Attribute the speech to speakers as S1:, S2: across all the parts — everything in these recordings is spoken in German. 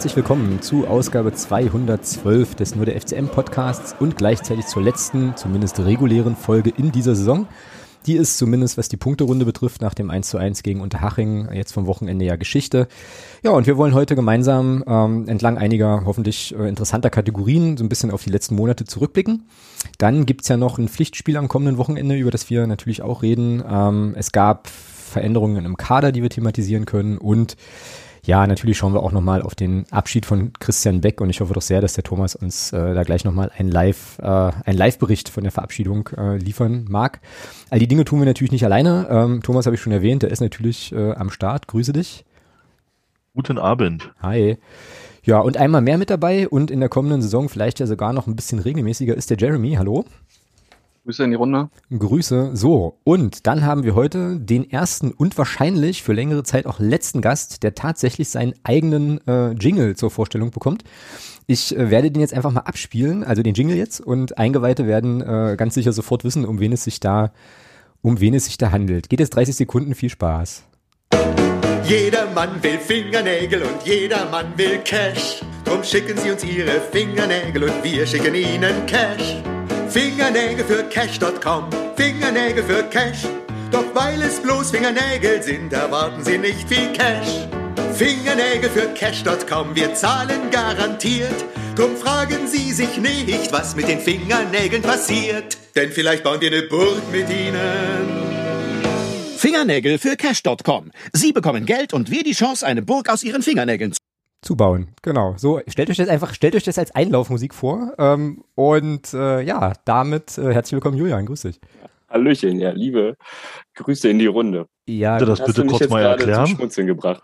S1: Herzlich willkommen zu Ausgabe 212 des Nur der FCM Podcasts und gleichzeitig zur letzten, zumindest regulären Folge in dieser Saison. Die ist zumindest, was die Punkterunde betrifft, nach dem 1 zu 1 gegen Unterhaching jetzt vom Wochenende ja Geschichte. Ja, und wir wollen heute gemeinsam ähm, entlang einiger hoffentlich äh, interessanter Kategorien so ein bisschen auf die letzten Monate zurückblicken. Dann gibt's ja noch ein Pflichtspiel am kommenden Wochenende, über das wir natürlich auch reden. Ähm, es gab Veränderungen im Kader, die wir thematisieren können und ja, natürlich schauen wir auch nochmal auf den Abschied von Christian Beck und ich hoffe doch sehr, dass der Thomas uns äh, da gleich nochmal ein Live, äh, ein Live-Bericht von der Verabschiedung äh, liefern mag. All die Dinge tun wir natürlich nicht alleine. Ähm, Thomas habe ich schon erwähnt, der ist natürlich äh, am Start. Grüße dich.
S2: Guten Abend.
S1: Hi. Ja, und einmal mehr mit dabei und in der kommenden Saison vielleicht ja sogar noch ein bisschen regelmäßiger ist der Jeremy. Hallo.
S3: Grüße in die Runde.
S1: Grüße. So, und dann haben wir heute den ersten und wahrscheinlich für längere Zeit auch letzten Gast, der tatsächlich seinen eigenen äh, Jingle zur Vorstellung bekommt. Ich äh, werde den jetzt einfach mal abspielen, also den Jingle jetzt, und Eingeweihte werden äh, ganz sicher sofort wissen, um wen es sich da, um wen es sich da handelt. Geht es 30 Sekunden, viel Spaß.
S4: Jeder Mann will Fingernägel und jeder Mann will Cash. Drum schicken sie uns ihre Fingernägel und wir schicken ihnen Cash. Fingernägel für Cash.com, Fingernägel für Cash. Doch weil es bloß Fingernägel sind, erwarten Sie nicht viel Cash. Fingernägel für Cash.com, wir zahlen garantiert. Drum fragen Sie sich nicht, was mit den Fingernägeln passiert. Denn vielleicht bauen wir eine Burg mit ihnen.
S5: Fingernägel für Cash.com. Sie bekommen Geld und wir die Chance, eine Burg aus Ihren Fingernägeln zu
S1: zu bauen. Genau. So, stellt euch das einfach, stellt euch das als Einlaufmusik vor. Ähm, und äh, ja, damit äh, herzlich willkommen, Julian. Grüß dich.
S3: Hallöchen, ja, liebe Grüße in die Runde.
S2: Ja, das bitte kurz mal erklären. Zum
S3: Schmunzeln gebracht.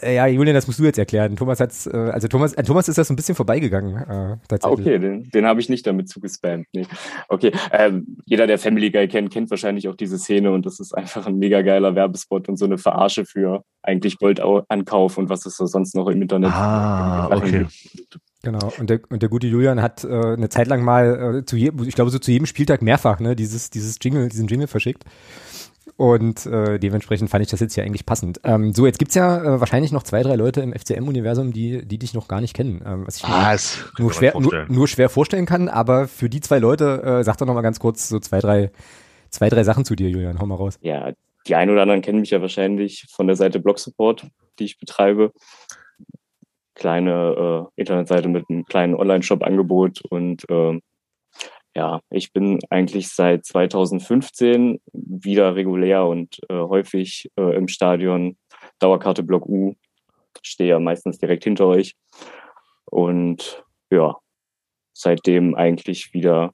S1: Äh, ja, Julian, das musst du jetzt erklären. Thomas hat's, äh, also Thomas, äh, Thomas ist das so ein bisschen vorbeigegangen. Äh,
S3: tatsächlich. Okay, den, den habe ich nicht damit zugespammt. Nee. Okay, ähm, jeder, der Family Guy kennt, kennt wahrscheinlich auch diese Szene und das ist einfach ein mega geiler Werbespot und so eine Verarsche für eigentlich Goldankauf und was es so sonst noch im Internet
S2: Ah, okay.
S1: Genau, und der, und der gute Julian hat äh, eine Zeit lang mal äh, zu jedem, ich glaube so zu jedem Spieltag mehrfach, ne, dieses, dieses Jingle, diesen Jingle verschickt. Und äh, dementsprechend fand ich das jetzt hier eigentlich passend. Ähm, so, jetzt gibt's ja äh, wahrscheinlich noch zwei, drei Leute im FCM-Universum, die, die dich noch gar nicht kennen. Ähm, was ich
S2: was?
S1: Nur, nur, schwer, nur, nur, schwer vorstellen kann, aber für die zwei Leute, äh, sag doch noch mal ganz kurz so zwei, drei, zwei, drei Sachen zu dir, Julian. Hau mal raus.
S3: Ja, die einen oder anderen kennen mich ja wahrscheinlich von der Seite Blog Support, die ich betreibe. Kleine äh, Internetseite mit einem kleinen Online-Shop-Angebot und äh, ja, ich bin eigentlich seit 2015 wieder regulär und äh, häufig äh, im Stadion. Dauerkarte Block U, stehe ja meistens direkt hinter euch. Und ja, seitdem eigentlich wieder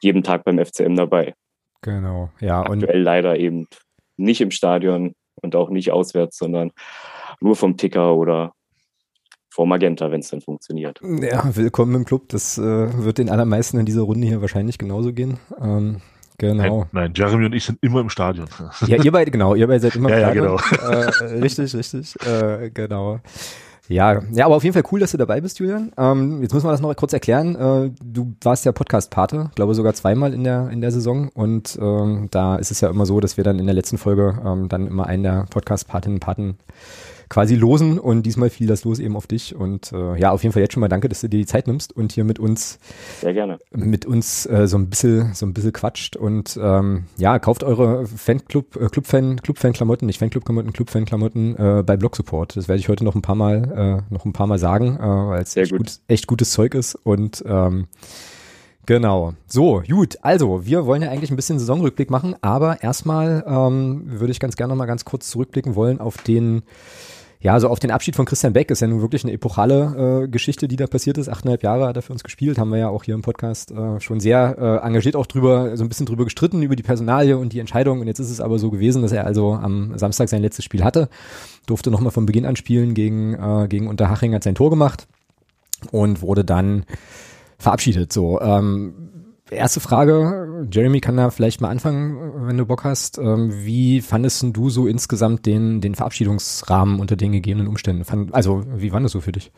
S3: jeden Tag beim FCM dabei.
S1: Genau, ja.
S3: Aktuell und leider eben nicht im Stadion und auch nicht auswärts, sondern nur vom Ticker oder vor Magenta, wenn es dann funktioniert.
S1: Ja, willkommen im Club. Das äh, wird den allermeisten in dieser Runde hier wahrscheinlich genauso gehen. Ähm, genau.
S2: Nein, nein, Jeremy und ich sind immer im Stadion.
S1: Ja, ihr beide, genau, ihr beide seid immer im
S2: ja,
S1: Stadion.
S2: Ja,
S1: genau. Äh, richtig, richtig. Äh, genau. Ja, ja, aber auf jeden Fall cool, dass du dabei bist, Julian. Ähm, jetzt müssen wir das noch kurz erklären. Äh, du warst ja Podcast-Pate, glaube sogar zweimal in der in der Saison und ähm, da ist es ja immer so, dass wir dann in der letzten Folge ähm, dann immer einen der Podcast-Patinnen Paten quasi losen und diesmal fiel das Los eben auf dich und äh, ja, auf jeden Fall jetzt schon mal danke, dass du dir die Zeit nimmst und hier mit uns
S3: sehr gerne
S1: mit uns äh, so ein bisschen so ein bisschen quatscht und ähm, ja, kauft eure Fanclub äh, Clubfan Clubfan Klamotten, nicht Fanclub Klamotten, Clubfan Klamotten äh, bei Blog Support. Das werde ich heute noch ein paar mal äh, noch ein paar mal sagen, äh, weil es echt, gut. gut, echt gutes Zeug ist und ähm, Genau. So, gut. Also, wir wollen ja eigentlich ein bisschen Saisonrückblick machen, aber erstmal ähm, würde ich ganz gerne noch mal ganz kurz zurückblicken wollen auf den ja, also auf den Abschied von Christian Beck ist ja nun wirklich eine epochale äh, Geschichte, die da passiert ist. Achteinhalb Jahre hat er für uns gespielt, haben wir ja auch hier im Podcast äh, schon sehr äh, engagiert auch drüber, so ein bisschen drüber gestritten, über die Personalie und die Entscheidung. Und jetzt ist es aber so gewesen, dass er also am Samstag sein letztes Spiel hatte, durfte nochmal von Beginn an spielen gegen, äh, gegen Unterhaching, hat sein Tor gemacht und wurde dann verabschiedet. So, ähm, erste Frage, Jeremy kann da vielleicht mal anfangen, wenn du Bock hast. Ähm, wie fandest du so insgesamt den, den Verabschiedungsrahmen unter den gegebenen Umständen? also, wie war das so für dich?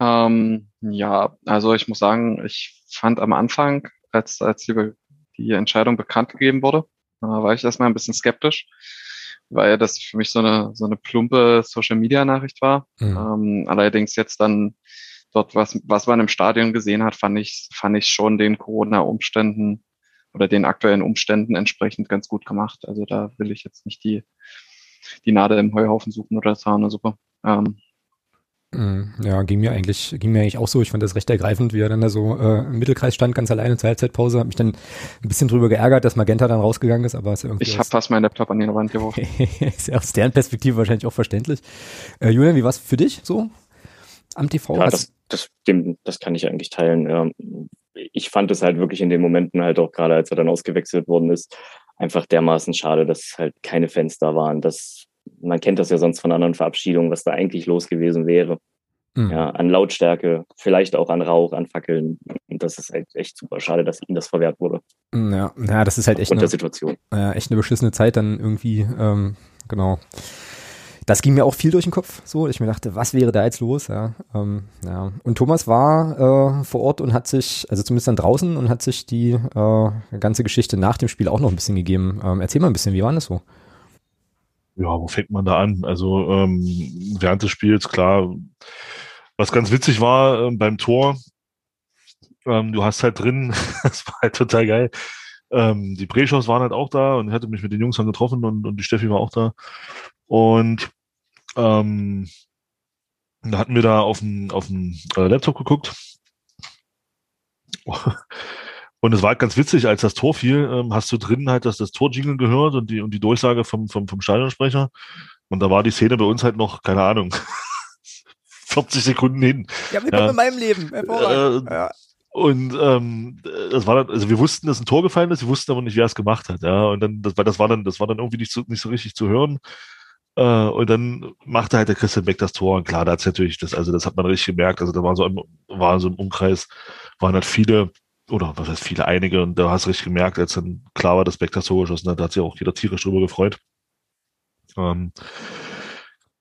S6: Ähm, ja, also ich muss sagen, ich fand am Anfang, als, als die, die Entscheidung bekannt gegeben wurde, äh, war ich erstmal ein bisschen skeptisch, weil das für mich so eine, so eine plumpe Social-Media-Nachricht war. Mhm. Ähm, allerdings jetzt dann dort, was, was man im Stadion gesehen hat, fand ich, fand ich schon den Corona-Umständen oder den aktuellen Umständen entsprechend ganz gut gemacht. Also da will ich jetzt nicht die, die Nadel im Heuhaufen suchen oder Sahne, super. Ähm,
S1: Mhm. Ja, ging mir eigentlich, ging mir eigentlich auch so. Ich fand das recht ergreifend, wie er dann da so äh, im Mittelkreis stand, ganz alleine zur Halbzeitpause. Hab mich dann ein bisschen drüber geärgert, dass Magenta dann rausgegangen ist, aber ist
S6: irgendwie. Ich habe fast meinen Laptop an die Wand geworfen.
S1: ist ja aus deren Perspektive wahrscheinlich auch verständlich. Äh, Julian, wie war's für dich so am TV?
S3: Ja, das, das, dem, das kann ich eigentlich teilen. Ja. Ich fand es halt wirklich in den Momenten halt auch gerade, als er dann ausgewechselt worden ist, einfach dermaßen schade, dass halt keine Fans da waren, dass man kennt das ja sonst von anderen Verabschiedungen, was da eigentlich los gewesen wäre. Mhm. Ja, an Lautstärke, vielleicht auch an Rauch, an Fackeln. Und das ist halt echt super schade, dass ihnen das verwehrt wurde.
S1: Hm, ja, ja das ist halt echt
S3: eine, Situation.
S1: Ja, echt eine beschissene Zeit dann irgendwie, ähm, genau. Das ging mir auch viel durch den Kopf, so. Ich mir dachte, was wäre da jetzt los? Ja, ähm, ja. Und Thomas war äh, vor Ort und hat sich, also zumindest dann draußen und hat sich die äh, ganze Geschichte nach dem Spiel auch noch ein bisschen gegeben. Ähm, erzähl mal ein bisschen, wie war das so?
S2: ja, wo fängt man da an? Also ähm, während des Spiels, klar, was ganz witzig war ähm, beim Tor, ähm, du hast halt drin, das war halt total geil, ähm, die Preschows waren halt auch da und ich hatte mich mit den Jungs dann getroffen und, und die Steffi war auch da. Und ähm, da hatten wir da auf dem auf dem äh, Laptop geguckt. Und es war halt ganz witzig, als das Tor fiel, ähm, hast du drin halt das, das Torjingle gehört und die, und die Durchsage vom, vom, vom Stadionsprecher. Und da war die Szene bei uns halt noch, keine Ahnung, 40 Sekunden hin.
S1: Ja, willkommen ja. in meinem Leben.
S2: Äh, ja. Und ähm, das war dann, also wir wussten, dass ein Tor gefallen ist, wir wussten aber nicht, wer es gemacht hat. Ja, und dann, das war, das war dann, das war dann irgendwie nicht so, nicht so richtig zu hören. Äh, und dann machte halt der Christian Beck das Tor. Und klar, da hat's natürlich, das, also das hat man richtig gemerkt. Also da war so im, war so im Umkreis, waren halt viele oder was heißt viele, einige, und da hast du richtig gemerkt, als dann klar war, dass Beck das so geschossen hat, da hat sich auch jeder tierisch drüber gefreut. Ähm,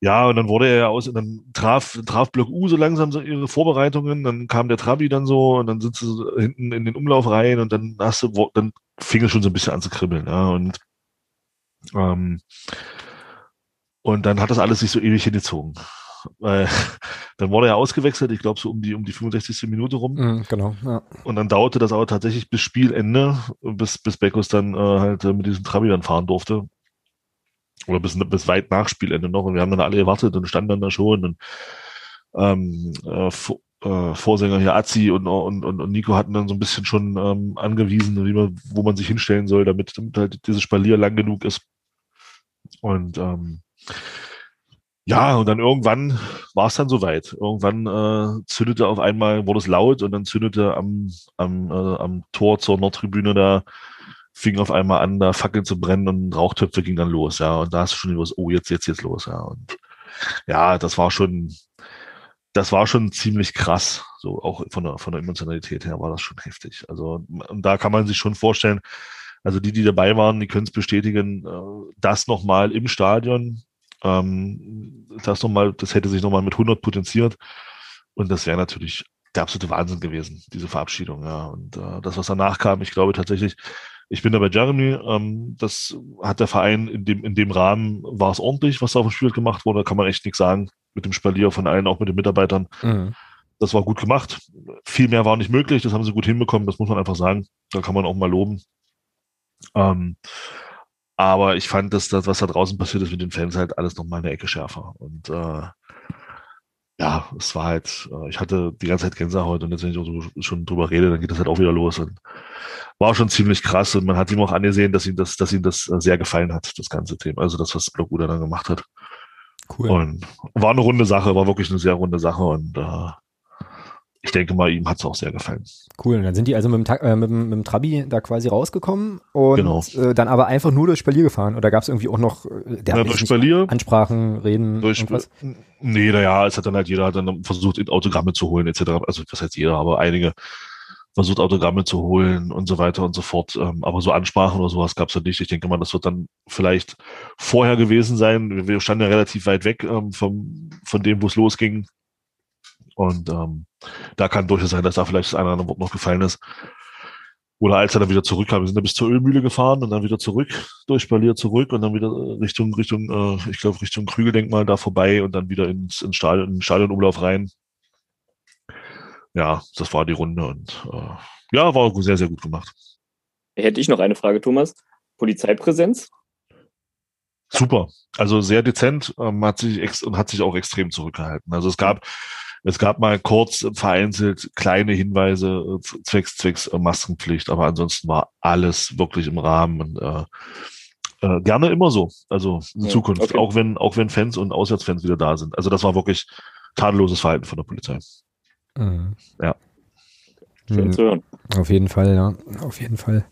S2: ja, und dann wurde er ja aus, und dann traf, traf Block U so langsam so ihre Vorbereitungen, dann kam der Trabi dann so, und dann sie so hinten in den Umlauf rein, und dann hast du, dann fing es schon so ein bisschen an zu kribbeln, ja, und, ähm, und dann hat das alles sich so ewig hingezogen. Weil dann wurde er ausgewechselt, ich glaube so um die, um die 65. Minute rum.
S1: Mhm, genau. Ja.
S2: Und dann dauerte das aber tatsächlich bis Spielende, bis, bis Beckus dann äh, halt mit diesem Trabi dann fahren durfte. Oder bis, bis weit nach Spielende noch. Und wir haben dann alle gewartet und standen dann da schon. Und ähm, äh, äh, Vorsänger hier Azi und, und, und, und Nico hatten dann so ein bisschen schon ähm, angewiesen, wie man, wo man sich hinstellen soll, damit, damit halt dieses Spalier lang genug ist. Und ähm, ja, und dann irgendwann war es dann soweit. Irgendwann äh, zündete auf einmal, wurde es laut und dann zündete am, am, äh, am Tor zur Nordtribüne da, fing auf einmal an, da Fackeln zu brennen und Rauchtöpfe ging dann los, ja. Und da hast du schon los, oh, jetzt, jetzt, jetzt los, ja. Und ja, das war schon, das war schon ziemlich krass. So auch von der, von der Emotionalität her war das schon heftig. Also, und da kann man sich schon vorstellen, also die, die dabei waren, die können es bestätigen, äh, das nochmal im Stadion ähm, das, noch mal, das hätte sich nochmal mit 100 potenziert. Und das wäre natürlich der absolute Wahnsinn gewesen, diese Verabschiedung. Ja. Und äh, das, was danach kam, ich glaube tatsächlich, ich bin da bei Jeremy, ähm, das hat der Verein in dem, in dem Rahmen, war es ordentlich, was da auf dem Spiel gemacht wurde, da kann man echt nichts sagen, mit dem Spalier von allen, auch mit den Mitarbeitern. Mhm. Das war gut gemacht. Viel mehr war nicht möglich, das haben sie gut hinbekommen, das muss man einfach sagen. Da kann man auch mal loben. Ähm, aber ich fand, dass das, was da draußen passiert ist mit den Fans, halt alles noch mal eine Ecke schärfer. Und äh, ja, es war halt, äh, ich hatte die ganze Zeit Gänsehaut und jetzt, wenn ich auch so, schon drüber rede, dann geht das halt auch wieder los. Und war schon ziemlich krass und man hat ihm auch angesehen, dass ihm das, dass ihm das sehr gefallen hat, das ganze Thema. Also das, was Block dann gemacht hat. Cool. Und war eine runde Sache, war wirklich eine sehr runde Sache und äh, ich denke mal, ihm hat es auch sehr gefallen.
S1: Cool, und dann sind die also mit dem, äh, mit, mit dem Trabi da quasi rausgekommen und genau. äh, dann aber einfach nur durch Spalier gefahren. Oder gab es irgendwie auch noch
S2: äh, der ja, durch Spalier,
S1: Ansprachen, Reden,
S2: durch irgendwas? Nee, naja, es hat dann halt jeder hat dann versucht, Autogramme zu holen, etc. Also was heißt jeder, aber einige versucht, Autogramme zu holen und so weiter und so fort. Ähm, aber so Ansprachen oder sowas gab es ja nicht. Ich denke mal, das wird dann vielleicht vorher gewesen sein. Wir standen ja relativ weit weg ähm, vom, von dem, wo es losging. Und ähm, da kann durchaus sein, dass da vielleicht das eine oder andere Wort noch gefallen ist. Oder als er dann wieder zurückkam, wir sind dann bis zur Ölmühle gefahren und dann wieder zurück, durch Spalier zurück und dann wieder Richtung, Richtung, äh, ich glaube, Richtung Krügeldenkmal da vorbei und dann wieder ins, ins Stadion, in den Stadionumlauf rein. Ja, das war die Runde und äh, ja, war sehr, sehr gut gemacht.
S3: Hätte ich noch eine Frage, Thomas. Polizeipräsenz?
S2: Super. Also sehr dezent, ähm, hat sich ex und hat sich auch extrem zurückgehalten. Also es gab, es gab mal kurz vereinzelt kleine Hinweise äh, zwecks, zwecks äh, Maskenpflicht, aber ansonsten war alles wirklich im Rahmen und äh, äh, gerne immer so. Also in ja, Zukunft, okay. auch wenn, auch wenn Fans und Auswärtsfans wieder da sind. Also das war wirklich tadelloses Verhalten von der Polizei. Mhm. Ja.
S1: Schön zu hören. Auf jeden Fall, ja. Auf jeden Fall.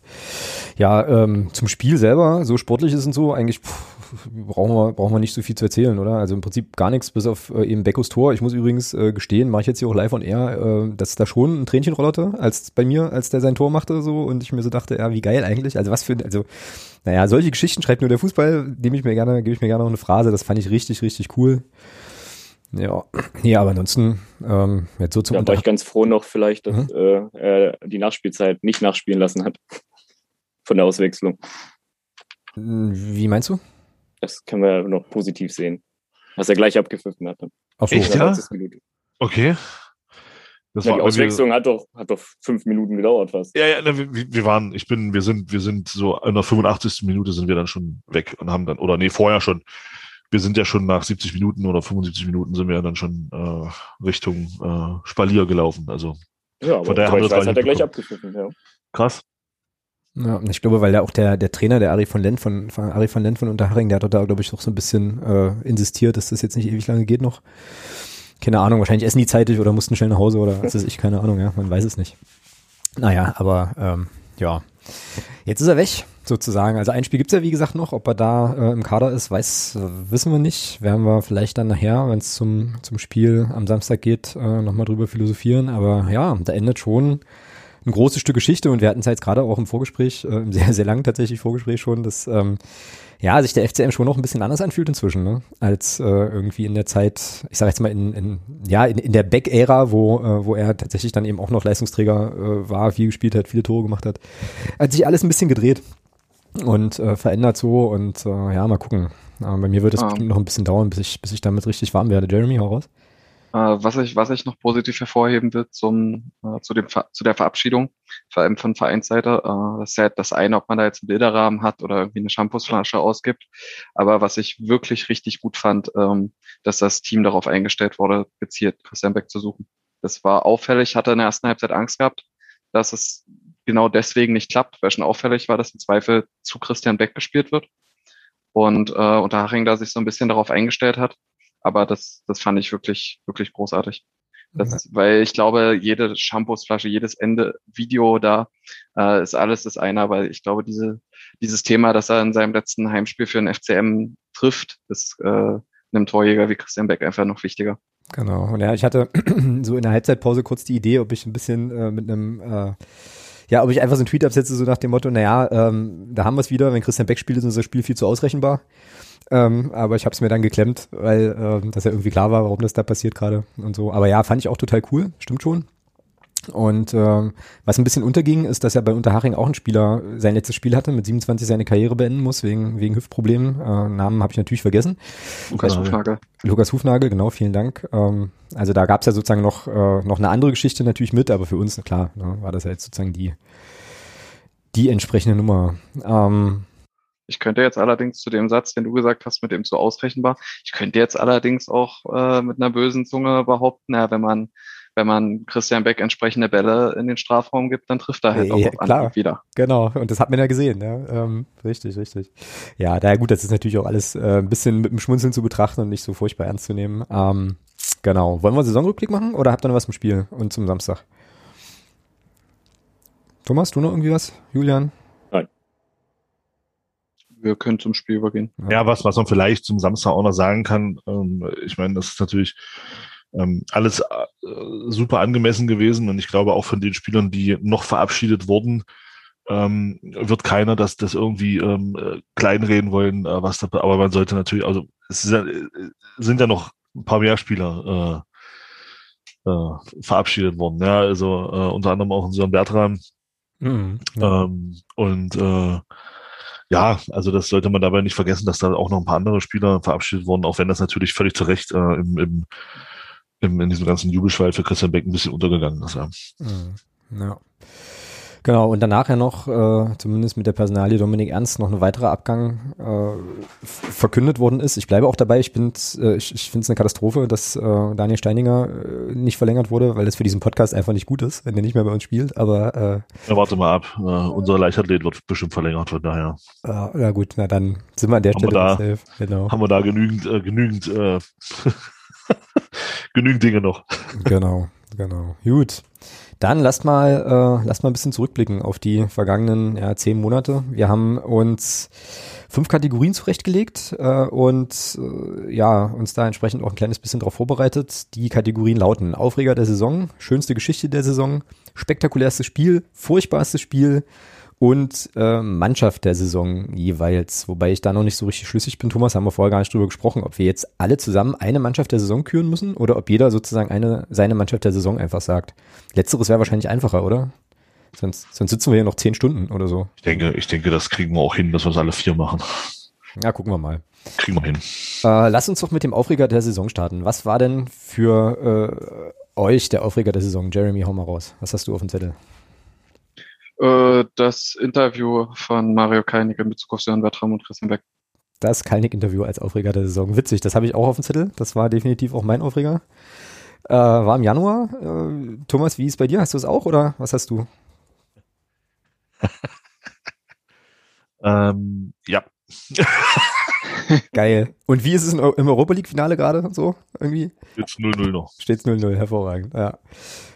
S1: Ja, ähm, zum Spiel selber, so sportlich ist und so, eigentlich pff, brauchen, wir, brauchen wir nicht so viel zu erzählen, oder? Also im Prinzip gar nichts, bis auf äh, eben Beckos Tor. Ich muss übrigens äh, gestehen, mache ich jetzt hier auch live on air, äh, dass da schon ein Tränchen rollerte, als bei mir, als der sein Tor machte so und ich mir so dachte, ja, wie geil eigentlich. Also was für, also, naja, solche Geschichten schreibt nur der Fußball, nehme ich mir gerne, gebe ich mir gerne noch eine Phrase, das fand ich richtig, richtig cool. Ja, ja, aber ansonsten ähm, jetzt so zum
S3: Da war ich ganz froh noch vielleicht, dass mhm. äh, er die Nachspielzeit nicht nachspielen lassen hat von der Auswechslung.
S1: Wie meinst du?
S3: Das können wir noch positiv sehen, was er gleich abgepfiffen hat.
S2: Auf Echt, ja? Okay.
S3: Das ja, war, die Auswechslung wir, hat doch, hat doch fünf Minuten gedauert fast.
S2: Ja, ja, wir, wir waren, ich bin, wir sind, wir sind so in der 85. Minute sind wir dann schon weg und haben dann, oder nee, vorher schon wir sind ja schon nach 70 Minuten oder 75 Minuten sind wir ja dann schon äh, Richtung äh, Spalier gelaufen. Also
S3: ja, aber von daher haben wir das hat er gleich abgeschnitten, ja.
S2: Krass.
S1: Ja, ich glaube, weil ja auch der, der Trainer, der Ari von Lent von, von Ari von Lent von Unterharing, der hat da, glaube ich, auch so ein bisschen äh, insistiert, dass das jetzt nicht ewig lange geht noch. Keine Ahnung, wahrscheinlich essen die zeitig oder mussten schnell nach Hause oder was weiß ich, keine Ahnung, ja, man weiß es nicht. Naja, aber ähm, ja. Jetzt ist er weg sozusagen. Also ein Spiel gibt's ja wie gesagt noch. Ob er da äh, im Kader ist, weiß, wissen wir nicht. Werden wir vielleicht dann nachher, wenn es zum, zum Spiel am Samstag geht, äh, nochmal drüber philosophieren. Aber ja, da endet schon ein großes Stück Geschichte und wir hatten es jetzt gerade auch im Vorgespräch, äh, im sehr, sehr langen tatsächlich Vorgespräch schon, dass ähm, ja, sich der FCM schon noch ein bisschen anders anfühlt inzwischen, ne? als äh, irgendwie in der Zeit, ich sage jetzt mal in, in ja in, in der Back-Ära, wo äh, wo er tatsächlich dann eben auch noch Leistungsträger äh, war, viel gespielt hat, viele Tore gemacht hat, hat sich alles ein bisschen gedreht und äh, verändert so und äh, ja, mal gucken. Aber bei mir wird es ah. bestimmt noch ein bisschen dauern, bis ich, bis ich damit richtig warm werde. Jeremy, hau raus.
S6: Äh, was, ich, was ich noch positiv hervorheben will zum, äh, zu, dem, zu der Verabschiedung, vor allem von Vereinsseite, äh, das ist ja das eine, ob man da jetzt einen Bilderrahmen hat oder irgendwie eine Shampoosflasche ausgibt. Aber was ich wirklich richtig gut fand, ähm, dass das Team darauf eingestellt wurde, gezielt Christian Beck zu suchen. Das war auffällig, hatte in der ersten Halbzeit Angst gehabt, dass es genau deswegen nicht klappt, weil schon auffällig war, dass im Zweifel zu Christian Beck gespielt wird. Und äh, Unterhaching da sich so ein bisschen darauf eingestellt hat. Aber das, das fand ich wirklich, wirklich großartig. Das, ja. Weil ich glaube, jede Shampoosflasche, jedes Ende Video da äh, ist alles das eine, aber ich glaube, diese, dieses Thema, das er in seinem letzten Heimspiel für den FCM trifft, ist äh, einem Torjäger wie Christian Beck einfach noch wichtiger.
S1: Genau. Und ja, ich hatte so in der Halbzeitpause kurz die Idee, ob ich ein bisschen äh, mit einem äh, ja, ob ich einfach so einen Tweet absetze, so nach dem Motto, naja, ähm, da haben wir es wieder, wenn Christian Beck spielt, ist unser Spiel viel zu ausrechenbar. Ähm, aber ich habe es mir dann geklemmt, weil ähm, das ja irgendwie klar war, warum das da passiert gerade und so. Aber ja, fand ich auch total cool, stimmt schon. Und ähm, was ein bisschen unterging, ist, dass ja bei Unterhaching auch ein Spieler sein letztes Spiel hatte, mit 27 seine Karriere beenden muss, wegen, wegen Hüftproblemen. Äh, Namen habe ich natürlich vergessen.
S6: Lukas äh, Hufnagel.
S1: Lukas Hufnagel, genau, vielen Dank. Ähm, also da gab es ja sozusagen noch, äh, noch eine andere Geschichte natürlich mit, aber für uns, klar, ne, war das ja jetzt sozusagen die, die entsprechende Nummer. Ähm,
S6: ich könnte jetzt allerdings zu dem Satz, den du gesagt hast, mit dem zu ausrechenbar, ich könnte jetzt allerdings auch äh, mit einer bösen Zunge behaupten, ja, wenn man wenn man Christian Beck entsprechende Bälle in den Strafraum gibt, dann trifft er halt auch ja, auf
S1: klar. wieder. Genau, und das hat man ja gesehen. Ja. Ähm, richtig, richtig. Ja, daher gut, das ist natürlich auch alles äh, ein bisschen mit dem Schmunzeln zu betrachten und nicht so furchtbar ernst zu nehmen. Ähm, genau. Wollen wir Saisonrückblick machen oder habt ihr noch was im Spiel und zum Samstag? Thomas, du noch irgendwie was? Julian?
S6: Wir können zum Spiel übergehen.
S2: Ja, was, was man vielleicht zum Samstag auch noch sagen kann, ähm, ich meine, das ist natürlich ähm, alles äh, super angemessen gewesen und ich glaube auch von den Spielern, die noch verabschiedet wurden, ähm, wird keiner das, das irgendwie ähm, äh, kleinreden wollen, äh, was da, aber man sollte natürlich, also es ja, äh, sind ja noch ein paar mehr Spieler äh, äh, verabschiedet worden. Ja, also äh, unter anderem auch in Sören Bertram, Mhm, ja. Ähm, und äh, ja, also das sollte man dabei nicht vergessen, dass da auch noch ein paar andere Spieler verabschiedet wurden, auch wenn das natürlich völlig zu Recht äh, im, im, im, in diesem ganzen Jubelschwall für Christian Beck ein bisschen untergegangen ist. Ja.
S1: Mhm, ja. Genau, und danach ja noch, äh, zumindest mit der Personalie Dominik Ernst, noch ein weiterer Abgang äh, verkündet worden ist. Ich bleibe auch dabei, ich, äh, ich, ich finde es eine Katastrophe, dass äh, Daniel Steininger äh, nicht verlängert wurde, weil es für diesen Podcast einfach nicht gut ist, wenn er nicht mehr bei uns spielt. Aber äh,
S2: ja, warte mal ab, äh, unser Leichtathlet wird bestimmt verlängert, von daher.
S1: Äh, na gut, na dann sind wir an der
S2: haben
S1: Stelle
S2: wir da, safe. Genau. Haben wir da genügend, äh, genügend, äh, genügend Dinge noch.
S1: Genau, genau. Gut. Dann lasst mal, äh, lasst mal ein bisschen zurückblicken auf die vergangenen ja, zehn Monate. Wir haben uns fünf Kategorien zurechtgelegt äh, und äh, ja, uns da entsprechend auch ein kleines bisschen darauf vorbereitet. Die Kategorien lauten Aufreger der Saison, schönste Geschichte der Saison, spektakulärstes Spiel, furchtbarstes Spiel, und äh, Mannschaft der Saison jeweils. Wobei ich da noch nicht so richtig schlüssig bin. Thomas, haben wir vorher gar nicht drüber gesprochen, ob wir jetzt alle zusammen eine Mannschaft der Saison küren müssen oder ob jeder sozusagen eine seine Mannschaft der Saison einfach sagt. Letzteres wäre wahrscheinlich einfacher, oder? Sonst, sonst sitzen wir hier noch zehn Stunden oder so.
S2: Ich denke, ich denke, das kriegen wir auch hin, dass wir es alle vier machen.
S1: Ja, gucken wir mal.
S2: Kriegen wir hin.
S1: Äh, lass uns doch mit dem Aufreger der Saison starten. Was war denn für äh, euch der Aufreger der Saison? Jeremy, hau mal raus. Was hast du auf dem Zettel?
S6: Äh, das Interview von Mario Kalnick in Bezug auf Sören Bertram und Christian Beck.
S1: Das Kalnick-Interview als Aufreger der Saison. Witzig, das habe ich auch auf dem Zettel. Das war definitiv auch mein Aufreger. Äh, war im Januar. Äh, Thomas, wie ist es bei dir? Hast du es auch oder was hast du?
S2: ähm, ja.
S1: Geil. Und wie ist es im Europa League-Finale gerade so irgendwie?
S2: Steht's 0-0 noch.
S1: Steht's 0-0, hervorragend. Ja.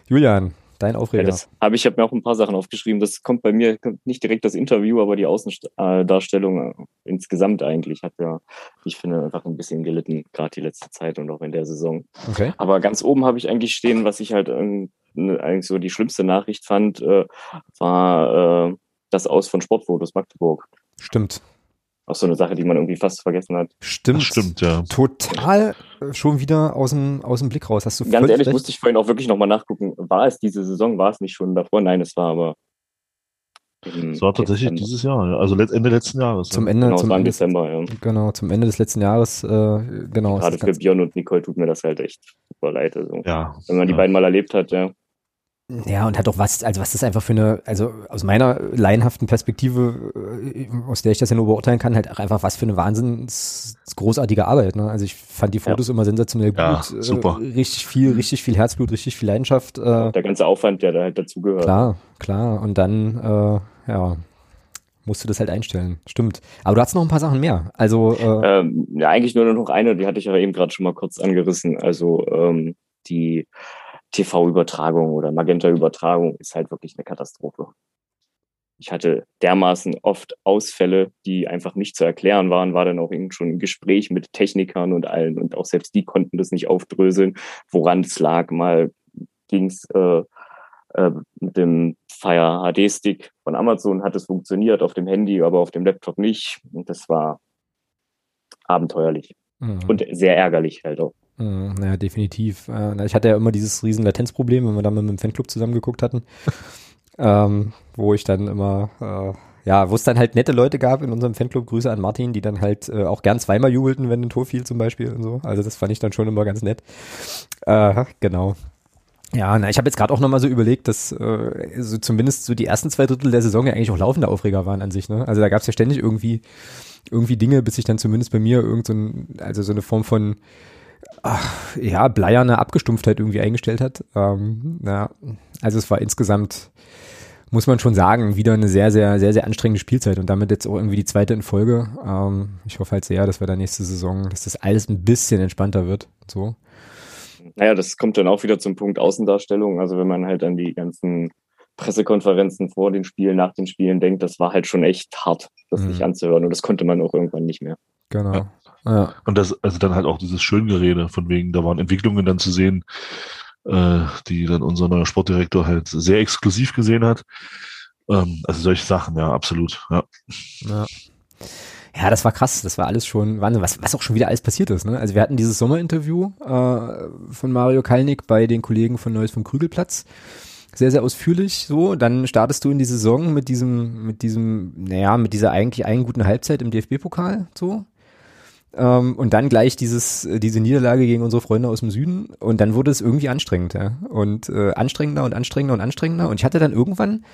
S1: Julian, Dein Aufreger. Ja,
S3: das habe ich habe mir auch ein paar Sachen aufgeschrieben. Das kommt bei mir kommt nicht direkt das Interview, aber die Außendarstellung äh, insgesamt eigentlich hat ja, ich finde, einfach ein bisschen gelitten, gerade die letzte Zeit und auch in der Saison. Okay. Aber ganz oben habe ich eigentlich stehen, was ich halt ähm, ne, eigentlich so die schlimmste Nachricht fand, äh, war äh, das Aus von Sportfotos Magdeburg.
S1: Stimmt
S3: auch so eine Sache, die man irgendwie fast vergessen hat.
S1: Stimmt. Das
S2: stimmt, ja.
S1: Total schon wieder aus dem, aus dem Blick raus. Hast du
S3: Ganz ehrlich, recht? musste ich vorhin auch wirklich nochmal nachgucken. War es diese Saison? War es nicht schon davor? Nein, es war aber.
S2: Es war tatsächlich dieses Jahr, also Ende letzten Jahres.
S1: Zum Ende,
S3: genau,
S1: zum
S3: Ende, Dezember, ja.
S1: Genau, zum Ende des letzten Jahres, äh, genau.
S3: Gerade für Björn und Nicole tut mir das halt echt super leid. Also,
S2: ja.
S3: Wenn man
S2: die
S3: ja. beiden mal erlebt hat, ja.
S1: Ja, und hat auch was, also was das einfach für eine, also aus meiner laienhaften Perspektive, äh, aus der ich das ja nur beurteilen kann, halt auch einfach was für eine wahnsinns großartige Arbeit. Ne? Also ich fand die Fotos ja. immer sensationell
S2: ja,
S1: gut. Äh,
S2: super.
S1: richtig viel, richtig viel Herzblut, richtig viel Leidenschaft. Äh,
S3: der ganze Aufwand, der da halt dazugehört.
S1: Klar, klar. Und dann, äh, ja, musst du das halt einstellen. Stimmt. Aber du hast noch ein paar Sachen mehr. Also
S3: äh, ähm, ja, eigentlich nur noch eine, die hatte ich aber eben gerade schon mal kurz angerissen. Also ähm, die TV-Übertragung oder Magenta-Übertragung ist halt wirklich eine Katastrophe. Ich hatte dermaßen oft Ausfälle, die einfach nicht zu erklären waren, war dann auch schon ein Gespräch mit Technikern und allen und auch selbst die konnten das nicht aufdröseln, woran es lag. Mal ging es äh, äh, mit dem Fire HD Stick von Amazon hat es funktioniert, auf dem Handy, aber auf dem Laptop nicht. Und das war abenteuerlich mhm. und sehr ärgerlich halt auch.
S1: Mhm, naja, definitiv. Äh, ich hatte ja immer dieses riesen Latenzproblem, wenn wir dann mit dem Fanclub zusammengeguckt hatten, ähm, wo ich dann immer, äh, ja, wo es dann halt nette Leute gab in unserem Fanclub, Grüße an Martin, die dann halt äh, auch gern zweimal jubelten, wenn ein Tor fiel zum Beispiel und so. Also das fand ich dann schon immer ganz nett. Äh, genau. Ja, na, ich habe jetzt gerade auch nochmal so überlegt, dass äh, so zumindest so die ersten zwei Drittel der Saison ja eigentlich auch laufende Aufreger waren an sich. Ne? Also da gab es ja ständig irgendwie irgendwie Dinge, bis sich dann zumindest bei mir irgend so ein, also so eine Form von ach, ja, bleierne Abgestumpftheit irgendwie eingestellt hat. Ähm, ja, also es war insgesamt, muss man schon sagen, wieder eine sehr, sehr, sehr, sehr anstrengende Spielzeit und damit jetzt auch irgendwie die zweite in Folge. Ähm, ich hoffe halt sehr, dass wir da nächste Saison, dass das alles ein bisschen entspannter wird. So.
S3: Naja, das kommt dann auch wieder zum Punkt Außendarstellung. Also wenn man halt an die ganzen Pressekonferenzen vor den Spielen, nach den Spielen denkt, das war halt schon echt hart, das mhm. sich anzuhören. Und das konnte man auch irgendwann nicht mehr.
S1: Genau.
S2: Ja. Ja. Und das, also dann halt auch dieses Schöngerede, von wegen, da waren Entwicklungen dann zu sehen, äh, die dann unser neuer Sportdirektor halt sehr exklusiv gesehen hat. Ähm, also solche Sachen, ja, absolut. Ja.
S1: ja. Ja, das war krass. Das war alles schon Wahnsinn, was, was auch schon wieder alles passiert ist. Ne? Also wir hatten dieses Sommerinterview äh, von Mario Kalnick bei den Kollegen von Neues vom Krügelplatz. sehr, sehr ausführlich so. Dann startest du in die Saison mit diesem, mit diesem, naja, mit dieser eigentlich einen guten Halbzeit im DFB-Pokal so. Ähm, und dann gleich dieses, diese Niederlage gegen unsere Freunde aus dem Süden. Und dann wurde es irgendwie anstrengend, ja. Und äh, anstrengender und anstrengender und anstrengender. Und ich hatte dann irgendwann,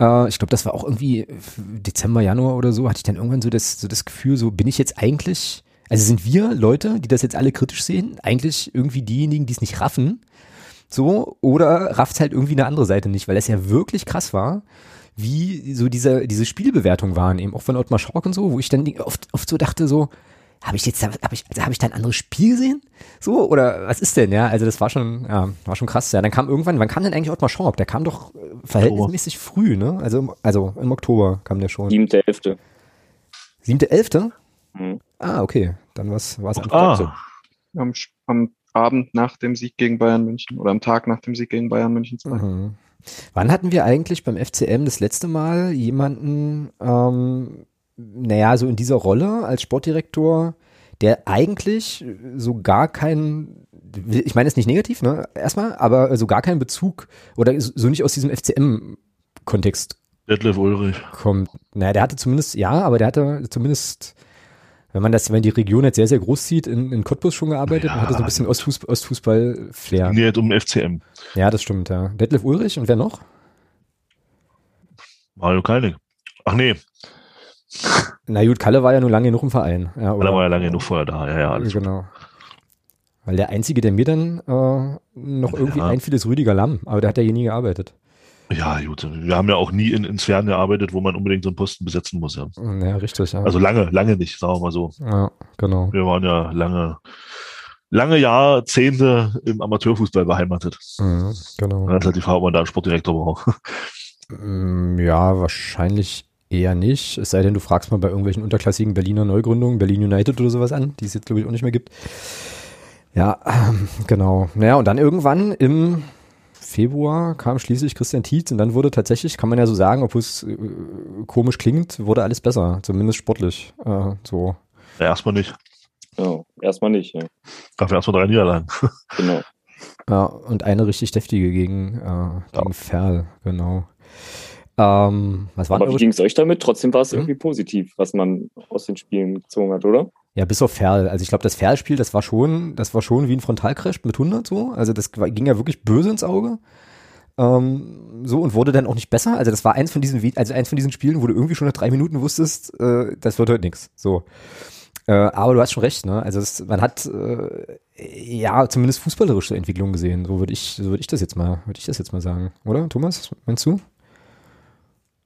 S1: äh, ich glaube, das war auch irgendwie Dezember, Januar oder so, hatte ich dann irgendwann so das, so das Gefühl, so bin ich jetzt eigentlich, also sind wir Leute, die das jetzt alle kritisch sehen, eigentlich irgendwie diejenigen, die es nicht raffen, so, oder rafft halt irgendwie eine andere Seite nicht, weil es ja wirklich krass war, wie so diese, diese Spielbewertungen waren, eben auch von Ottmar Schork und so, wo ich dann oft, oft so dachte, so, habe ich jetzt, habe ich, also habe ich da ein anderes Spiel gesehen? So, oder was ist denn, ja? Also das war schon, ja, war schon krass, ja. Dann kam irgendwann, wann kam denn eigentlich Ottmar Schork? Der kam doch äh, verhältnismäßig früh, ne? Also, im- also im Oktober kam der schon.
S3: Siebte, elfte.
S1: Siebte, elfte?
S3: Mhm.
S1: Ah, okay. Dann war es
S2: Ah,
S1: so.
S6: Am, am Abend nach dem Sieg gegen Bayern München oder am Tag nach dem Sieg gegen Bayern München 2.
S1: Mhm. Wann hatten wir eigentlich beim FCM das letzte Mal jemanden, ähm, naja, so in dieser Rolle als Sportdirektor, der eigentlich so gar keinen, ich meine, ist nicht negativ, ne, erstmal, aber so gar keinen Bezug oder so nicht aus diesem FCM-Kontext
S2: Detlef Ulrich.
S1: kommt. Naja, der hatte zumindest, ja, aber der hatte zumindest, wenn man das, wenn die Region jetzt sehr, sehr groß sieht, in, in Cottbus schon gearbeitet
S2: Ja,
S1: und hatte so ein bisschen Ostfußball, Ostfußball-Flair.
S2: Nee, um FCM.
S1: Ja, das stimmt, ja. Detlef Ulrich und wer noch?
S2: Mario Kalnick. Ach nee,
S1: Na gut, Kalle war ja nur lange genug im Verein. Ja,
S2: er war ja lange genug vorher da. Ja, ja, alles gut.
S1: Genau. Weil der Einzige, der mir dann äh, noch irgendwie
S2: Ja.
S1: einfiel, ist Rüdiger Lamm, aber der hat ja hier nie gearbeitet.
S2: Ja, gut. Wir haben ja auch nie in, in Sphären gearbeitet, wo man unbedingt so einen Posten besetzen muss. Ja.
S1: Ja, richtig, ja.
S2: Also lange, lange nicht, sagen wir mal so.
S1: ja, genau.
S2: Wir waren ja lange, lange Jahrzehnte im Amateurfußball beheimatet.
S1: Mhm, genau.
S2: Dann ist halt die Frage, ob man da einen Sportdirektor braucht.
S1: Mm, Ja, wahrscheinlich eher nicht. Es sei denn, du fragst mal bei irgendwelchen unterklassigen Berliner Neugründungen, Berlin United oder sowas an, die es jetzt, glaube ich, auch nicht mehr gibt. Ja, ähm, genau. Naja, und dann irgendwann im Februar kam schließlich Christian Tietz und dann wurde tatsächlich, kann man ja so sagen, obwohl es äh, komisch klingt, wurde alles besser, zumindest sportlich. Äh, so.
S2: Ja, erstmal nicht.
S3: Ja, erstmal nicht, ja.
S2: Ja erstmal drei Niederlagen.
S3: Genau.
S1: Ja, und eine richtig deftige gegen, äh, gegen Ferl, genau. Ähm, was waren
S3: Aber wie ging es euch damit? Trotzdem war es
S1: Hm?
S3: irgendwie positiv, was man aus den Spielen gezogen hat, oder?
S1: Ja, bis auf Ferl. Also ich glaube, das Ferl-Spiel, das war schon, das war schon wie ein Frontalcrash mit 100 so. Also das war- ging ja wirklich böse ins Auge. Ähm, so und wurde dann auch nicht besser. Also das war eins von diesen, also eins von diesen Spielen, wo du irgendwie schon nach drei Minuten wusstest, äh, das wird heute nichts. So. Äh, aber du hast schon recht, ne? Also es, man hat äh, ja zumindest fußballerische Entwicklung gesehen. So würde ich, so würde ich das jetzt mal, würde ich das jetzt mal sagen, oder? Thomas, meinst du?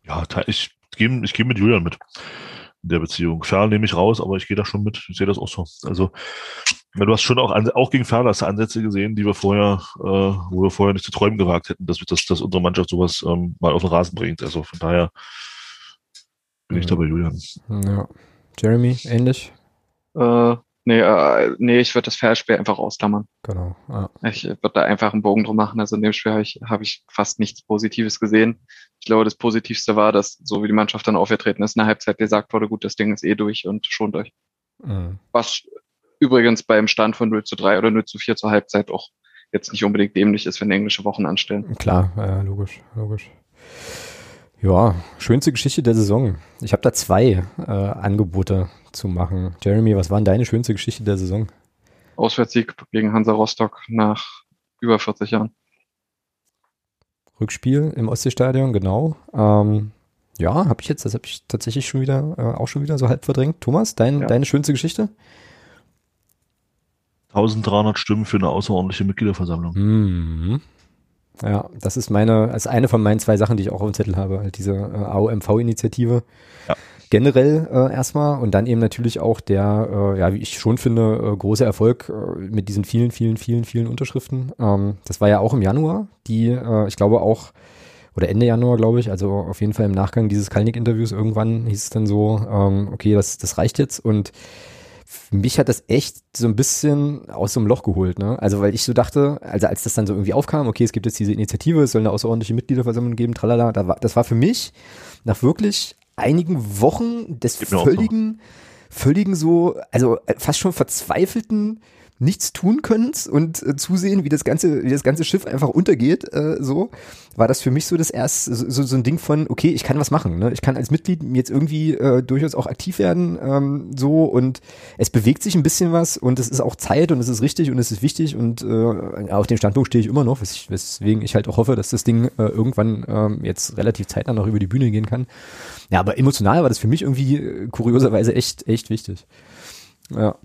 S2: Ja, ich gehe ich geh mit Julian mit in der Beziehung. Ferl nehme ich raus, aber ich gehe da schon mit. Ich sehe das auch so. Also, ja, du hast schon auch, auch gegen Ferl hast du Ansätze gesehen, die wir vorher, äh, wo wir vorher nicht zu träumen gewagt hätten, dass, wir- dass, dass unsere Mannschaft sowas ähm, mal auf den Rasen bringt. Also von daher bin ich
S1: Mhm.
S2: da bei Julian.
S1: Ja. Jeremy, ähnlich?
S6: Äh, nee, äh, nee, ich würde das Fairspiel einfach ausklammern.
S1: Genau. Ja.
S6: Ich würde da einfach einen Bogen drum machen. Also in dem Spiel habe ich, hab ich fast nichts Positives gesehen. Ich glaube, das Positivste war, dass so wie die Mannschaft dann aufgetreten ist, in der Halbzeit gesagt wurde, gut, das Ding ist eh durch und schont euch.
S1: Mhm.
S6: Was übrigens beim Stand von 0 zu 3 oder 0 zu 4 zur Halbzeit auch jetzt nicht unbedingt dämlich ist, wenn englische Wochen anstellen.
S1: Klar, ja, logisch, logisch. Ja, schönste Geschichte der Saison. Ich habe da zwei äh, Angebote zu machen. Jeremy, was war denn deine schönste Geschichte der Saison?
S6: Auswärtssieg gegen Hansa Rostock nach über 40 Jahren.
S1: Rückspiel im Ostseestadion, genau. Ähm, ja, habe ich jetzt, das habe ich tatsächlich schon wieder, äh, auch schon wieder so halb verdrängt. Thomas, dein,
S6: Ja.
S1: deine schönste Geschichte?
S2: 1300 Stimmen für eine außerordentliche Mitgliederversammlung.
S1: Mhm. Ja, das ist meine, das ist eine von meinen zwei Sachen, die ich auch auf dem Zettel habe, halt diese äh, AOMV-Initiative.
S2: Ja.
S1: Generell äh, erstmal und dann eben natürlich auch der, äh, ja, wie ich schon finde, äh, große Erfolg äh, mit diesen vielen, vielen, vielen, vielen Unterschriften. Ähm, das war ja auch im Januar, die, äh, ich glaube auch, oder Ende Januar, glaube ich, also auf jeden Fall im Nachgang dieses Kalnick-Interviews irgendwann hieß es dann so, ähm, okay, das, das reicht jetzt und mich hat das echt so ein bisschen aus so einem Loch geholt, ne? Also weil ich so dachte, also als das dann so irgendwie aufkam, okay, es gibt jetzt diese Initiative, es soll eine außerordentliche Mitgliederversammlung geben, tralala, da war, das war für mich nach wirklich einigen Wochen des völligen, völligen so, also äh, fast schon verzweifelten nichts tun Könnens und äh, zusehen, wie das ganze, wie das ganze Schiff einfach untergeht, äh, so, war das für mich so das erste, so, so ein Ding von, okay, ich kann was machen, ne? Ich kann als Mitglied jetzt irgendwie äh, durchaus auch aktiv werden, ähm, so und es bewegt sich ein bisschen was und es ist auch Zeit und es ist richtig und es ist wichtig und äh, auf dem Standpunkt stehe ich immer noch, weswegen ich halt auch hoffe, dass das Ding äh, irgendwann äh, jetzt relativ zeitnah noch über die Bühne gehen kann. Ja, aber emotional war das für mich irgendwie äh, kurioserweise echt, echt wichtig. Ja.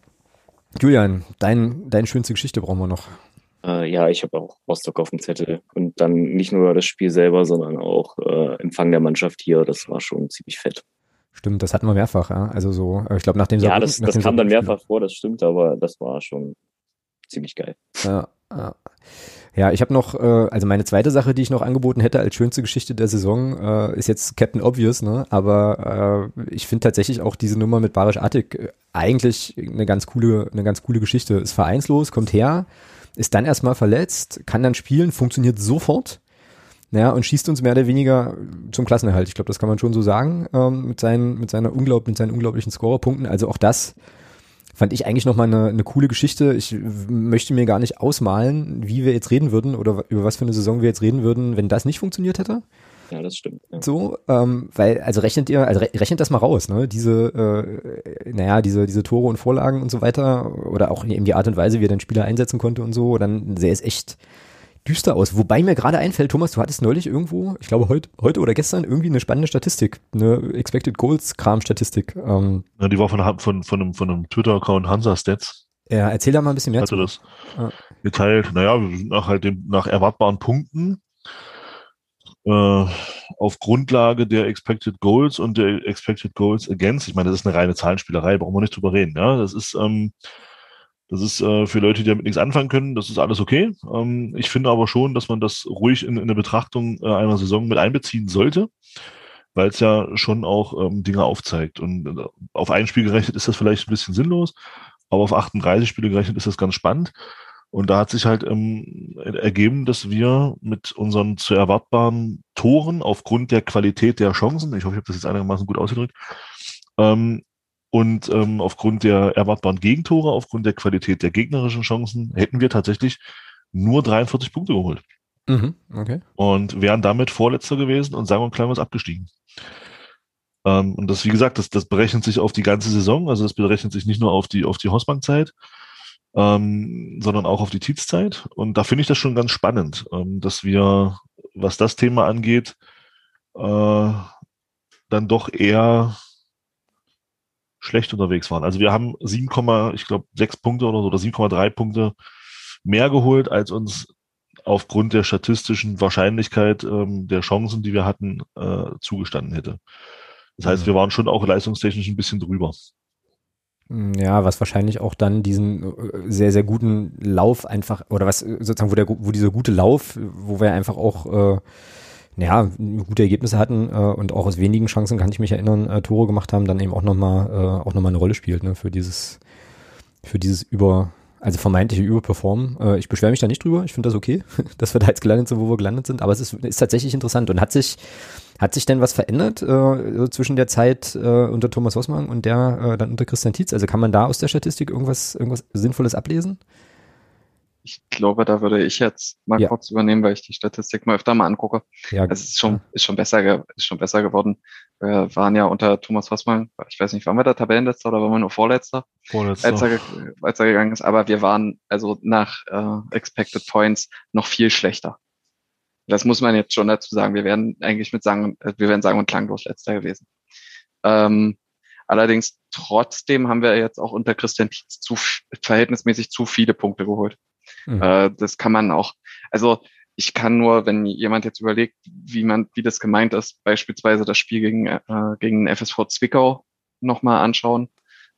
S1: Julian, dein, deine schönste Geschichte brauchen wir noch.
S3: Äh, ja, ich habe auch Rostock auf dem Zettel. Und dann nicht nur das Spiel selber, sondern auch äh, Empfang der Mannschaft hier. Das war schon ziemlich fett.
S1: Stimmt, das hatten wir mehrfach, ja. Also so, äh, ich glaube, nach dem
S3: Ja, das, das kam dann mehrfach vor, das stimmt, aber das war schon ziemlich geil.
S1: Ja, ja. Ja, ich habe noch, äh, also meine zweite Sache, die ich noch angeboten hätte als schönste Geschichte der Saison, äh, ist jetzt Captain Obvious, ne? Aber äh, ich finde tatsächlich auch diese Nummer mit Barisch Attic äh, eigentlich eine ganz coole, eine ganz coole Geschichte. Ist vereinslos, kommt her, ist dann erstmal verletzt, kann dann spielen, funktioniert sofort. Ja, und schießt uns mehr oder weniger zum Klassenerhalt. Ich glaube, das kann man schon so sagen, ähm, mit seinen, mit seiner unglaub, mit seinen unglaublichen Scorerpunkten. Also auch das fand ich eigentlich nochmal eine, eine coole Geschichte. Ich möchte mir gar nicht ausmalen, wie wir jetzt reden würden oder über was für eine Saison wir jetzt reden würden, wenn das nicht funktioniert hätte.
S3: Ja, das stimmt. Ja.
S1: So, ähm, weil, also rechnet ihr, also rechnet das mal raus, ne? Diese, äh, naja, diese, diese Tore und Vorlagen und so weiter, oder auch eben die Art und Weise, wie er den Spieler einsetzen konnte und so, dann sähe es echt düster aus. Wobei mir gerade einfällt, Thomas, du hattest neulich irgendwo, ich glaube heute, heute oder gestern irgendwie eine spannende Statistik, eine Expected Goals Kram Statistik. Ähm,
S2: ja, die war von, von, von einem, von einem Twitter-Account Hansa Stats.
S1: Ja, erzähl da mal ein bisschen mehr.
S2: Hatte zu. das ja. geteilt. Naja, nach halt dem, nach erwartbaren Punkten äh, auf Grundlage der Expected Goals und der Expected Goals Against. Ich meine, das ist eine reine Zahlenspielerei, brauchen wir nicht drüber reden. Ja, das ist ähm, das ist äh, für Leute, die damit nichts anfangen können, das ist alles okay. Ähm, ich finde aber schon, dass man das ruhig in, in eine Betrachtung äh, einer Saison mit einbeziehen sollte, weil es ja schon auch ähm, Dinge aufzeigt. Und äh, auf ein Spiel gerechnet ist das vielleicht ein bisschen sinnlos, aber auf 38 Spiele gerechnet ist das ganz spannend. Und da hat sich halt ähm, ergeben, dass wir mit unseren zu erwartbaren Toren aufgrund der Qualität der Chancen, ich hoffe, ich habe das jetzt einigermaßen gut ausgedrückt, ähm, und ähm, aufgrund der erwartbaren Gegentore, aufgrund der Qualität der gegnerischen Chancen, hätten wir tatsächlich nur 43 Punkte geholt.
S1: Mhm, okay.
S2: Und wären damit Vorletzter gewesen und sagen wir klein was abgestiegen. Ähm, und das, wie gesagt, das, das berechnet sich auf die ganze Saison, also das berechnet sich nicht nur auf die, auf die Hausbankzeit, ähm, sondern auch auf die Tietzzeit. Und da finde ich das schon ganz spannend, ähm, dass wir, was das Thema angeht, äh, dann doch eher schlecht unterwegs waren. Also wir haben 7, ich glaube 6 Punkte oder so oder 7,3 Punkte mehr geholt, als uns aufgrund der statistischen Wahrscheinlichkeit ähm, der Chancen, die wir hatten, äh, zugestanden hätte. Das heißt, mhm. wir waren schon auch leistungstechnisch ein bisschen drüber.
S1: Ja, was wahrscheinlich auch dann diesen äh, sehr, sehr guten Lauf einfach, oder was sozusagen, wo der, wo dieser gute Lauf, wo wir einfach auch äh, ja, gute Ergebnisse hatten äh, und auch aus wenigen Chancen kann ich mich erinnern, äh, Tore gemacht haben, dann eben auch nochmal äh, auch noch eine Rolle spielt, ne, für dieses, für dieses über, also vermeintliche Überperformen. Äh, ich beschwere mich da nicht drüber, ich finde das okay, dass wir da jetzt gelandet sind, wo wir gelandet sind, aber es ist, ist tatsächlich interessant und hat sich, hat sich denn was verändert äh, zwischen der Zeit äh, unter Thomas Hossmann und der äh, dann unter Christian Tietz? Also kann man da aus der Statistik irgendwas, irgendwas Sinnvolles ablesen?
S6: Ich glaube, da würde ich jetzt mal ja. kurz übernehmen, weil ich die Statistik mal öfter mal angucke. Ja, es ist schon, ist schon besser, ist schon besser geworden. Wir waren ja unter Thomas Hossmann, ich weiß nicht, waren wir da Tabellenletzter oder waren wir nur Vorletzter?
S2: Vorletzter.
S6: Als er, als er gegangen ist. Aber wir waren also nach äh, Expected Points noch viel schlechter. Das muss man jetzt schon dazu sagen. Wir wären eigentlich mit sagen, wir wären sagen und klanglos letzter gewesen. Ähm, allerdings trotzdem haben wir jetzt auch unter Christian Tietz zu, verhältnismäßig zu viele Punkte geholt. Mhm. Äh, das kann man auch, also ich kann nur, wenn jemand jetzt überlegt, wie man, wie das gemeint ist, beispielsweise das Spiel gegen, äh, gegen FSV Zwickau nochmal anschauen,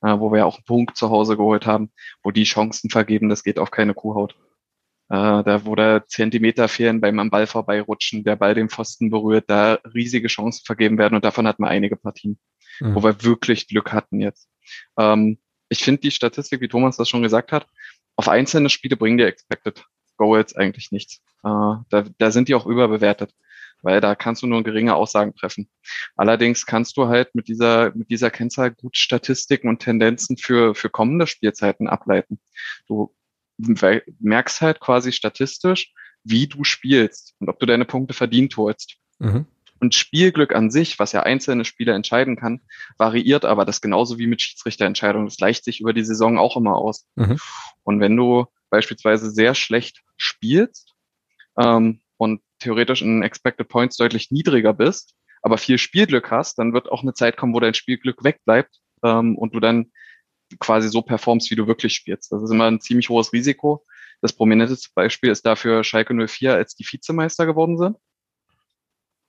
S6: äh, wo wir auch einen Punkt zu Hause geholt haben, wo die Chancen vergeben, das geht auf keine Kuhhaut. Äh, da, wo da Zentimeter fehlen beim am Ball vorbeirutschen, der Ball den Pfosten berührt, da riesige Chancen vergeben werden und davon hatten wir einige Partien, mhm. wo wir wirklich Glück hatten jetzt. Ähm, ich finde die Statistik, wie Thomas das schon gesagt hat, auf einzelne Spiele bringen die Expected Goals eigentlich nichts. Äh, da, da sind die auch überbewertet, weil da kannst du nur geringe Aussagen treffen. Allerdings kannst du halt mit dieser, mit dieser Kennzahl gut Statistiken und Tendenzen für, für kommende Spielzeiten ableiten. Du merkst halt quasi statistisch, wie du spielst und ob du deine Punkte verdient holst. Mhm. Und Spielglück an sich, was ja einzelne Spieler entscheiden kann, variiert aber das genauso wie mit Schiedsrichterentscheidungen. Das gleicht sich über die Saison auch immer aus. Mhm. Und wenn du beispielsweise sehr schlecht spielst ähm, und theoretisch in Expected Points deutlich niedriger bist, aber viel Spielglück hast, dann wird auch eine Zeit kommen, wo dein Spielglück wegbleibt ähm, und du dann quasi so performst, wie du wirklich spielst. Das ist immer ein ziemlich hohes Risiko. Das prominenteste Beispiel ist dafür Schalke 04, als die Vizemeister geworden sind.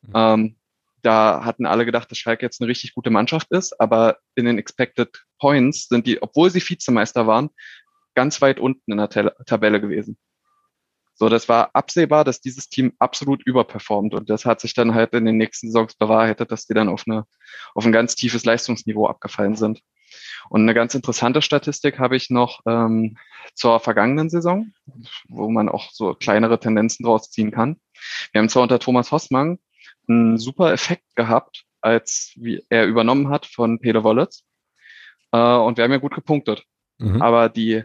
S6: Mhm. Ähm, da hatten alle gedacht, dass Schalke jetzt eine richtig gute Mannschaft ist, aber in den Expected Points sind die, obwohl sie Vizemeister waren, ganz weit unten in der Tel Tabelle gewesen. So, das war absehbar, dass dieses Team absolut überperformt und das hat sich dann halt in den nächsten Saisons bewahrheitet, dass die dann auf, eine, auf ein ganz tiefes Leistungsniveau abgefallen sind. Und eine ganz interessante Statistik habe ich noch ähm, zur vergangenen Saison, wo man auch so kleinere Tendenzen draus ziehen kann. Wir haben zwar unter Thomas Hossmann einen super Effekt gehabt, als er übernommen hat von Peter Wollitz. Äh, und wir haben ja gut gepunktet. Mhm. Aber die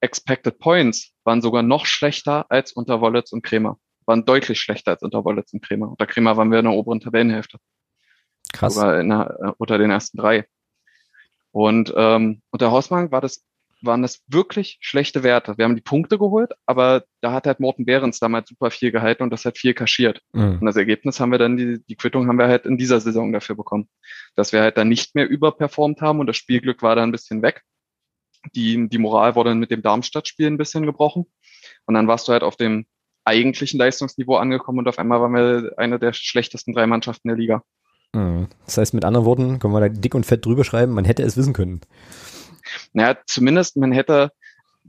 S6: Expected Points waren sogar noch schlechter als unter Wollitz und Kremer. Waren deutlich schlechter als unter Wollitz und Kremer. Unter Kremer waren wir in der oberen Tabellenhälfte. Krass. Sogar der, äh, unter den ersten drei. Und ähm, unter Hausmann war das, waren das wirklich schlechte Werte. Wir haben die Punkte geholt, aber da hat halt Morten Behrens damals super viel gehalten und das hat viel kaschiert. Mhm. Und das Ergebnis haben wir dann, die, die Quittung haben wir halt in dieser Saison dafür bekommen. Dass wir halt dann nicht mehr überperformt haben und das Spielglück war dann ein bisschen weg. Die, die Moral wurde mit dem Darmstadt-Spiel ein bisschen gebrochen. Und dann warst du halt auf dem eigentlichen Leistungsniveau angekommen und auf einmal waren wir eine der schlechtesten drei Mannschaften der Liga.
S1: Hm. Das heißt, mit anderen Worten, können wir da dick und fett drüber schreiben, man hätte es wissen können.
S6: Naja, zumindest man hätte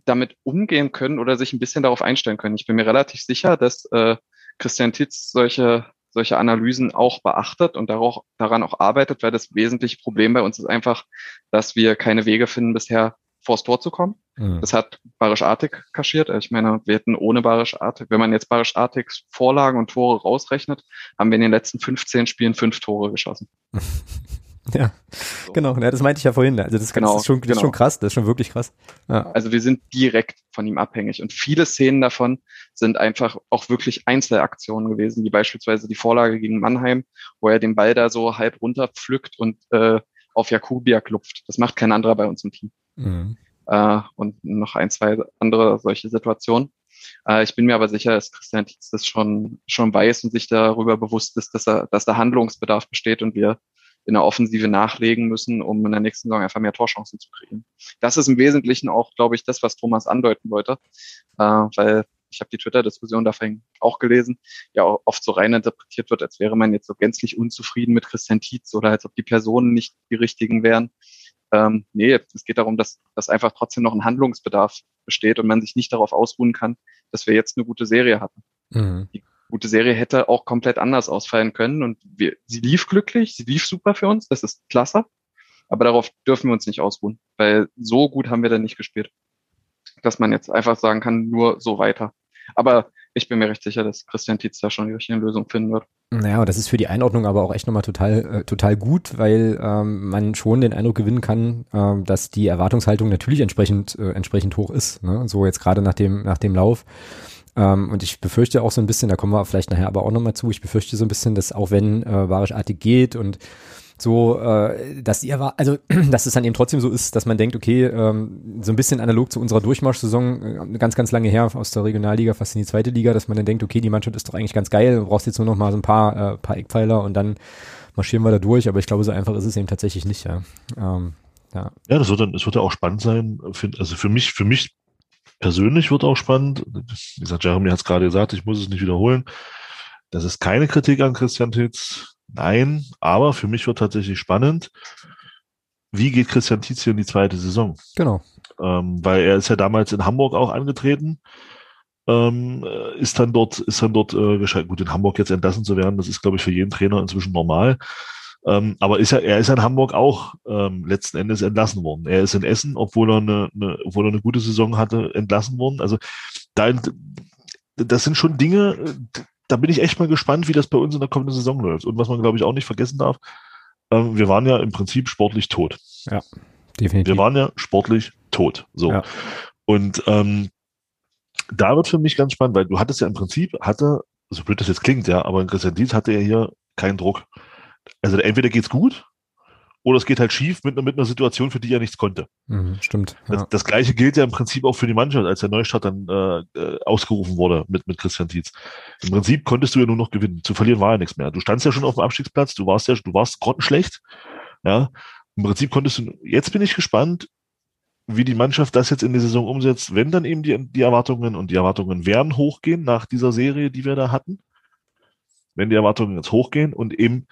S6: damit umgehen können oder sich ein bisschen darauf einstellen können. Ich bin mir relativ sicher, dass äh, Christian Titz solche, solche Analysen auch beachtet und darauf, daran auch arbeitet, weil das wesentliche Problem bei uns ist einfach, dass wir keine Wege finden, bisher vors Tor zu kommen. Mhm. Das hat Barisch Artig kaschiert. Ich meine, wir hätten ohne Barisch Artig, wenn man jetzt Barisch Artigs Vorlagen und Tore rausrechnet, haben wir in den letzten 15 Spielen fünf Tore geschossen.
S1: Ja, so. genau. Ja, das meinte ich ja vorhin. Also das, genau, das, ist, schon, das genau. ist schon krass, das ist schon wirklich krass.
S6: Ja. Also wir sind direkt von ihm abhängig und viele Szenen davon sind einfach auch wirklich Einzelaktionen gewesen, wie beispielsweise die Vorlage gegen Mannheim, wo er den Ball da so halb runterpflückt und äh, auf Jakubia klopft. Das macht kein anderer bei uns im Team. Mhm. Äh, und noch ein, zwei andere solche Situationen. Äh, ich bin mir aber sicher, dass Christian Tietz das schon, schon weiß und sich darüber bewusst ist, dass, er, dass da Handlungsbedarf besteht und wir in der Offensive nachlegen müssen, um in der nächsten Saison einfach mehr Torchancen zu kriegen. Das ist im Wesentlichen auch, glaube ich, das, was Thomas andeuten wollte, äh, weil ich habe die Twitter-Diskussion dafür auch gelesen, ja auch oft so rein interpretiert wird, als wäre man jetzt so gänzlich unzufrieden mit Christian Tietz oder als ob die Personen nicht die richtigen wären. Ähm, nee, es geht darum, dass, dass einfach trotzdem noch ein Handlungsbedarf besteht und man sich nicht darauf ausruhen kann, dass wir jetzt eine gute Serie hatten. Mhm. Die gute Serie hätte auch komplett anders ausfallen können und wir, sie lief glücklich, sie lief super für uns, das ist klasse, aber darauf dürfen wir uns nicht ausruhen, weil so gut haben wir dann nicht gespielt, dass man jetzt einfach sagen kann, nur so weiter. Aber ich bin mir recht sicher, dass Christian Tietz da schon richtige Lösung finden wird.
S1: Naja, das ist für die Einordnung aber auch echt nochmal total, äh, total gut, weil ähm, man schon den Eindruck gewinnen kann, äh, dass die Erwartungshaltung natürlich entsprechend, äh, entsprechend hoch ist. Ne? So jetzt gerade nach dem, nach dem Lauf. Ähm, und ich befürchte auch so ein bisschen, da kommen wir vielleicht nachher aber auch nochmal zu, ich befürchte so ein bisschen, dass auch wenn äh, Varischartig geht und so, äh, dass ihr war, also dass es dann eben trotzdem so ist, dass man denkt, okay, ähm, so ein bisschen analog zu unserer Durchmarschsaison, äh, ganz, ganz lange her aus der Regionalliga fast in die zweite Liga, dass man dann denkt, okay, die Mannschaft ist doch eigentlich ganz geil, du brauchst jetzt nur noch mal so ein paar, äh, paar Eckpfeiler und dann marschieren wir da durch, aber ich glaube, so einfach ist es eben tatsächlich nicht, ja. Ähm,
S2: ja. ja, das wird dann, es wird ja auch spannend sein. Also für mich, für mich persönlich wird auch spannend. Wie gesagt, Jeremy hat es gerade gesagt, ich muss es nicht wiederholen. Das ist keine Kritik an Christian Titz. Nein, aber für mich wird tatsächlich spannend, wie geht Christian Tietz hier in die zweite Saison?
S1: Genau.
S2: Ähm, weil er ist ja damals in Hamburg auch angetreten, ähm, ist dann dort, ist dann dort äh, gescheitert. Gut, in Hamburg jetzt entlassen zu werden, das ist, glaube ich, für jeden Trainer inzwischen normal. Ähm, aber ist ja, er ist in Hamburg auch ähm, letzten Endes entlassen worden. Er ist in Essen, obwohl er eine, eine, obwohl er eine gute Saison hatte, entlassen worden. Also da, das sind schon Dinge, da bin ich echt mal gespannt, wie das bei uns in der kommenden Saison läuft. Und was man, glaube ich, auch nicht vergessen darf, ähm, wir waren ja im Prinzip sportlich tot.
S1: Ja, definitiv.
S2: Wir waren ja sportlich tot. So. Ja. Und ähm, Da wird für mich ganz spannend, weil du hattest ja im Prinzip, hatte, so blöd das jetzt klingt, ja, aber Christian Dietz hatte ja hier keinen Druck. Also entweder geht's gut oder es geht halt schief mit, mit einer Situation, für die er nichts konnte.
S1: Mhm, stimmt.
S2: Ja. Das, das, gleiche gilt ja im Prinzip auch für die Mannschaft, als der Neustart dann äh, äh, ausgerufen wurde mit, mit Christian Tietz. Im Prinzip konntest du ja nur noch gewinnen. Zu verlieren war ja nichts mehr. Du standst ja schon auf dem Abstiegsplatz, du warst ja, du warst grottenschlecht. Ja. Im Prinzip konntest du, jetzt bin ich gespannt, wie die Mannschaft das jetzt in der Saison umsetzt, wenn dann eben die, die Erwartungen und die Erwartungen werden hochgehen nach dieser Serie, die wir da hatten. Wenn die Erwartungen jetzt hochgehen und eben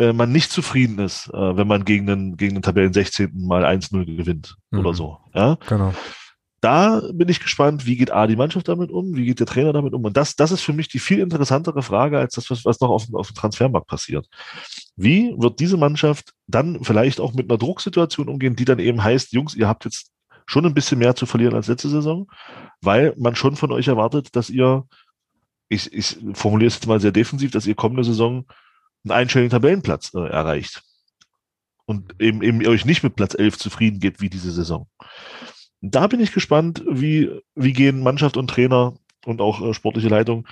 S2: äh, man nicht zufrieden ist, äh, wenn man gegen den, gegen den Tabellen 16. mal 1-0 gewinnt mhm. oder so. Ja?
S1: Genau.
S2: Da bin ich gespannt, wie geht A, die Mannschaft damit um, wie geht der Trainer damit um. Und das, das ist für mich die viel interessantere Frage als das, was, was noch auf, auf dem Transfermarkt passiert. Wie wird diese Mannschaft dann vielleicht auch mit einer Drucksituation umgehen, die dann eben heißt, Jungs, ihr habt jetzt schon ein bisschen mehr zu verlieren als letzte Saison, weil man schon von euch erwartet, dass ihr, ich, ich formuliere es jetzt mal sehr defensiv, dass ihr kommende Saison einen einstelligen Tabellenplatz äh, erreicht. Und eben, eben euch nicht mit Platz 11 zufrieden geht wie diese Saison. Da bin ich gespannt, wie, wie gehen Mannschaft und Trainer und auch äh, sportliche Leitung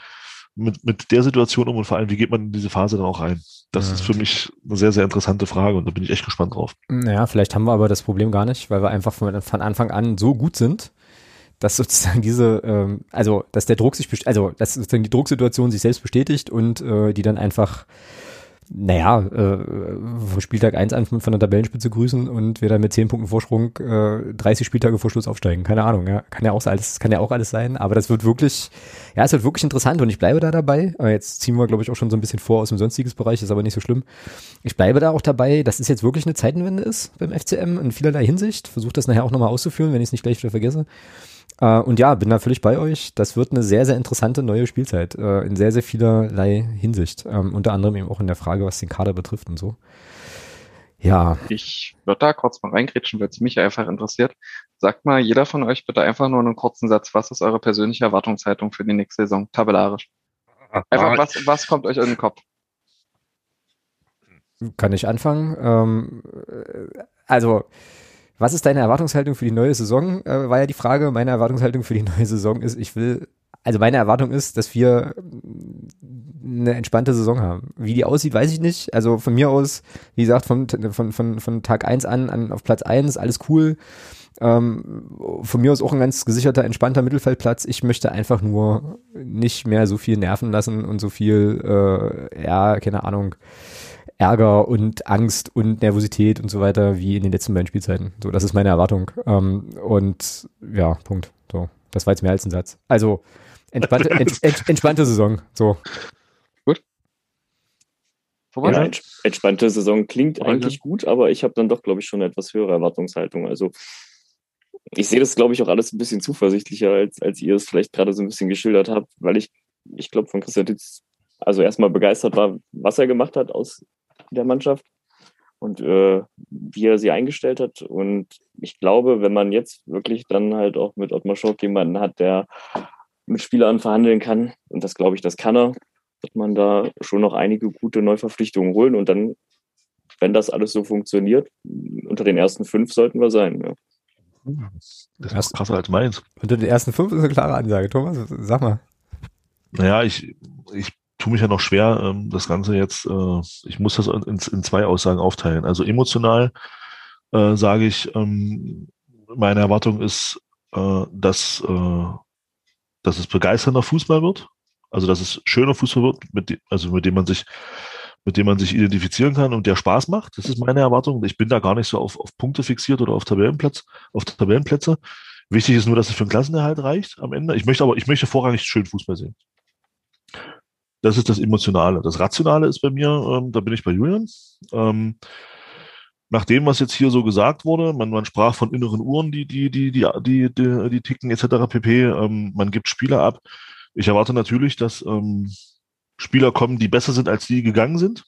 S2: mit, mit der Situation um und vor allem, wie geht man in diese Phase dann auch rein? Das ja. ist für mich eine sehr, sehr interessante Frage und da bin ich echt gespannt drauf.
S1: Naja, vielleicht haben wir aber das Problem gar nicht, weil wir einfach von, von Anfang an so gut sind, dass sozusagen diese, ähm, also dass der Druck sich, also dass sozusagen die Drucksituation sich selbst bestätigt und äh, die dann einfach naja, äh, vom Spieltag 1 an von der Tabellenspitze grüßen und wir dann mit 10 Punkten Vorsprung äh, 30 Spieltage vor Schluss aufsteigen. Keine Ahnung, ja. Kann ja auch alles, kann ja auch alles sein, aber das wird wirklich, ja, es wird wirklich interessant und ich bleibe da dabei. Jetzt ziehen wir, glaube ich, auch schon so ein bisschen vor aus dem sonstiges Bereich, ist aber nicht so schlimm. Ich bleibe da auch dabei, dass es jetzt wirklich eine Zeitenwende ist beim FCM in vielerlei Hinsicht. Versuche das nachher auch nochmal auszuführen, wenn ich es nicht gleich wieder vergesse. Uh, und ja, bin da völlig bei euch. Das wird eine sehr, sehr interessante neue Spielzeit uh, in sehr, sehr vielerlei Hinsicht. Ähm, unter anderem eben auch in der Frage, was den Kader betrifft und so. Ja.
S6: Ich würde da kurz mal reingrätschen, weil es mich einfach interessiert. Sagt mal jeder von euch bitte einfach nur einen kurzen Satz. Was ist eure persönliche Erwartungshaltung für die nächste Saison, tabellarisch? Einfach, was, was kommt euch in den Kopf?
S1: Kann ich anfangen? Ähm, äh, also, was ist deine Erwartungshaltung für die neue Saison? Äh, war ja die Frage. Meine Erwartungshaltung für die neue Saison ist, ich will, also meine Erwartung ist, dass wir eine entspannte Saison haben. Wie die aussieht, weiß ich nicht. Also von mir aus, wie gesagt, von, von, von, von Tag eins an, an auf Platz eins alles cool. Ähm, von mir aus auch ein ganz gesicherter, entspannter Mittelfeldplatz. Ich möchte einfach nur nicht mehr so viel nerven lassen und so viel, äh, ja, keine Ahnung, Ärger und Angst und Nervosität und so weiter wie in den letzten beiden Spielzeiten. So, das ist meine Erwartung. Ähm, und ja, Punkt. So, das war jetzt mehr als ein Satz. Also entspannte, ent, ent, entspannte Saison. So.
S3: Gut. Ja, entspannte Saison klingt eigentlich gut, aber ich habe dann doch, glaube ich, schon eine etwas höhere Erwartungshaltung. Also ich sehe das, glaube ich, auch alles ein bisschen zuversichtlicher, als, als ihr es vielleicht gerade so ein bisschen geschildert habt, weil ich, ich glaube, von Christian Ditz also erstmal begeistert war, was er gemacht hat aus der Mannschaft und äh, wie er sie eingestellt hat. Und ich glaube, wenn man jetzt wirklich dann halt auch mit Ottmar Schock jemanden hat, der mit Spielern verhandeln kann, und das glaube ich, das kann er, wird man da schon noch einige gute Neuverpflichtungen holen und dann, wenn das alles so funktioniert, unter den ersten fünf sollten wir sein. Ja.
S2: Das ist krasser als meins.
S1: Unter den ersten fünf ist eine klare Ansage, Thomas. Sag mal.
S2: Naja, ich, ich tue mich ja noch schwer, ähm, das Ganze jetzt, äh, ich muss das in, in, zwei Aussagen aufteilen. Also emotional äh, sage ich, ähm, meine Erwartung ist, äh, dass, äh, dass es begeisternder Fußball wird. Also dass es schöner Fußball wird, mit, also mit dem man sich mit dem man sich identifizieren kann und der Spaß macht. Das ist meine Erwartung. Ich bin da gar nicht so auf, auf Punkte fixiert oder auf Tabellenplatz, auf Tabellenplätze. Wichtig ist nur, dass es für einen Klassenerhalt reicht am Ende. Ich möchte aber, ich möchte vorrangig schön Fußball sehen. Das ist das Emotionale. Das Rationale ist bei mir, ähm, da bin ich bei Julian. Ähm, nach dem, was jetzt hier so gesagt wurde, man, man sprach von inneren Uhren, die, die, die, die, die, die, die ticken etc. pp. Ähm, man gibt Spieler ab. Ich erwarte natürlich, dass ähm, Spieler kommen, die besser sind, als die gegangen sind.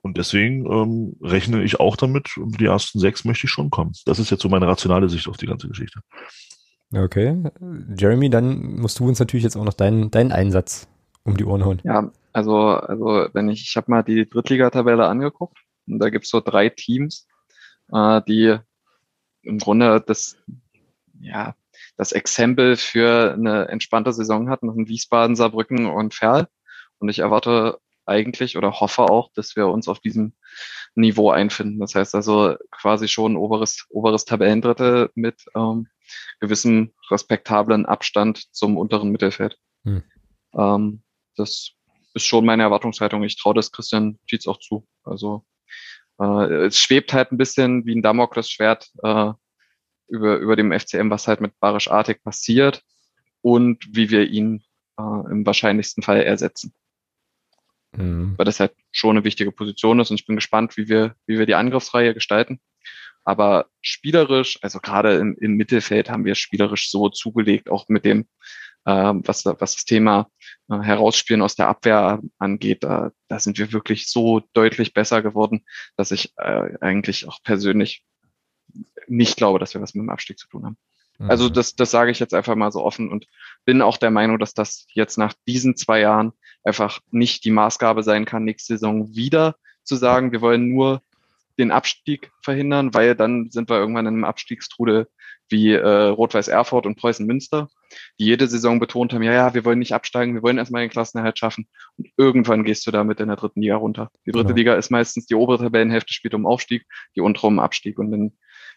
S2: Und deswegen ähm, rechne ich auch damit, die ersten sechs möchte ich schon kommen. Das ist jetzt so meine rationale Sicht auf die ganze Geschichte.
S1: Okay. Jeremy, dann musst du uns natürlich jetzt auch noch deinen, deinen Einsatz um die Ohren hauen.
S6: Ja, also, also wenn ich, ich habe mal die Drittligatabelle angeguckt und da gibt's so drei Teams, äh, die im Grunde das, ja, das Exempel für eine entspannte Saison hatten, das sind Wiesbaden, Saarbrücken und Ferl. Und ich erwarte eigentlich oder hoffe auch, dass wir uns auf diesem Niveau einfinden. Das heißt also quasi schon oberes, oberes Tabellendrittel mit ähm, gewissem respektablen Abstand zum unteren Mittelfeld. Hm. Ähm, das ist schon meine Erwartungshaltung. Ich traue das Christian Tietz auch zu. Also äh, es schwebt halt ein bisschen wie ein Damoklesschwert äh, über, über dem FCM, was halt mit Barisch Artig passiert und wie wir ihn äh, im wahrscheinlichsten Fall ersetzen. Mhm. Weil das halt schon eine wichtige Position ist und ich bin gespannt, wie wir, wie wir die Angriffsreihe gestalten. Aber spielerisch, also gerade im, im Mittelfeld haben wir spielerisch so zugelegt, auch mit dem, was, was das Thema äh, Herausspielen aus der Abwehr angeht. Da, da sind wir wirklich so deutlich besser geworden, dass ich äh, eigentlich auch persönlich nicht glaube, dass wir was mit dem Abstieg zu tun haben. Also mhm. das, das sage ich jetzt einfach mal so offen und bin auch der Meinung, dass das jetzt nach diesen zwei Jahren einfach nicht die Maßgabe sein kann, nächste Saison wieder zu sagen, wir wollen nur den Abstieg verhindern, weil dann sind wir irgendwann in einem Abstiegstrudel wie äh, Rot-Weiß Erfurt und Preußen Münster, die jede Saison betont haben, ja, ja, wir wollen nicht absteigen, wir wollen erstmal den Klassenerhalt schaffen und irgendwann gehst du damit in der dritten Liga runter. Die dritte genau. Liga ist meistens die obere Tabellenhälfte spielt um Aufstieg, die untere um Abstieg und dann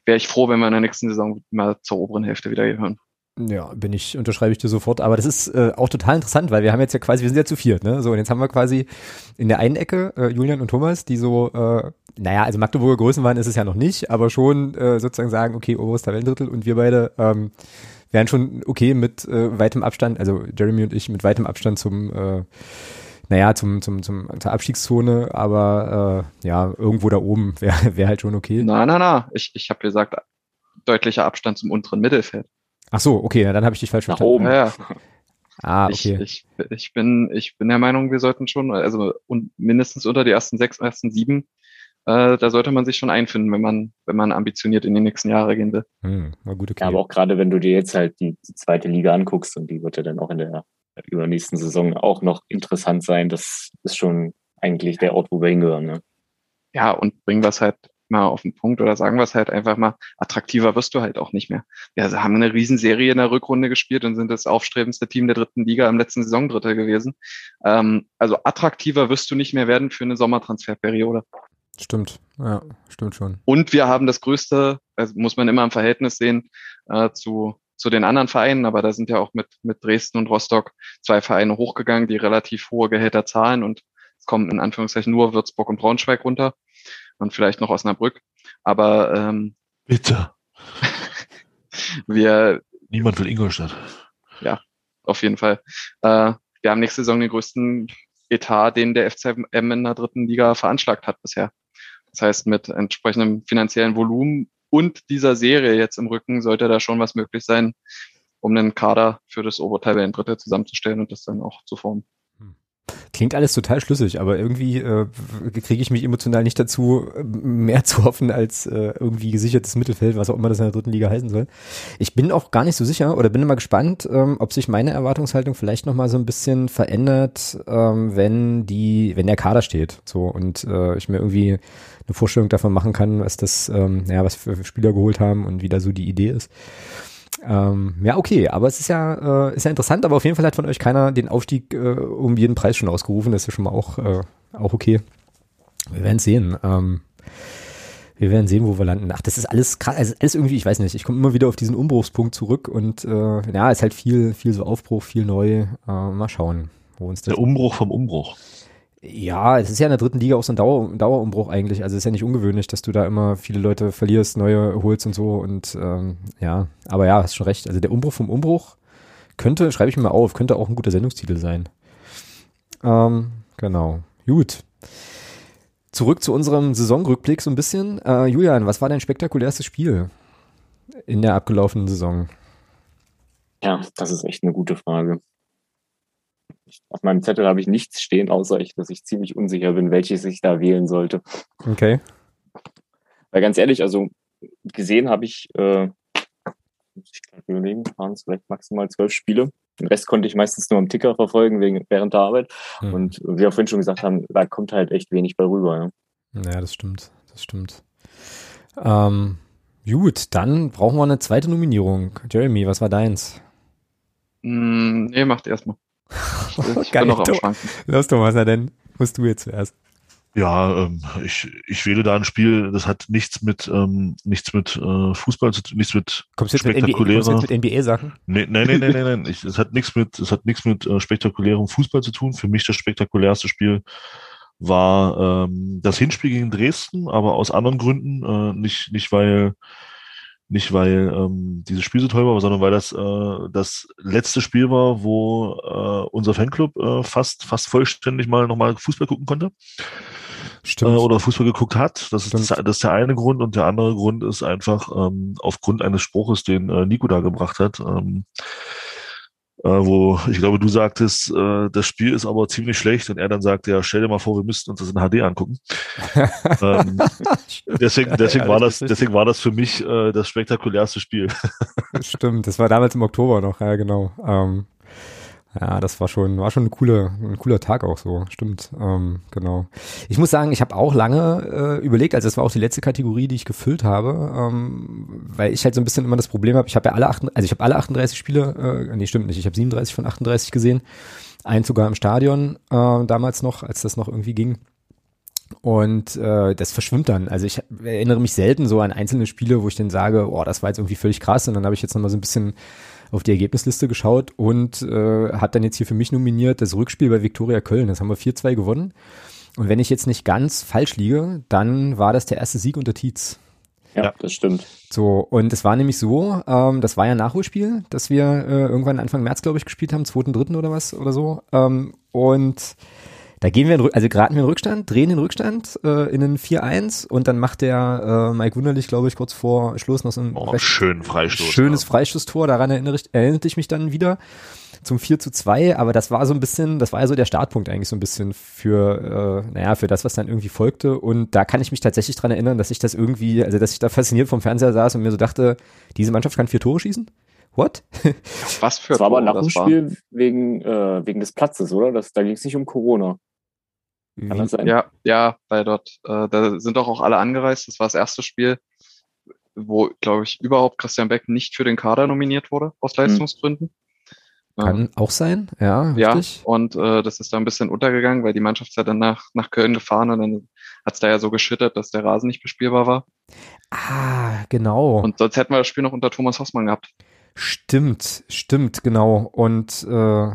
S6: wäre ich froh, wenn wir in der nächsten Saison mal zur oberen Hälfte wieder gehören.
S1: Ja, bin ich, unterschreibe ich dir sofort. Aber das ist äh, auch total interessant, weil wir haben jetzt ja quasi, wir sind ja zu viert, ne? So, und jetzt haben wir quasi in der einen Ecke äh, Julian und Thomas, die so, äh, naja, also Magdeburger Größenwahn ist es ja noch nicht, aber schon äh, sozusagen sagen, okay, oberes Tabellendrittel und wir beide ähm, wären schon okay mit äh, weitem Abstand, also Jeremy und ich mit weitem Abstand zum äh, naja, zum, zum, zum, zur Abstiegszone, aber äh, ja, irgendwo da oben wäre wär halt schon okay.
S6: Nein, nein, nein. Ich, ich habe gesagt, deutlicher Abstand zum unteren Mittelfeld.
S1: Ach so, okay, dann habe ich dich falsch
S6: Nach verstanden. Oben. Ja.
S1: Ah, okay.
S6: Ich, ich, ich, bin, ich bin der Meinung, wir sollten schon, also und mindestens unter die ersten sechs, ersten sieben, äh, da sollte man sich schon einfinden, wenn man, wenn man ambitioniert in die nächsten Jahre gehen will.
S3: Hm, na gut, okay. Ja, aber auch gerade wenn du dir jetzt halt die, die zweite Liga anguckst und die wird ja dann auch in der übernächsten Saison auch noch interessant sein. Das ist schon eigentlich der Ort, wo wir hingehören. Ne?
S6: Ja, und bringen wir es halt mal auf den Punkt oder sagen wir es halt einfach mal, attraktiver wirst du halt auch nicht mehr. Wir haben eine Riesenserie in der Rückrunde gespielt und sind das aufstrebendste Team der dritten Liga im letzten Saisondrittel gewesen. Ähm, also attraktiver wirst du nicht mehr werden für eine Sommertransferperiode.
S1: Stimmt, ja, stimmt schon.
S6: Und wir haben das größte, also muss man immer im Verhältnis sehen, äh, zu zu den anderen Vereinen, aber da sind ja auch mit, mit Dresden und Rostock zwei Vereine hochgegangen, die relativ hohe Gehälter zahlen und es kommen in Anführungszeichen nur Würzburg und Braunschweig runter und vielleicht noch Osnabrück. Aber ähm,
S2: bitte.
S6: wir
S2: niemand will Ingolstadt.
S6: Ja, auf jeden Fall. Äh, wir haben nächste Saison den größten Etat, den der FCM in der dritten Liga veranschlagt hat bisher. Das heißt, mit entsprechendem finanziellen Volumen und dieser Serie jetzt im Rücken sollte da schon was möglich sein, um einen Kader für das Obertabellendritte zusammenzustellen und das dann auch zu formen.
S1: Klingt alles total schlüssig, aber irgendwie äh, kriege ich mich emotional nicht dazu, mehr zu hoffen als äh, irgendwie gesichertes Mittelfeld, was auch immer das in der dritten Liga heißen soll. Ich bin auch gar nicht so sicher oder bin immer gespannt, ähm, ob sich meine Erwartungshaltung vielleicht nochmal so ein bisschen verändert, ähm, wenn die, wenn der Kader steht. So und äh, ich mir irgendwie eine Vorstellung davon machen kann, was das, ähm, ja, was für Spieler geholt haben und wie da so die Idee ist. Ähm, ja, okay, aber es ist ja, äh, ist ja interessant, aber auf jeden Fall hat von euch keiner den Aufstieg äh, um jeden Preis schon ausgerufen. Das ist ja schon mal auch, äh, auch okay. Wir werden sehen. Ähm, wir werden sehen, wo wir landen. Ach, das ist alles krass, also alles irgendwie, ich weiß nicht, ich komme immer wieder auf diesen Umbruchspunkt zurück und äh, ja, ist halt viel, viel so Aufbruch, viel neu. Äh, mal schauen, wo uns
S2: das. Der Umbruch vom Umbruch.
S1: Ja, es ist ja in der dritten Liga auch so ein Dauer, Dauerumbruch eigentlich. Also es ist ja nicht ungewöhnlich, dass du da immer viele Leute verlierst, neue holst und so. Und ähm, ja, aber ja, hast schon recht. Also der Umbruch vom Umbruch könnte, schreibe ich mir mal auf, könnte auch ein guter Sendungstitel sein. Ähm, genau. Gut. Zurück zu unserem Saisonrückblick so ein bisschen. Äh, Julian, was war dein spektakulärstes Spiel in der abgelaufenen Saison?
S3: Ja, das ist echt eine gute Frage auf meinem Zettel habe ich nichts stehen, außer ich, dass ich ziemlich unsicher bin, welches ich da wählen sollte.
S1: Okay.
S3: Weil ganz ehrlich, also gesehen habe ich, äh, ich kann überlegen, waren es vielleicht maximal zwölf Spiele. Den Rest konnte ich meistens nur am Ticker verfolgen wegen, während der Arbeit. Hm. Und wie wir vorhin schon gesagt haben, da kommt halt echt wenig bei rüber.
S1: Ja, ja das stimmt. Das stimmt. Ähm, Gut, dann brauchen wir eine zweite Nominierung. Jeremy, was war deins?
S6: Mm, nee, macht erstmal.
S1: Ich, ich bin noch am Schwanken. Los, Thomas, na denn, musst du jetzt zuerst.
S2: Ja, ähm, ich, ich wähle da ein Spiel, das hat nichts mit ähm, nichts mit äh, Fußball zu tun, nichts mit
S1: kommst jetzt spektakulärer. Mit NBA, kommst mit NBA Sachen?
S2: Nee, nein, nein, nein, nein, nein. es hat nichts mit es hat nichts mit äh, spektakulärem Fußball zu tun. Für mich das spektakulärste Spiel war ähm, das Hinspiel gegen Dresden, aber aus anderen Gründen, äh, nicht nicht weil nicht weil ähm, dieses Spiel so toll war, sondern weil das äh, das letzte Spiel war, wo äh, unser Fanclub äh, fast fast vollständig mal nochmal Fußball gucken konnte. Stimmt. Äh, oder Fußball geguckt hat. Das ist, das, das ist der eine Grund und der andere Grund ist einfach ähm, aufgrund eines Spruches, den äh, Nico da gebracht hat. Ähm, äh, wo ich glaube, du sagtest, äh, das Spiel ist aber ziemlich schlecht und er dann sagt, ja, stell dir mal vor, wir müssten uns das in HD angucken. ähm, deswegen, deswegen war das, deswegen war das für mich äh, das spektakulärste Spiel.
S1: Stimmt, das war damals im Oktober noch, ja genau. Ähm, ja, das war schon, war schon ein cooler, ein cooler Tag auch so, stimmt. Ähm, genau. Ich muss sagen, ich habe auch lange äh, überlegt, also das war auch die letzte Kategorie, die ich gefüllt habe, ähm, weil ich halt so ein bisschen immer das Problem habe, ich habe ja alle, 8, also ich habe alle 38 Spiele, äh, nee, stimmt nicht, ich habe 37 von 38 gesehen, eins sogar im Stadion äh, damals noch, als das noch irgendwie ging. Und äh, das verschwimmt dann. Also ich erinnere mich selten so an einzelne Spiele, wo ich dann sage, oh, das war jetzt irgendwie völlig krass. Und dann habe ich jetzt nochmal so ein bisschen auf die Ergebnisliste geschaut und äh, hat dann jetzt hier für mich nominiert das Rückspiel bei Viktoria Köln. Das haben wir 4-2 gewonnen. Und wenn ich jetzt nicht ganz falsch liege, dann war das der erste Sieg unter Tietz.
S3: Ja, das stimmt.
S1: So, und es war nämlich so, ähm, das war ja ein Nachholspiel, das wir äh, irgendwann Anfang März, glaube ich, gespielt haben, 2.3. oder was oder so. Ähm, und da gehen wir, in, also geraten wir in Rückstand, drehen den Rückstand äh, in einen 4-1 und dann macht der äh, Mike Wunderlich, glaube ich, kurz vor Schluss noch so ein
S2: oh, schön Freistoß,
S1: schönes ja. Freistoßtor. Daran erinnere ich, erinnerte ich mich dann wieder zum 4 zu 2, aber das war so ein bisschen, das war ja so der Startpunkt eigentlich so ein bisschen für, äh, naja, für das, was dann irgendwie folgte. Und da kann ich mich tatsächlich dran erinnern, dass ich das irgendwie, also dass ich da fasziniert vom Fernseher saß und mir so dachte, diese Mannschaft kann vier Tore schießen? What?
S3: Was für Das war aber nach dem Spiel wegen, äh, wegen des Platzes, oder? Das, da ging es nicht um Corona.
S6: Kann das sein? Ja, ja, weil dort, äh, da sind doch auch alle angereist. Das war das erste Spiel, wo, glaube ich, überhaupt Christian Beck nicht für den Kader nominiert wurde, aus hm. Leistungsgründen.
S1: Hm. Kann äh, auch sein, ja.
S6: Richtig. Ja, und äh, das ist da ein bisschen untergegangen, weil die Mannschaft ist ja dann nach, nach Köln gefahren und dann hat es da ja so geschüttet, dass der Rasen nicht bespielbar war.
S1: Ah, genau.
S6: Und sonst hätten wir das Spiel noch unter Thomas Hossmann gehabt.
S1: Stimmt, stimmt, genau. Und äh,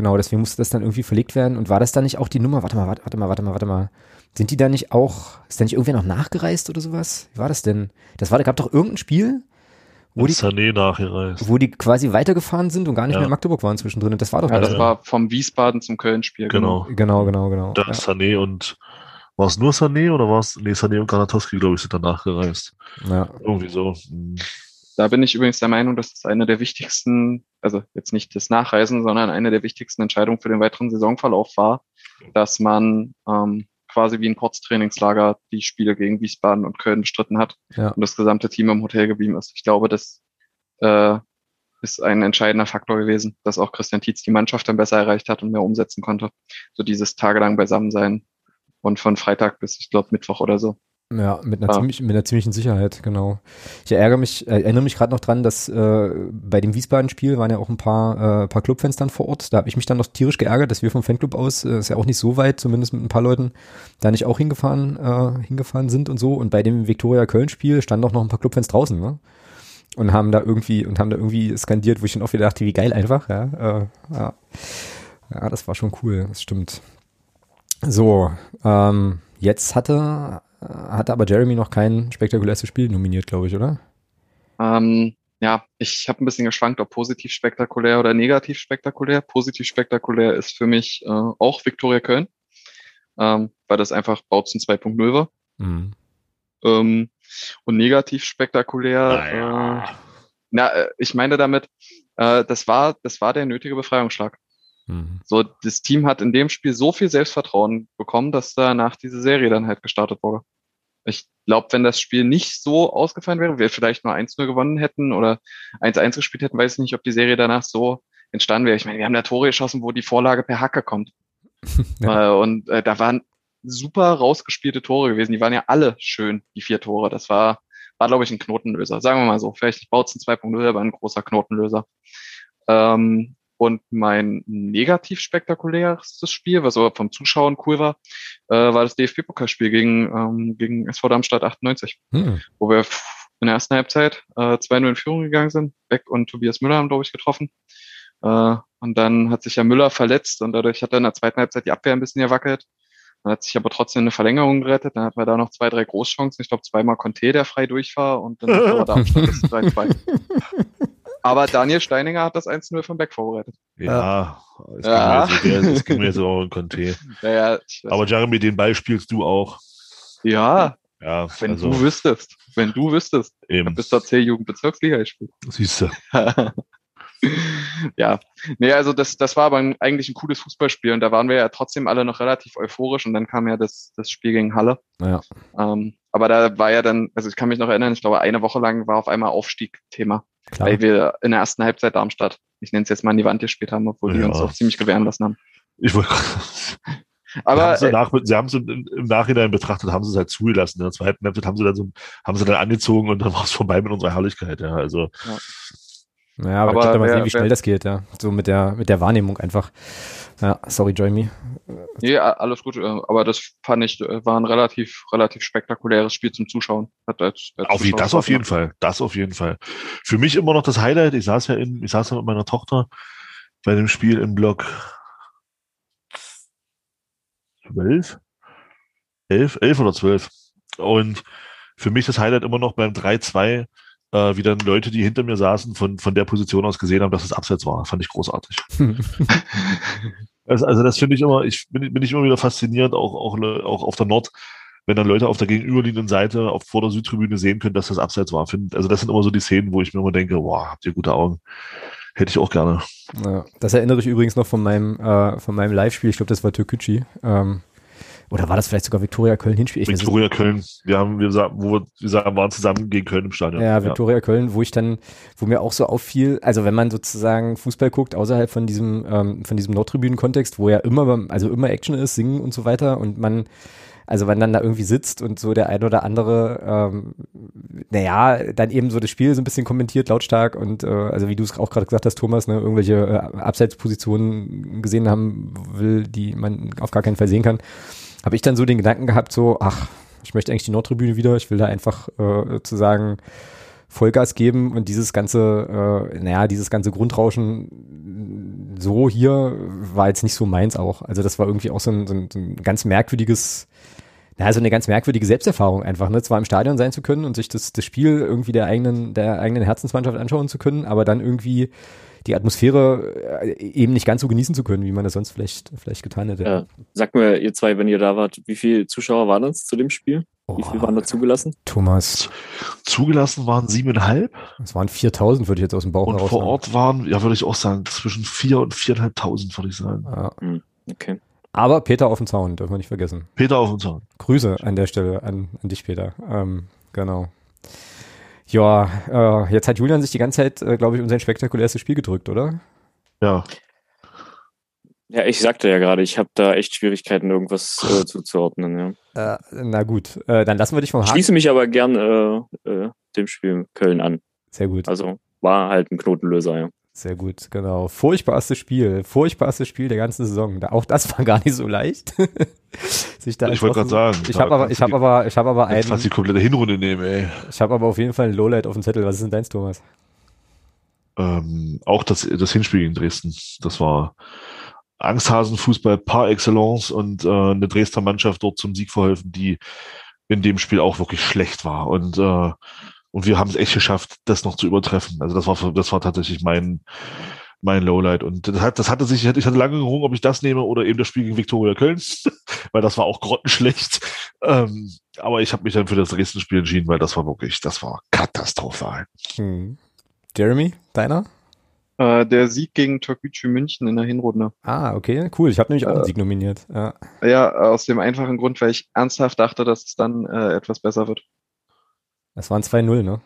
S1: Genau, deswegen musste das dann irgendwie verlegt werden. Und war das dann nicht auch die Nummer? Warte mal, warte, warte mal, warte mal, warte mal. Sind die da nicht auch, ist da nicht irgendwer noch nachgereist oder sowas? Wie war das denn? Das war, da gab doch irgendein Spiel,
S2: wo die, Sané nachgereist.
S1: wo die quasi weitergefahren sind und gar nicht ja. mehr in Magdeburg waren zwischendrin. Und das war doch
S6: Ja, das, das war vom Wiesbaden zum Köln-Spiel.
S2: Genau.
S1: Genau, genau, genau.
S2: Da ist ja. Sané und war es nur Sané oder war es, nee, Sané und Granatowski, glaube ich, sind danach gereist. Ja. Irgendwie so. Hm.
S6: Da bin ich übrigens der Meinung, dass es eine der wichtigsten, also jetzt nicht das Nachreisen, sondern eine der wichtigsten Entscheidungen für den weiteren Saisonverlauf war, dass man ähm, quasi wie ein Kurztrainingslager die Spiele gegen Wiesbaden und Köln bestritten hat ja. und das gesamte Team im Hotel geblieben ist. Ich glaube, das äh, ist ein entscheidender Faktor gewesen, dass auch Christian Tietz die Mannschaft dann besser erreicht hat und mehr umsetzen konnte. So dieses tagelang Beisammensein und von Freitag bis, ich glaube, Mittwoch oder so.
S1: Ja, mit einer, ah. ziemlich, mit einer ziemlichen Sicherheit, genau. Ich ärgere mich, äh, erinnere mich gerade noch dran, dass äh, bei dem Wiesbaden-Spiel waren ja auch ein paar, äh, paar Clubfans dann vor Ort. Da habe ich mich dann noch tierisch geärgert, dass wir vom Fanclub aus, äh, ist ja auch nicht so weit, zumindest mit ein paar Leuten, da nicht auch hingefahren, äh, hingefahren sind und so. Und bei dem Viktoria Köln-Spiel standen auch noch ein paar Clubfans draußen, ne? Und haben da irgendwie, und haben da irgendwie skandiert, wo ich dann auch wieder dachte, wie geil einfach, ja. Äh, ja. ja, das war schon cool, das stimmt. So, ähm, jetzt hatte hatte aber Jeremy noch kein spektakuläres Spiel nominiert, glaube ich, oder?
S6: Ähm, ja, ich habe ein bisschen geschwankt, ob positiv spektakulär oder negativ spektakulär. Positiv spektakulär ist für mich äh, auch Viktoria Köln, ähm, weil das einfach Bautzen 2.0 war. Mhm. Ähm, und negativ spektakulär, naja. äh, na, äh, ich meine damit, äh, das war, das war der nötige Befreiungsschlag. Mhm. So, das Team hat in dem Spiel so viel Selbstvertrauen bekommen, dass danach diese Serie dann halt gestartet wurde. Ich glaube, wenn das Spiel nicht so ausgefallen wäre, wir vielleicht nur 1-0 gewonnen hätten oder 1-1 gespielt hätten, weiß ich nicht, ob die Serie danach so entstanden wäre. Ich meine, wir haben da Tore geschossen, wo die Vorlage per Hacke kommt. ja. Äh, und äh, da waren super rausgespielte Tore gewesen. Die waren ja alle schön, die vier Tore. Das war war glaube ich, ein Knotenlöser. Sagen wir mal so. Vielleicht nicht Bautzen 2.0, aber ein großer Knotenlöser. Ähm, und mein negativ spektakulärstes Spiel, was aber vom Zuschauen cool war, äh, war das DFB-Pokalspiel gegen, ähm, gegen SV Darmstadt 98, hm. wo wir in der ersten Halbzeit äh, 2-0 in Führung gegangen sind. Beck und Tobias Müller haben, glaube ich, getroffen. Äh, und dann hat sich ja Müller verletzt und dadurch hat er in der zweiten Halbzeit die Abwehr ein bisschen gewackelt. Dann hat sich aber trotzdem eine Verlängerung gerettet. Dann hatten wir da noch zwei, drei Großchancen. Ich glaube, zweimal Conte, der frei durchfahr und dann war Darmstadt das 3-2. Aber Daniel Steininger hat das 1-0 von Beck vorbereitet.
S2: Ja, es ja. ging mir so, auch in Conte. Ja, ja, Aber Jeremy, den Ball spielst du auch.
S6: Ja, ja wenn also, du wüsstest. Wenn du wüsstest.
S2: Eben. Du
S6: bist da C-Jugendbezirksliga gespielt.
S2: Siehst du.
S6: ja, nee, also das, das war aber eigentlich ein cooles Fußballspiel und da waren wir ja trotzdem alle noch relativ euphorisch und dann kam ja das, das Spiel gegen Halle.
S1: Ja.
S6: Ähm, aber da war ja dann, also ich kann mich noch erinnern, ich glaube, eine Woche lang war auf einmal Aufstieg Thema. Klar. Weil wir in der ersten Halbzeit Darmstadt, ich nenne es jetzt mal an die Wand gespielt haben, obwohl ja. die uns auch ziemlich gewähren lassen haben.
S2: Ich wollte aber sie haben, sie, nach, im, im, Nachhinein betrachtet, haben sie es halt zugelassen. In der zweiten Halbzeit haben sie dann so, haben sie dann angezogen und dann war es vorbei mit unserer Herrlichkeit. Ja, also
S1: ja. Naja, aber, aber ich könnte mal sehen, wie schnell wer, das geht, ja. So mit der, mit der Wahrnehmung einfach. Ja, sorry, Joy
S6: Nee, alles gut, äh, aber das fand ich, äh, war ein relativ, relativ spektakuläres Spiel zum Zuschauen.
S2: Hat als, als auf, das auf jeden Fall, das auf jeden Fall. Für mich immer noch das Highlight, ich saß ja in, ich saß ja mit meiner Tochter bei dem Spiel im Block 12, 11, 11 oder 12. Und für mich das Highlight immer noch beim 3-2 äh, wie dann Leute, die hinter mir saßen, von, von der Position aus gesehen haben, dass es abseits war. Fand ich großartig. also, also das finde ich immer, ich bin, bin ich immer wieder fasziniert, auch, auch, auch auf der Nord, wenn dann Leute auf der gegenüberliegenden Seite auf vor der Südtribüne sehen können, dass das abseits war. Find, also das sind immer so die Szenen, wo ich mir immer denke, wow, habt ihr gute Augen. Hätte ich auch gerne.
S1: Ja, das erinnere ich übrigens noch von meinem, äh, von meinem Live-Spiel, ich glaube, das war Türkgücü. Ähm, oder war das vielleicht sogar Viktoria Köln Hinspiel?
S2: Ich Viktoria Köln. Wir haben, wir, wo wir waren zusammen gegen Köln im Stadion.
S1: Ja, Viktoria ja. Köln, wo ich dann, wo mir auch so auffiel, also wenn man sozusagen Fußball guckt, außerhalb von diesem, ähm, von diesem Nordtribünen-Kontext, wo ja immer, also immer Action ist, Singen und so weiter und man, also wenn dann da irgendwie sitzt und so der ein oder andere, ähm, naja, dann eben so das Spiel so ein bisschen kommentiert, lautstark und äh, also wie du es auch gerade gesagt hast, Thomas, ne, irgendwelche äh, Abseitspositionen gesehen haben will, die man auf gar keinen Fall sehen kann habe ich dann so den Gedanken gehabt, so, ach, ich möchte eigentlich die Nordtribüne wieder, ich will da einfach äh, sozusagen Vollgas geben und dieses ganze, äh, naja, dieses ganze Grundrauschen so hier war jetzt nicht so meins auch. Also das war irgendwie auch so ein, so ein, so ein ganz merkwürdiges, naja, so eine ganz merkwürdige Selbsterfahrung einfach, ne? Zwar im Stadion sein zu können und sich das, das Spiel irgendwie der eigenen, der eigenen Herzensmannschaft anschauen zu können, aber dann irgendwie die Atmosphäre äh, eben nicht ganz so genießen zu können, wie man das sonst vielleicht, vielleicht getan hätte. Ja.
S3: Sagt mir, ihr zwei, wenn ihr da wart, wie viele Zuschauer waren das zu dem Spiel? Oh, wie viele waren da zugelassen?
S1: Thomas.
S2: Zugelassen waren siebeneinhalb.
S1: Es waren 4000, würde ich jetzt aus dem Bauch
S2: Und vor Ort waren, ja, würde ich auch sagen, zwischen vier und viereinhalbtausend, würde ich sagen. Ja.
S3: Hm, okay.
S1: Aber Peter auf dem Zaun, dürfen wir nicht vergessen.
S2: Peter auf dem Zaun.
S1: Grüße an der Stelle an, an dich, Peter. Ähm, genau. Ja, äh, jetzt hat Julian sich die ganze Zeit, äh, glaube ich, um sein spektakulärstes Spiel gedrückt, oder?
S2: Ja.
S3: Ja, ich sagte ja gerade, ich habe da echt Schwierigkeiten, irgendwas äh, zuzuordnen.
S1: Ja. Äh, na gut, äh, dann lassen wir dich vom
S3: Haken. Schließe mich aber gern äh, äh, dem Spiel Köln an.
S1: Sehr gut.
S3: Also war halt ein Knotenlöser, ja.
S1: Sehr gut, genau. Furchtbarstes Spiel, furchtbarstes Spiel der ganzen Saison. Auch das war gar nicht so leicht.
S2: Sich da ich wollte gerade sagen.
S1: Ich habe aber, ich habe aber, ich habe aber einen.
S2: Fast die komplette Hinrunde nehmen, ey.
S1: Ich habe aber auf jeden Fall ein Lowlight auf dem Zettel. Was ist denn deins, Thomas?
S2: Ähm, auch das, das Hinspiel gegen Dresden. Das war Angsthasenfußball par excellence und äh, eine Dresdner Mannschaft dort zum Sieg verholfen, die in dem Spiel auch wirklich schlecht war. Und äh, und wir haben es echt geschafft, das noch zu übertreffen. Also das war, das war tatsächlich mein, mein Lowlight. Und das, hat, das hatte sich, ich hatte lange gerungen, ob ich das nehme oder eben das Spiel gegen Viktoria Köln, weil das war auch grottenschlecht. Ähm, aber ich habe mich dann für das Dresden-Spiel entschieden, weil das war wirklich, das war katastrophal. Hm.
S1: Jeremy, deiner?
S6: Äh, der Sieg gegen Türkgücü München in der Hinrunde.
S1: Ah, okay, cool. Ich habe nämlich auch einen äh, Sieg nominiert. Ja.
S6: ja, aus dem einfachen Grund, weil ich ernsthaft dachte, dass es dann äh, etwas besser wird.
S1: Das waren 2-0, ne?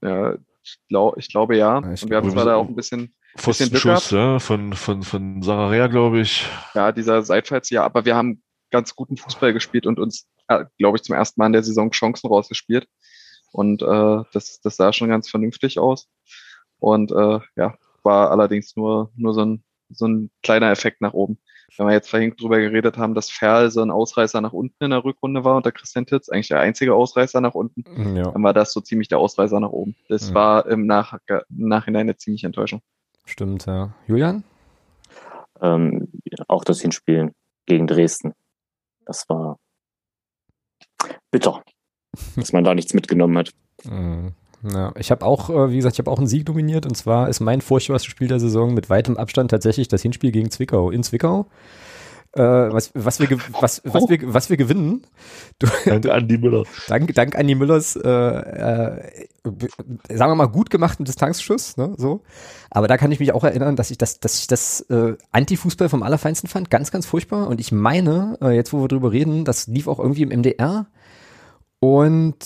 S6: Ja, ich, glaub, ich glaube ja. ich und wir hatten zwar da auch ein bisschen,
S2: bisschen Glück ja, von, von, von Sararea, glaube ich.
S6: Ja, dieser Seitfalls, ja, aber wir haben ganz guten Fußball gespielt und uns, äh, glaube ich, zum ersten Mal in der Saison Chancen rausgespielt. Und äh, das, das sah schon ganz vernünftig aus. Und äh, ja, war allerdings nur, nur so ein, so ein kleiner Effekt nach oben. Wenn wir jetzt vorhin drüber geredet haben, dass Ferl so ein Ausreißer nach unten in der Rückrunde war unter Christian Titz, eigentlich der einzige Ausreißer nach unten,
S1: Ja,
S6: dann war das so ziemlich der Ausreißer nach oben. Das
S1: Ja.
S6: war im, Nach im Nachhinein eine ziemliche Enttäuschung.
S1: stimmt, ja. Julian?
S3: Ähm, auch das Hinspiel gegen Dresden. Das war bitter, dass man da nichts mitgenommen hat.
S1: Mhm. Ja, ich habe auch, äh, wie gesagt, ich habe auch einen Sieg nominiert und zwar ist mein furchtbarstes Spiel der Saison mit weitem Abstand tatsächlich das Hinspiel gegen Zwickau in Zwickau. Äh, was, was, wir, was, was, wir, was wir gewinnen, du,
S2: Danke, Andi Müller.
S1: dank, dank Andi Müllers, äh, äh, sagen wir mal, gut gemachten Distanzschuss, ne, so. Aber da kann ich mich auch erinnern, dass ich das, dass ich das äh, Anti-Fußball vom Allerfeinsten fand, ganz, ganz furchtbar. Und ich meine, äh, jetzt wo wir drüber reden, das lief auch irgendwie im MDR und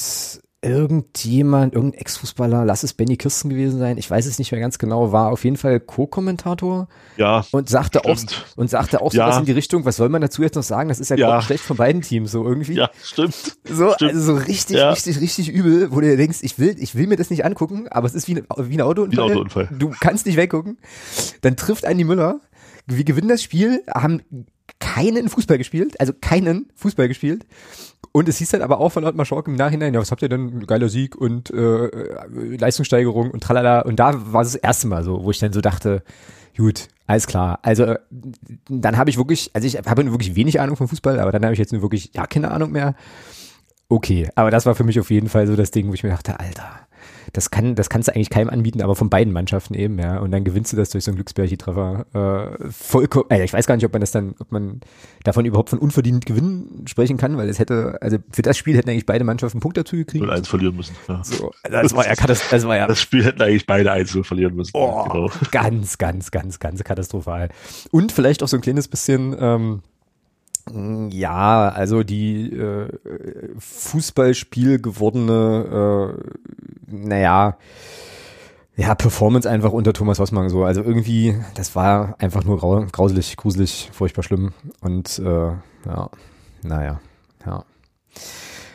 S1: irgendjemand, irgendein Ex-Fußballer, lass es Benny Kirsten gewesen sein, ich weiß es nicht mehr ganz genau, war auf jeden Fall Co-Kommentator
S2: Ja,
S1: und sagte auch
S2: Stimmt.
S1: und sagte auch
S2: Ja.
S1: sowas in die Richtung, was soll man dazu jetzt noch sagen? Das ist ja,
S2: Ja.
S1: schlecht von beiden Teams, so irgendwie.
S2: ja, stimmt.
S1: So,
S2: Stimmt.
S1: also so richtig,
S2: Ja.
S1: richtig, richtig übel, wo du dir denkst, ich will, ich will mir das nicht angucken, aber es ist wie, ein- wie ein Autounfall.
S2: Wie ein Autounfall.
S1: Du kannst nicht weggucken. Dann trifft Andi Müller. Wir gewinnen das Spiel, haben keinen Fußball gespielt, also keinen Fußball gespielt. Und es hieß dann aber auch von Ottmar Schork im Nachhinein, ja, was habt ihr denn? Geiler Sieg und äh, äh, Leistungssteigerung und tralala. Und da war es das erste Mal so, wo ich dann so dachte, gut, alles klar. Also dann habe ich wirklich, also ich habe wirklich wenig Ahnung vom Fußball, aber dann habe ich jetzt nur wirklich, ja, keine Ahnung mehr. Okay, aber das war für mich auf jeden Fall so das Ding, wo ich mir dachte, Alter, das kann, das kannst du eigentlich keinem anbieten, aber von beiden Mannschaften eben, ja. Und dann gewinnst du das durch so einen Glücksbärchi-Treffer. Äh, vollkommen, äh, ich weiß gar nicht, ob man das dann, ob man davon überhaupt von unverdient Gewinnen sprechen kann, weil es hätte, also für das Spiel hätten eigentlich beide Mannschaften einen Punkt dazu gekriegt.
S2: 0-1 verlieren müssen. Ja.
S1: So, das war ja katast- das war ja
S2: Das Spiel hätten eigentlich beide 1 verlieren müssen.
S1: Oh,
S2: Genau.
S1: ganz, ganz, ganz, ganz katastrophal. Und vielleicht auch so ein kleines bisschen, ähm, ja, also die äh, Fußballspiel gewordene, äh, naja, ja, Performance einfach unter Thomas Hossmann so. Also irgendwie, das war einfach nur grau, grauselig, gruselig, furchtbar schlimm. Und äh, ja, naja, ja.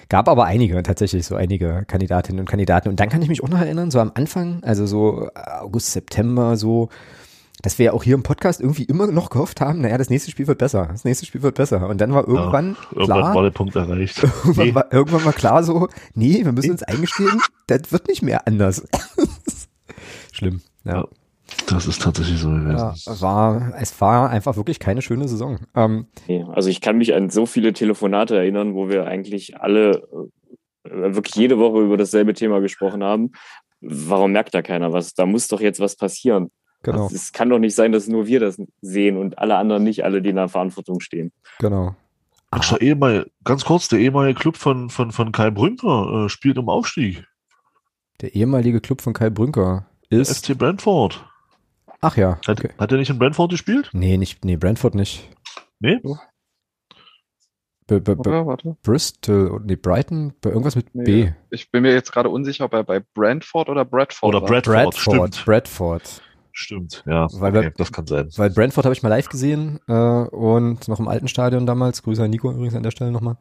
S1: Gab aber einige, tatsächlich so einige Kandidatinnen und Kandidaten. Und dann kann ich mich auch noch erinnern, so am Anfang, also so August, September, so, dass wir ja auch hier im Podcast irgendwie immer noch gehofft haben, naja, das nächste Spiel wird besser, das nächste Spiel wird besser. Und dann war irgendwann
S2: Irgendwann
S1: klar,
S2: war der Punkt erreicht.
S1: irgendwann,
S2: Nee,
S1: war, irgendwann war klar so, nee, wir müssen uns eingestehen, das wird nicht mehr anders. Schlimm, ja.
S2: Ja, das ist tatsächlich so gewesen.
S1: ja. War, es war einfach wirklich keine schöne Saison. Ähm,
S3: also ich kann mich an so viele Telefonate erinnern, wo wir eigentlich alle äh, wirklich jede Woche über dasselbe Thema gesprochen haben. Warum merkt da keiner was? Da muss doch jetzt was passieren.
S1: Genau,
S3: Also Es kann doch nicht sein, dass nur wir das sehen und alle anderen nicht, alle, die in der Verantwortung stehen.
S1: genau.
S2: Mensch, der ehemalige, ganz kurz, der ehemalige Club von, von, von Kai Brünker äh, spielt im Aufstieg.
S1: Der ehemalige Club von Kai Brünker ist,
S2: SC Brentford.
S1: ach ja,
S2: Hat,
S1: okay.
S2: hat er nicht in Brentford gespielt?
S1: Nee, nicht, nee, Brentford nicht.
S2: Nee?
S1: B -b -b
S6: Oder? Warte.
S1: Bristol, nee, Brighton, bei irgendwas mit
S6: Nee,
S1: B.
S6: Ich bin mir jetzt gerade unsicher, ob er bei Brentford oder Bradford
S2: Oder
S6: war.
S2: Bradford,
S1: Bradford,
S2: stimmt.
S1: Bradford.
S2: Stimmt, ja.
S1: Weil
S2: okay,
S1: wir-
S2: das kann sein.
S1: Weil Brentford habe ich mal live gesehen äh, und noch im alten Stadion damals. Grüße an Nico übrigens an der Stelle nochmal.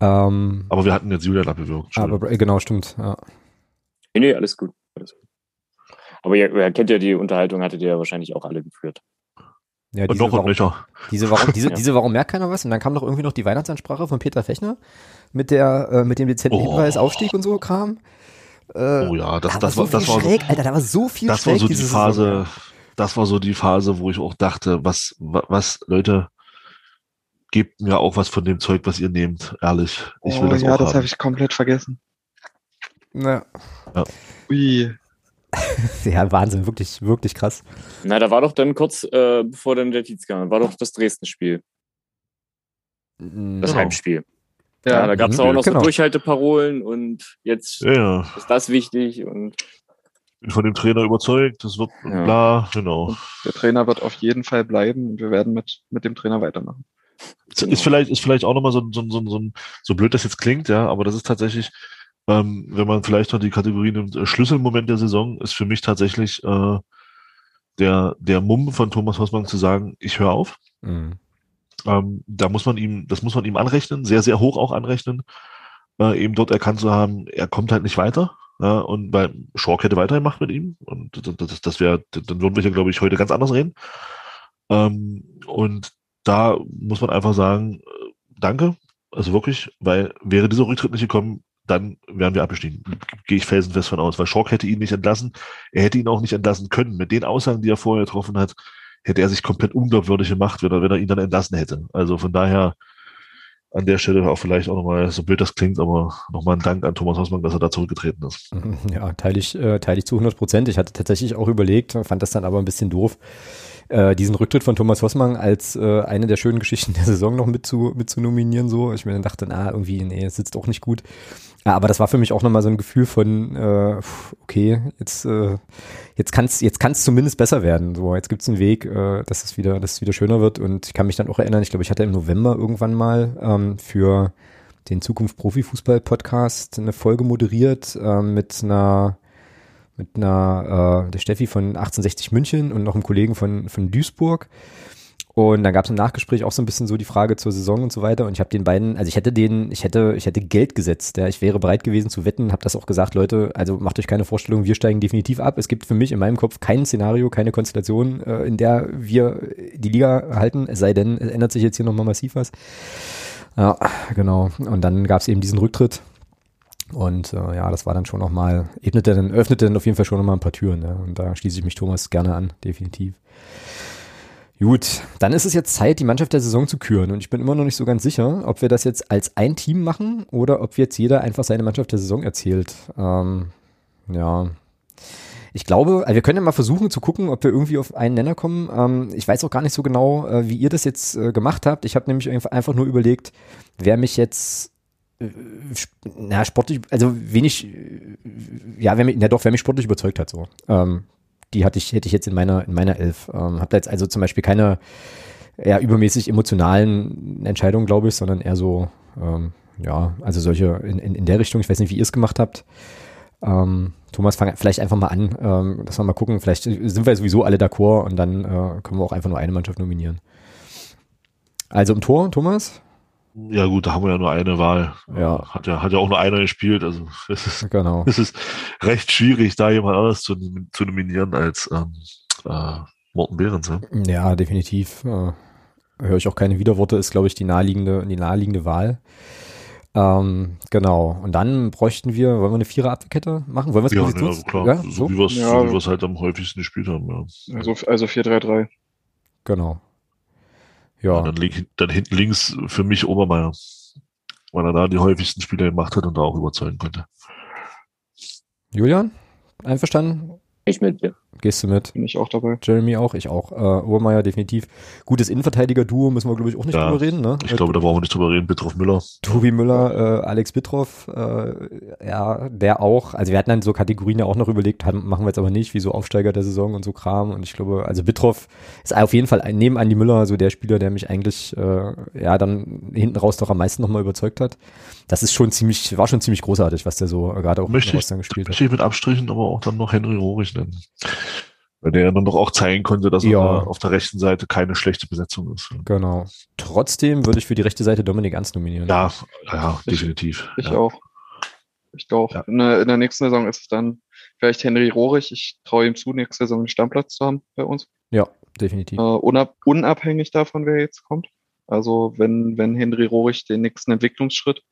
S1: Ähm,
S2: Aber wir hatten jetzt Julian abgewürgt.
S1: aber Bra- genau, stimmt. Ja.
S3: Nee, nee, alles gut. Alles gut. Aber ihr, ihr kennt ja die Unterhaltung, hattet ihr ja wahrscheinlich auch alle geführt.
S1: Ja,
S2: Und
S1: diese,
S2: noch und
S1: warum,
S2: nöcher.
S1: diese, warum, diese,
S3: Ja.
S1: diese Warum merkt keiner was? Und dann kam doch irgendwie noch die Weihnachtsansprache von Peter Fechner mit der äh, mit dem dezenten
S2: Oh.
S1: Hinweis Aufstieg und so Kram. Äh,
S2: Oh ja, das,
S1: da
S2: das,
S1: war so
S2: das,
S1: viel
S2: war,
S1: schräg, Alter, da war so viel
S2: das
S1: schräg
S2: war so die Phase,
S1: Saison.
S2: das war so die Phase, wo ich auch dachte, was, wa- was, Leute, gebt mir auch was von dem Zeug, was ihr nehmt, ehrlich. Ich will
S6: oh,
S2: das
S6: ja,
S2: auch
S6: das habe ich komplett vergessen.
S1: Ja.
S6: Ui.
S1: ja, Wahnsinn, wirklich, wirklich krass.
S3: Na, da war doch dann kurz, äh, bevor dann der Tietz kam, war doch das Dresden-Spiel, das
S2: Genau.
S3: Heimspiel. Ja,
S6: Ja,
S3: da gab es
S1: mhm,
S3: auch noch
S1: genau.
S3: so Durchhalteparolen und jetzt
S2: Ja, ja.
S3: ist das wichtig und
S2: Bin von dem Trainer überzeugt, das wird
S3: Ja.
S2: bla, genau.
S6: der Trainer wird auf jeden Fall bleiben und wir werden mit, mit dem Trainer weitermachen.
S3: Genau.
S2: Ist vielleicht, ist vielleicht auch nochmal so, so, so, so, so blöd das jetzt klingt, ja, aber das ist tatsächlich, ähm, wenn man vielleicht noch die Kategorie nimmt, äh, Schlüsselmoment der Saison ist für mich tatsächlich äh, der, der Mumm von Thomas Hossmann zu sagen, ich höre auf.
S1: Mhm.
S2: Ähm, da muss man ihm, das muss man ihm anrechnen, sehr, sehr hoch auch anrechnen. äh, eben dort erkannt zu haben, er kommt halt nicht weiter. Ja, und weil Schork hätte weitergemacht mit ihm. Und das, das, das wäre, dann würden wir hier, glaube ich, heute ganz anders reden. Ähm, und da muss man einfach sagen, äh, danke. Also wirklich, weil wäre dieser Rücktritt nicht gekommen, dann wären wir abgestiegen. Gehe ich felsenfest von aus, weil Schork hätte ihn nicht entlassen. Er hätte ihn auch nicht entlassen können. Mit den Aussagen, die er vorher getroffen hat, hätte er sich komplett unglaubwürdig gemacht, wenn er, wenn er ihn dann entlassen hätte. Also von daher an der Stelle auch vielleicht auch nochmal, so blöd das klingt, aber nochmal ein Dank an Thomas Hausmann, dass er da zurückgetreten ist.
S1: Ja, teile ich, äh, teile ich zu 100 Prozent. Ich hatte tatsächlich auch überlegt, fand das dann aber ein bisschen doof, äh, diesen Rücktritt von Thomas Hossmann als äh, eine der schönen Geschichten der Saison noch mit zu, mit zu nominieren. So, ich mir dann dachte, na, irgendwie, nee, es sitzt auch nicht gut. Ja, aber das war für mich auch nochmal so ein Gefühl von, äh, okay, jetzt, äh, jetzt kann es jetzt kann's zumindest besser werden. So, jetzt gibt es einen Weg, äh, dass es wieder, dass es wieder schöner wird. Und ich kann mich dann auch erinnern, ich glaube, ich hatte im November irgendwann mal ähm, für den Zukunft Profifußball Podcast eine Folge moderiert äh, mit einer mit einer äh, der Steffi von 1860 München und noch einem Kollegen von von Duisburg. Und dann gab es im Nachgespräch auch so ein bisschen so die Frage zur Saison und so weiter. Und ich habe den beiden, also ich hätte den, ich hätte, ich hätte Geld gesetzt. Ja, ich wäre bereit gewesen zu wetten, habe das auch gesagt, Leute, also macht euch keine Vorstellung, wir steigen definitiv ab. Es gibt für mich in meinem Kopf kein Szenario, keine Konstellation, äh, in der wir die Liga halten, es sei denn, es ändert sich jetzt hier nochmal massiv was. Ja, genau. Und dann gab es eben diesen Rücktritt. Und äh, ja, das war dann schon nochmal, ebnete dann, öffnete dann auf jeden Fall schon nochmal ein paar Türen. Ja. Und da schließe ich mich Thomas gerne an, definitiv. Gut, dann ist es jetzt Zeit, die Mannschaft der Saison zu küren. Und ich bin immer noch nicht so ganz sicher, ob wir das jetzt als ein Team machen oder ob jetzt jeder einfach seine Mannschaft der Saison erzählt. Ähm, ja. Ich glaube, also wir können ja mal versuchen zu gucken, ob wir irgendwie auf einen Nenner kommen. Ähm, ich weiß auch gar nicht so genau, äh, wie ihr das jetzt äh, gemacht habt. Ich habe nämlich einfach nur überlegt, wer mich jetzt äh, na, sportlich, also wenig, ja, wer mich, ja doch, wer mich sportlich überzeugt hat, so. Ähm, die hatte ich, hätte ich jetzt in meiner, in meiner Elf. Ähm, habe da jetzt also zum Beispiel keine ja, übermäßig emotionalen Entscheidungen, glaube ich, sondern eher so, ähm, ja, also solche in, in, in der Richtung. Ich weiß nicht, wie ihr es gemacht habt. Ähm, Thomas, fang vielleicht einfach mal an, ähm, dass wir mal gucken. Vielleicht sind wir sowieso alle d'accord und dann äh, können wir auch einfach nur eine Mannschaft nominieren. Also im Tor, Thomas?
S2: Ja gut, da haben wir ja nur eine Wahl.
S1: Ja.
S2: Hat ja, hat ja auch nur einer gespielt. Also es ist,
S1: genau.
S2: es ist recht schwierig, da jemand anderes zu, zu nominieren als ähm, äh, Morten Behrens. Ja,
S1: ja definitiv. Äh, höre ich auch keine Widerworte, ist, glaube ich, die naheliegende, die naheliegende Wahl. Ähm, genau. Und dann bräuchten wir, wollen wir eine Vierer-Abwehrkette machen? Wollen wir es
S2: ja,
S1: Positionslos-
S2: ja, klar.
S1: Ja,
S2: so,
S1: so?
S2: wie wir es
S6: Ja.
S2: so halt am häufigsten gespielt haben. Ja.
S6: Also, also 4-3-3.
S1: Genau.
S2: Ja.
S1: Ja,
S2: Dann, link, dann hinten links für mich Obermeier, weil er da die häufigsten Spiele gemacht hat und da auch überzeugen konnte.
S1: Julian, einverstanden?
S3: Ich mit dir.
S1: Gehst du mit?
S6: Bin ich auch dabei.
S1: Jeremy auch, ich auch. Äh, Obermeier definitiv. Gutes Innenverteidiger-Duo müssen wir, glaube ich, auch nicht
S2: Ja,
S1: drüber reden. Ne?
S2: Ich glaube, da brauchen wir nicht drüber reden. Bitroff Müller.
S1: Tobi Müller, äh, Alex Bittroff, äh, ja, der auch, also wir hatten dann so Kategorien ja auch noch überlegt, haben, machen wir jetzt aber nicht, wie so Aufsteiger der Saison und so Kram und ich glaube, also Bittroff ist auf jeden Fall neben Andi Müller so der Spieler, der mich eigentlich, äh, ja, dann hinten raus doch am meisten nochmal überzeugt hat. Das ist schon ziemlich, war schon ziemlich großartig, was der so äh, gerade auch
S2: Möchte ich,
S1: gespielt hat.
S2: möchte ich mit Abstrichen aber auch dann noch Henry Rohrig nennen. Weil der ja dann doch auch zeigen konnte, dass
S1: Ja.
S2: er auf der rechten Seite keine schlechte Besetzung ist.
S1: Genau. Trotzdem würde ich für die rechte Seite Dominik Ernst nominieren.
S2: Ja, ja,
S6: Ich-
S2: definitiv.
S6: Ich
S2: ja.
S6: auch. Ich auch.
S2: Ja.
S6: In, der, in der nächsten Saison ist es dann vielleicht Henry Rohrig. Ich traue ihm zu, nächste Saison einen Stammplatz zu haben bei uns.
S1: Ja, definitiv.
S6: Äh, unab unabhängig davon, wer jetzt kommt. Also wenn, wenn Henry Rohrig den nächsten Entwicklungsschritt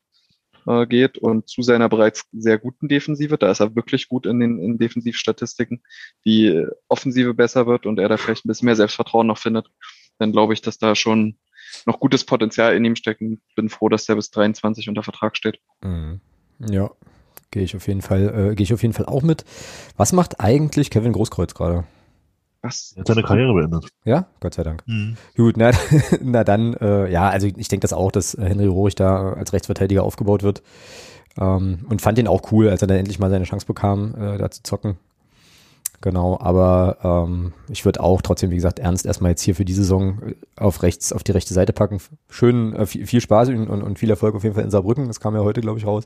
S6: äh, geht und zu seiner bereits sehr guten Defensive, da ist er wirklich gut in den in Defensivstatistiken, die Offensive besser wird und er da vielleicht ein bisschen mehr Selbstvertrauen noch findet, dann glaube ich, dass da schon noch gutes Potenzial in ihm steckt. und Bin froh, dass der bis 23 unter Vertrag steht.
S1: Mhm. Ja, gehe ich auf jeden Fall, äh, gehe ich auf jeden Fall auch mit. Was macht eigentlich Kevin Großkreuz gerade?
S6: Was?
S2: Er hat seine Karriere beendet.
S1: Ja, Gott sei Dank. Gut, na, na dann, äh, ja, also ich denke das auch, dass äh, Henry Rohrig da als Rechtsverteidiger aufgebaut wird. Ähm, und fand ihn auch cool, als er dann endlich mal seine Chance bekam, äh, da zu zocken. Genau, aber ähm, ich würde auch trotzdem, wie gesagt, Ernst erstmal jetzt hier für die Saison äh, auf rechts, auf die rechte Seite packen. Schön, äh, viel, viel Spaß und, und, viel Erfolg auf jeden Fall in Saarbrücken. Das kam ja heute, glaube ich, raus.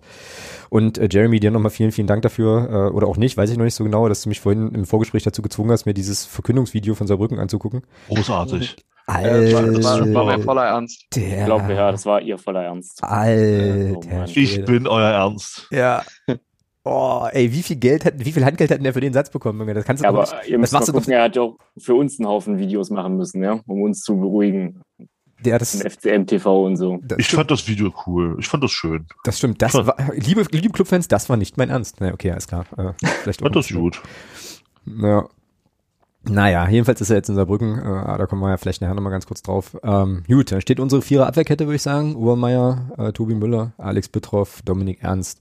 S1: Und äh, Jeremy, dir nochmal vielen, vielen Dank dafür, äh, oder auch nicht, weiß ich noch nicht so genau, dass du mich vorhin im Vorgespräch dazu gezwungen hast, mir dieses Verkündungsvideo von Saarbrücken anzugucken.
S2: Großartig.
S6: Alter, das war, das war mein voller Ernst.
S3: Der, ich glaube, ja, das war ihr voller Ernst.
S1: Alter.
S3: Oh
S2: ich bin euer Ernst.
S1: Ja. Oh, ey, wie viel Geld hat, wie viel Handgeld hat der für den Satz bekommen? Das kannst du
S3: Ja,
S1: doch
S3: aber
S1: nicht.
S3: ihr müsst
S1: das
S3: mal gucken, er hat ja auch für uns einen Haufen Videos machen müssen, ja, um uns zu beruhigen.
S1: Ja, das,
S3: FCM TV und so.
S1: das,
S2: Ich fand das Video cool. Ich fand das schön.
S1: das stimmt. Das war, liebe, liebe Clubfans, das war nicht mein Ernst. Na, okay, alles klar. Äh, vielleicht
S2: Ich fand das gut.
S1: Ja. Naja, jedenfalls ist er jetzt in Saarbrücken, äh, da kommen wir ja vielleicht nachher nochmal ganz kurz drauf. Ähm, gut, dann steht unsere vierer Abwehrkette, würde ich sagen. Obermeier, äh, Tobi Müller, Alex Bittroff, Dominik Ernst.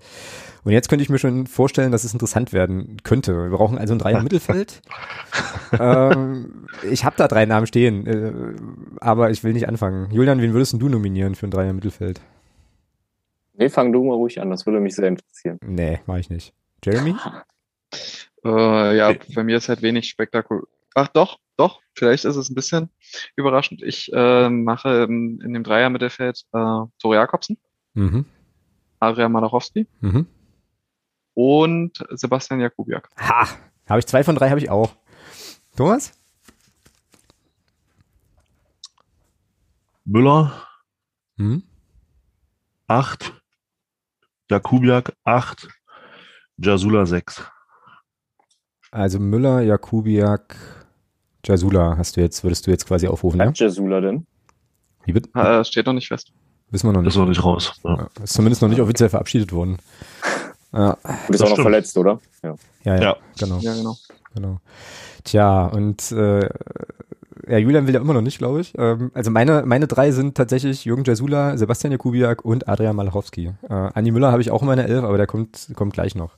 S1: Und jetzt könnte ich mir schon vorstellen, dass es interessant werden könnte. Wir brauchen also ein Dreier Mittelfeld. ähm, ich habe da drei Namen stehen, äh, aber ich will nicht anfangen. Julian, wen würdest du nominieren für ein Dreier Mittelfeld?
S3: Nee, fang du mal ruhig an, das würde mich sehr interessieren.
S1: Nee, mache ich nicht. Jeremy?
S6: Äh, ja, bei mir ist halt wenig spektakulär. Ach doch, doch, vielleicht ist es ein bisschen überraschend. Ich äh, mache in, in dem Dreier-Mittelfeld äh, Tore Jakobsen,
S1: Mhm.
S6: Adrian Malachowski
S1: Mhm.
S6: und Sebastian Jakubiak.
S1: Ha! Habe ich zwei von drei, habe ich auch. Thomas?
S2: Müller,
S1: Hm?
S2: 8. Jakubiak, 8. Jasula, 6.
S1: Also Müller, Jakubiak, Jasula hast du jetzt, würdest du jetzt quasi aufrufen, ne?
S3: Jasula denn?
S1: Wie bitte?
S6: Äh, steht noch nicht fest.
S1: Wissen wir noch
S2: Ist
S1: nicht.
S2: noch nicht raus. Ja.
S1: Ja, Ist zumindest noch nicht offiziell verabschiedet worden. Ja,
S3: Du bist
S2: Das
S3: auch noch
S2: stimmt.
S3: verletzt, oder? Ja.
S1: ja, ja,
S2: Ja.
S1: genau,
S6: Ja, genau.
S1: genau. Tja, und äh, ja, Julian will ja immer noch nicht, glaube ich. Ähm, also meine, meine drei sind tatsächlich Jürgen Jasula, Sebastian Jakubiak und Adrian Malachowski. Äh, Andi Müller habe ich auch in meiner Elf, aber der kommt, kommt gleich noch.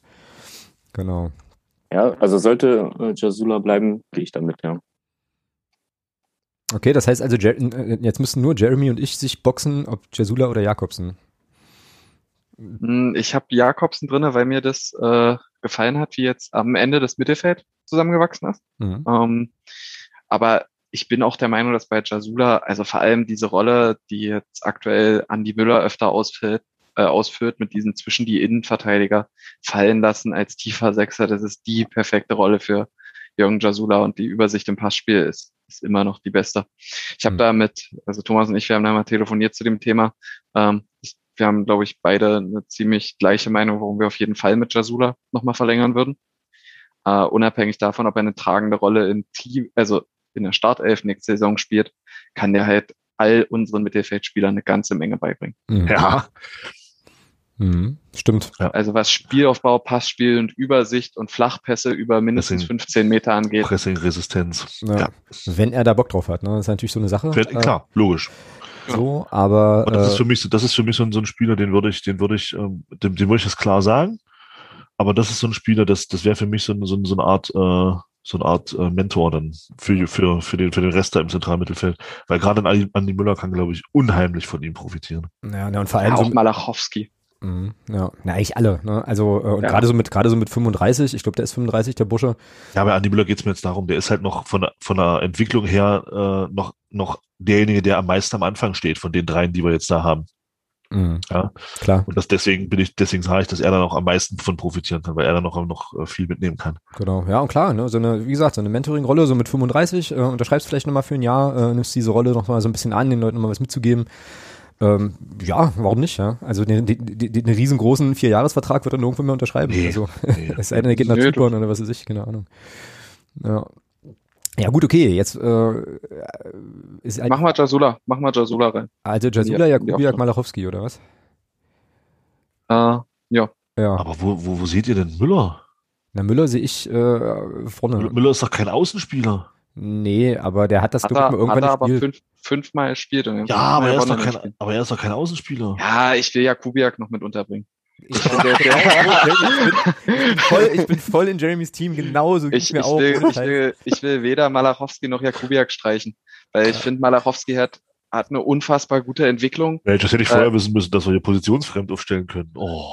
S1: Genau.
S3: Ja, also sollte äh, Jasula bleiben, gehe ich damit, ja.
S1: Okay, das heißt also, Jer äh, jetzt müssen nur Jeremy und ich sich boxen, ob Jasula oder Jakobsen.
S6: Hm, Ich habe Jakobsen drinne, weil mir das äh, gefallen hat, wie jetzt am Ende das Mittelfeld zusammengewachsen ist.
S1: Mhm.
S6: Ähm, aber ich bin auch der Meinung, dass bei Jasula, also vor allem diese Rolle, die jetzt aktuell Andi Müller öfter ausfällt, äh, ausführt, mit diesen zwischen die Innenverteidiger fallen lassen als tiefer Sechser, das ist die perfekte Rolle für Jürgen Jasula und die Übersicht im Passspiel ist, ist immer noch die beste. Ich habe
S1: Hm.
S6: da mit, also Thomas und ich, wir haben da mal telefoniert zu dem Thema. Ähm, ich, wir haben, glaube ich, beide eine ziemlich gleiche Meinung, warum wir auf jeden Fall mit Jasula nochmal verlängern würden. Äh, unabhängig davon, ob er eine tragende Rolle im Team, also in der Startelf nächste Saison spielt, kann der halt all unseren Mittelfeldspielern eine ganze Menge beibringen.
S1: Mhm.
S2: Ja.
S1: Mhm. Stimmt.
S6: Also was Spielaufbau, Passspiel und Übersicht und Flachpässe über mindestens
S2: Deswegen-
S6: 15 Meter angeht.
S2: Pressing-Resistenz.
S1: Ja.
S2: Ja.
S1: Wenn er da Bock drauf hat, ne? Das ist natürlich so eine Sache.
S2: Wird- Klar, logisch.
S1: Äh, so, aber
S2: Und das ist
S1: äh,
S2: für mich, so- das ist für mich so ein, so ein Spieler, den würde ich, den würde ich, ähm, dem, dem würde ich das klar sagen. Aber das ist so ein Spieler, das, das wäre für mich so, ein- so, so eine Art, äh, so eine Art äh, Mentor dann für, für, für, den, für den Rest da im Zentralmittelfeld. Weil gerade Andi- Müller kann, glaube ich, unheimlich von ihm profitieren.
S1: ja, ja, und vor
S6: Ja,
S1: allem
S6: auch
S1: so,
S6: Malachowski.
S1: Mhm, ja, na, eigentlich alle, ne? Also äh, und
S6: Ja.
S1: gerade so mit gerade so mit 35, ich glaube, der ist 35, der Bursche.
S2: Ja, bei Andi Müller geht es mir jetzt darum, der ist halt noch von der, von der Entwicklung her äh, noch, noch derjenige, der am meisten am Anfang steht von den dreien, die wir jetzt da haben.
S1: Mhm,
S2: Ja.
S1: klar,
S2: Und das deswegen bin ich, deswegen sage ich, dass er dann auch am meisten von profitieren kann, weil er dann noch, noch äh, viel mitnehmen kann.
S1: genau. Ja, und klar, ne, so eine, wie gesagt, so eine Mentoring-Rolle, so mit 35, äh, unterschreibst vielleicht nochmal für ein Jahr, äh, nimmst diese Rolle noch mal so ein bisschen an, den Leuten nochmal was mitzugeben. Ähm, ja, warum nicht, ja? Also den, den, den, den riesengroßen Vierjahresvertrag wird er nirgendwo mehr unterschreiben.
S2: Nee,
S1: also,
S2: nee.
S1: es sei denn, er geht nach
S6: Nö,
S1: Zypern oder was weiß ich, keine Ahnung. Ja. Ja, gut, okay, jetzt äh, ist ein,
S6: Mach mal Jasula, mach mal Jasula rein.
S1: also Jasula,
S6: Ja,
S1: Jakubiak,
S6: ja.
S1: Malachowski, oder was?
S6: Äh, ja,
S1: Ja.
S2: Aber wo, wo, wo seht ihr denn Müller?
S1: Na, Müller sehe ich äh, vorne.
S2: Müller ist doch kein Außenspieler.
S1: Nee, aber der hat das
S6: hat
S1: glaub ich,
S6: er,
S1: mal irgendwann
S6: hat er aber
S1: gespielt.
S6: fünf, fünfmal gespielt. Und
S2: Ja, aber er, ist doch kein,
S6: gespielt.
S2: aber er ist doch kein Außenspieler.
S6: Ja, ich will Jakubiak noch mit unterbringen.
S1: Ich, bin der, der, ich, bin voll, ich bin voll in Jeremys Team, genauso
S6: Ich,
S1: mir
S6: ich,
S1: auch.
S6: will, ich, will, ich will weder Malachowski noch Jakubiak streichen. Weil ich finde, Malachowski hat, hat eine unfassbar gute Entwicklung.
S2: Mensch, das hätte ich
S6: Äh,
S2: vorher wissen müssen, dass wir hier positionsfremd aufstellen können. Oh.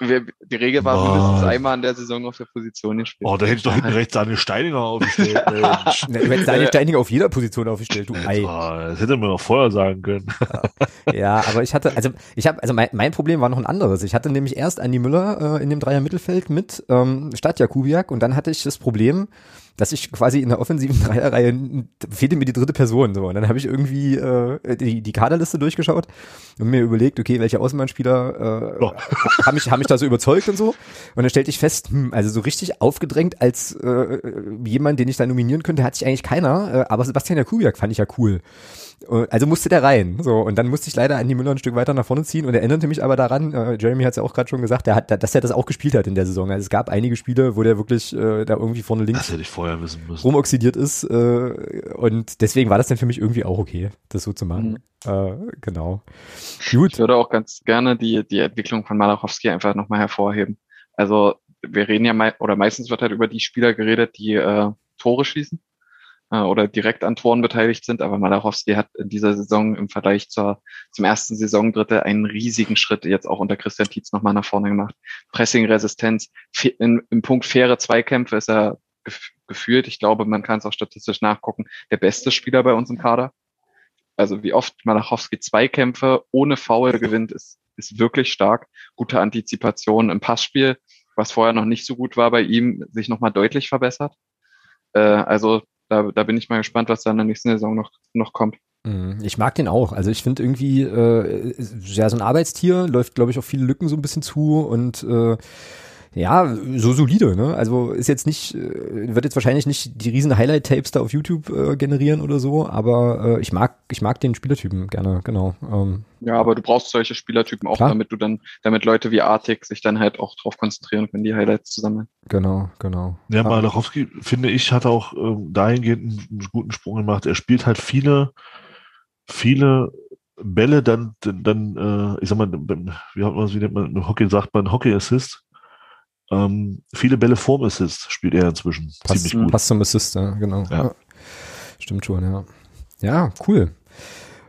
S6: Wir, die Regel war
S2: Boah.
S6: mindestens einmal in der Saison auf der Position gespielt.
S2: Oh, da hätte ich doch hinten rechts Daniel Steininger aufgestellt. Mensch.
S1: Du hättest Daniel Steininger auf jeder Position aufgestellt, du Ei.
S2: Das hätte man noch vorher sagen können.
S1: Ja, aber ich hatte, also ich habe, also mein, mein Problem war noch ein anderes. Ich hatte nämlich erst Andi Müller äh, in dem Dreier Mittelfeld mit ähm, statt Jakubiak und dann hatte ich das Problem, dass ich quasi in der offensiven Dreierreihe fehlte mir die dritte Person so und dann habe ich irgendwie äh, die, die Kaderliste durchgeschaut und mir überlegt, okay, welche Außenbahnspieler äh,
S2: Ja.
S1: haben mich haben mich da so überzeugt und so und dann stellte ich fest, hm, also so richtig aufgedrängt als äh, jemand, den ich da nominieren könnte, hatte ich eigentlich keiner, äh, aber Sebastian Jakubiak fand ich ja cool. Also musste der rein. So, und dann musste ich leider Andy Müller ein Stück weiter nach vorne ziehen und erinnerte mich aber daran, äh, Jeremy hat es ja auch gerade schon gesagt, der hat, dass er das auch gespielt hat in der Saison. Also es gab einige Spiele, wo der wirklich äh, da irgendwie vorne links
S2: Das hätte ich vorher wissen müssen.
S1: rumoxidiert ist. Äh, und deswegen war das dann für mich irgendwie auch okay, das so zu machen. Äh, genau. Gut.
S6: Ich würde auch ganz gerne die, die Entwicklung von Malachowski einfach nochmal hervorheben. Also wir reden ja mei oder meistens wird halt über die Spieler geredet, die äh, Tore schießen äh, oder direkt an Toren beteiligt sind, aber Malachowski hat in dieser Saison im Vergleich zur, zum ersten Saisondrittel einen riesigen Schritt jetzt auch unter Christian Tietz nochmal nach vorne gemacht. Pressing-Resistenz, in, im Punkt faire Zweikämpfe ist er gef gefühlt, ich glaube, man kann es auch statistisch nachgucken, der beste Spieler bei uns im Kader. Also wie oft Malachowski Zweikämpfe ohne Foul gewinnt, ist, ist wirklich stark. Gute Antizipation im Passspiel, was vorher noch nicht so gut war bei ihm, sich nochmal deutlich verbessert. Äh, also da, da bin ich mal gespannt, was da in der nächsten Saison noch, noch kommt.
S1: Mhm. Ich mag den auch. Also ich finde irgendwie, äh, ja, so ein Arbeitstier läuft, glaube ich, auf viele Lücken so ein bisschen zu und äh, ja, so solide, ne? Also ist jetzt nicht, äh, wird jetzt wahrscheinlich nicht die riesen Highlight-Tapes da auf YouTube äh, generieren oder so, aber äh, ich mag, ich mag den Spielertypen gerne, genau. Ähm,
S6: Ja, aber du brauchst solche Spielertypen auch,
S1: Klar.
S6: damit du dann, damit Leute wie Artik sich dann halt auch drauf konzentrieren können, die Highlights zu sammeln.
S1: genau, genau.
S2: Ja, Malachowski, finde ich, hat auch ähm, dahingehend einen, guten Sprung gemacht. Er spielt halt viele, viele Bälle dann, dann, dann äh, ich sag mal, wie, hat man, wie nennt man, Hockey sagt man Hockey Assist. Ähm, viele Bälle vorm Assist spielt er inzwischen
S1: Passt,
S2: ziemlich gut.
S1: passt zum Assist, ja, genau.
S2: Ja.
S1: Stimmt schon, ja. Ja, cool.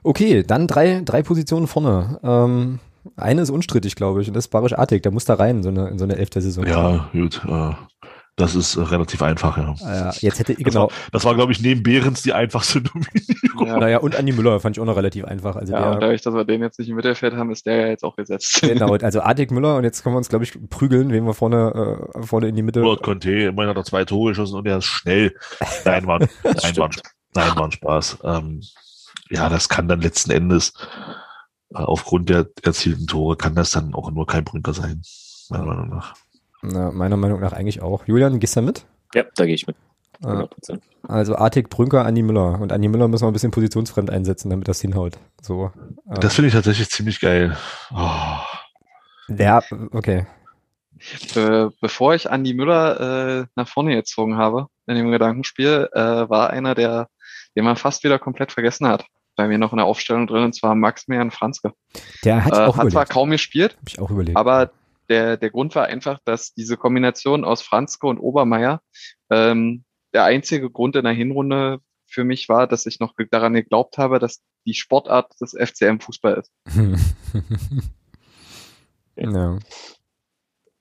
S1: Okay, dann drei, drei Positionen vorne. Ähm, eine ist unstrittig, glaube ich, und das ist Barisch Artig, der muss da rein in so eine, in so eine elfte Saison.
S2: Ja, gut. Äh, das ist äh, relativ einfach, ja.
S1: Äh, jetzt hätte,
S2: Das
S1: genau,
S2: war, das war glaube ich, neben Behrens die einfachste Nominierung.
S6: Ja.
S1: naja, und Andi Müller fand ich auch noch relativ einfach. Also
S6: Ja, und
S1: der,
S6: dadurch, dass wir den jetzt nicht im Mittelfeld haben, ist der ja jetzt auch gesetzt.
S1: genau, also Artig Müller und jetzt können wir uns, glaube ich, prügeln, wen wir vorne, äh, vorne in die Mitte.
S2: Lord Conte, immerhin hat er zwei Tore geschossen und er ist schnell. Nein, war, nein, war, nein, war ein Spaß. Ähm, ja, das kann dann letzten Endes, äh, aufgrund der erzielten Tore, kann das dann auch nur kein Brünker sein, meiner Meinung nach.
S1: Na, meiner Meinung nach eigentlich auch. Julian, gehst du mit?
S3: Ja, da gehe ich mit.
S1: Äh,
S3: 100%.
S1: also Artig, Brünker, Andi Müller. Und Andi Müller müssen wir ein bisschen positionsfremd einsetzen, damit das hinhaut. So. äh,
S2: Das finde ich tatsächlich ziemlich geil. Oh,
S1: Ja, okay.
S6: Be bevor ich Andi Müller äh, nach vorne gezogen habe in dem Gedankenspiel, äh, war einer, der, den man fast wieder komplett vergessen hat. Bei mir noch in der Aufstellung drin, und zwar Maximilian Franzke.
S1: Der hat
S6: Äh,
S1: auch
S6: hat zwar kaum gespielt,
S1: Hab ich auch überlegt.
S6: aber der, der Grund war einfach, dass diese Kombination aus Franzke und Obermeier ähm, der einzige Grund in der Hinrunde für mich war, dass ich noch daran geglaubt habe, dass die Sportart des FCM Fußball ist.
S1: ja.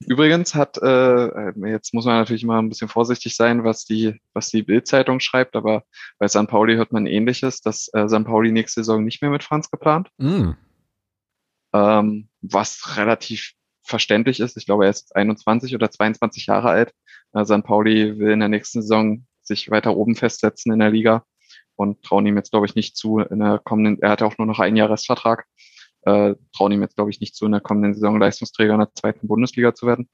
S6: Übrigens hat, äh, jetzt muss man natürlich mal ein bisschen vorsichtig sein, was die, was die Bild-Zeitung schreibt, aber bei St. Pauli hört man ähnliches, dass äh, St. Pauli nächste Saison nicht mehr mit Franz geplant,
S1: Mm.
S6: ähm, was relativ verständlich ist. Ich glaube, er ist 21 oder 22 Jahre alt. Äh, St. Pauli will in der nächsten Saison sich weiter oben festsetzen in der Liga und trauen ihm jetzt, glaube ich, nicht zu, in der kommenden, er hat auch nur noch ein Jahr Restvertrag, äh, trauen ihm jetzt, glaube ich, nicht zu, in der kommenden Saison Leistungsträger in der zweiten Bundesliga zu werden.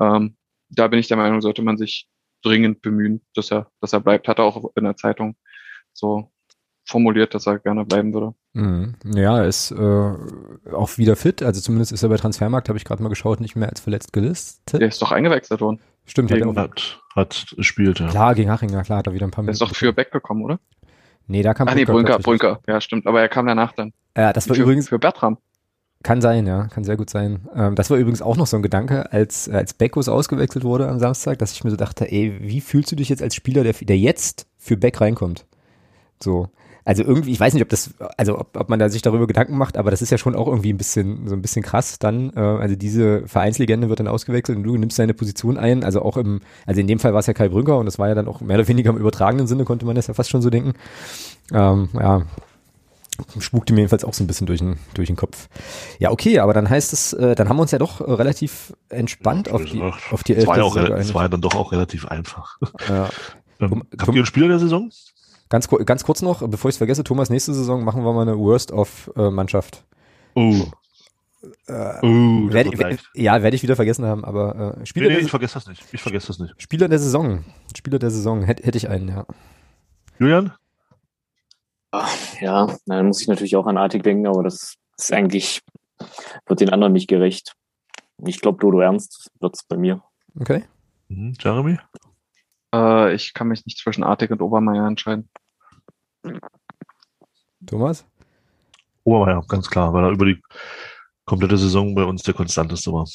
S6: Ähm, da bin ich der Meinung, sollte man sich dringend bemühen, dass er, dass er bleibt. Hat er auch in der Zeitung so formuliert, dass er gerne bleiben würde.
S1: Mm. Ja, er ist äh, auch wieder fit. Also zumindest ist er bei Transfermarkt, habe ich gerade mal geschaut, nicht mehr als verletzt gelistet.
S6: Der ist doch eingewechselt worden.
S1: Stimmt, hat er
S6: gegen-
S2: hat, hat gespielt, ja.
S1: Klar, gegen Haching, na klar, hat er wieder ein paar
S6: Der ist doch für Beck gekommen, oder?
S1: Nee, da kam
S6: Ach nee, Brünker. Brünker. Ja, stimmt. Aber er kam danach dann.
S1: Ja, das war
S6: für,
S1: übrigens,
S6: für Bertram.
S1: kann sein, ja, kann sehr gut sein. Ähm, das war übrigens auch noch so ein Gedanke, als, als Beckus ausgewechselt wurde am Samstag, dass ich mir so dachte, ey, wie fühlst du dich jetzt als Spieler, der, der jetzt für Beck reinkommt? So. Also irgendwie, ich weiß nicht, ob das, also ob, ob man da sich darüber Gedanken macht, aber das ist ja schon auch irgendwie ein bisschen, so ein bisschen krass dann. Äh, also diese Vereinslegende wird dann ausgewechselt und du nimmst deine Position ein. Also auch im, also in dem Fall war es ja Kai Brünker und das war ja dann auch mehr oder weniger im übertragenen Sinne, konnte man das ja fast schon so denken. Ähm, ja, spukte mir jedenfalls auch so ein bisschen durch den, durch den Kopf. Ja, okay, aber dann heißt es, äh, dann haben wir uns ja doch äh, relativ entspannt auf die, auf die
S2: Es war, ja auch, es war ja dann doch auch relativ einfach. Ja. ähm, habt ihr einen Spieler der Saison?
S1: Ganz, ganz kurz noch, bevor ich es vergesse, Thomas, nächste Saison machen wir mal eine Worst-of-Mannschaft.
S2: Oh.
S1: Äh, uh, werd, werd, ja, werde ich wieder vergessen haben, aber
S2: äh, Spieler nee, nee, ich vergesse das nicht. Ich vergesse das nicht.
S1: Spieler der Saison. Spieler der Saison. Hätte hätt ich einen, ja.
S2: Julian?
S3: Ja, dann muss ich natürlich auch an Artig denken, aber das ist eigentlich, wird den anderen nicht gerecht. Ich glaube, Dodo Ernst wird es bei mir.
S1: Okay.
S2: Mhm. Jeremy?
S6: Äh, ich kann mich nicht zwischen Artig und Obermeier entscheiden.
S1: Thomas?
S2: Obermeier, ganz klar, weil er über die komplette Saison bei uns der konstanteste war.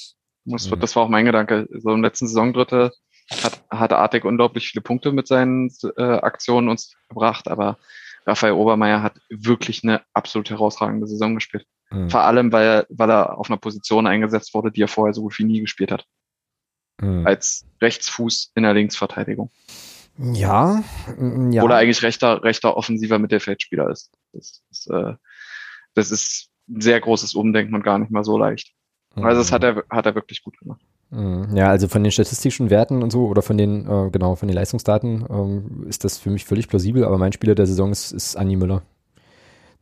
S6: Das, das war auch mein Gedanke. So im letzten Saisondrittel hat, hat Artig unglaublich viele Punkte mit seinen äh, Aktionen uns gebracht, aber Raphael Obermeier hat wirklich eine absolut herausragende Saison gespielt. Mhm. Vor allem, weil, weil er auf einer Position eingesetzt wurde, die er vorher so gut wie nie gespielt hat. Mhm. Als Rechtsfuß in der Linksverteidigung.
S1: Ja, ja.
S6: Oder eigentlich rechter, rechter offensiver Mittelfeldspieler ist. Das ist, äh, das ist ein sehr großes Umdenken und gar nicht mal so leicht. Also das hat er, hat er wirklich gut gemacht.
S1: Mhm. Ja, also von den statistischen Werten und so oder von den, äh, genau, von den Leistungsdaten ähm, ist das für mich völlig plausibel, aber mein Spieler der Saison ist, ist Anni Müller.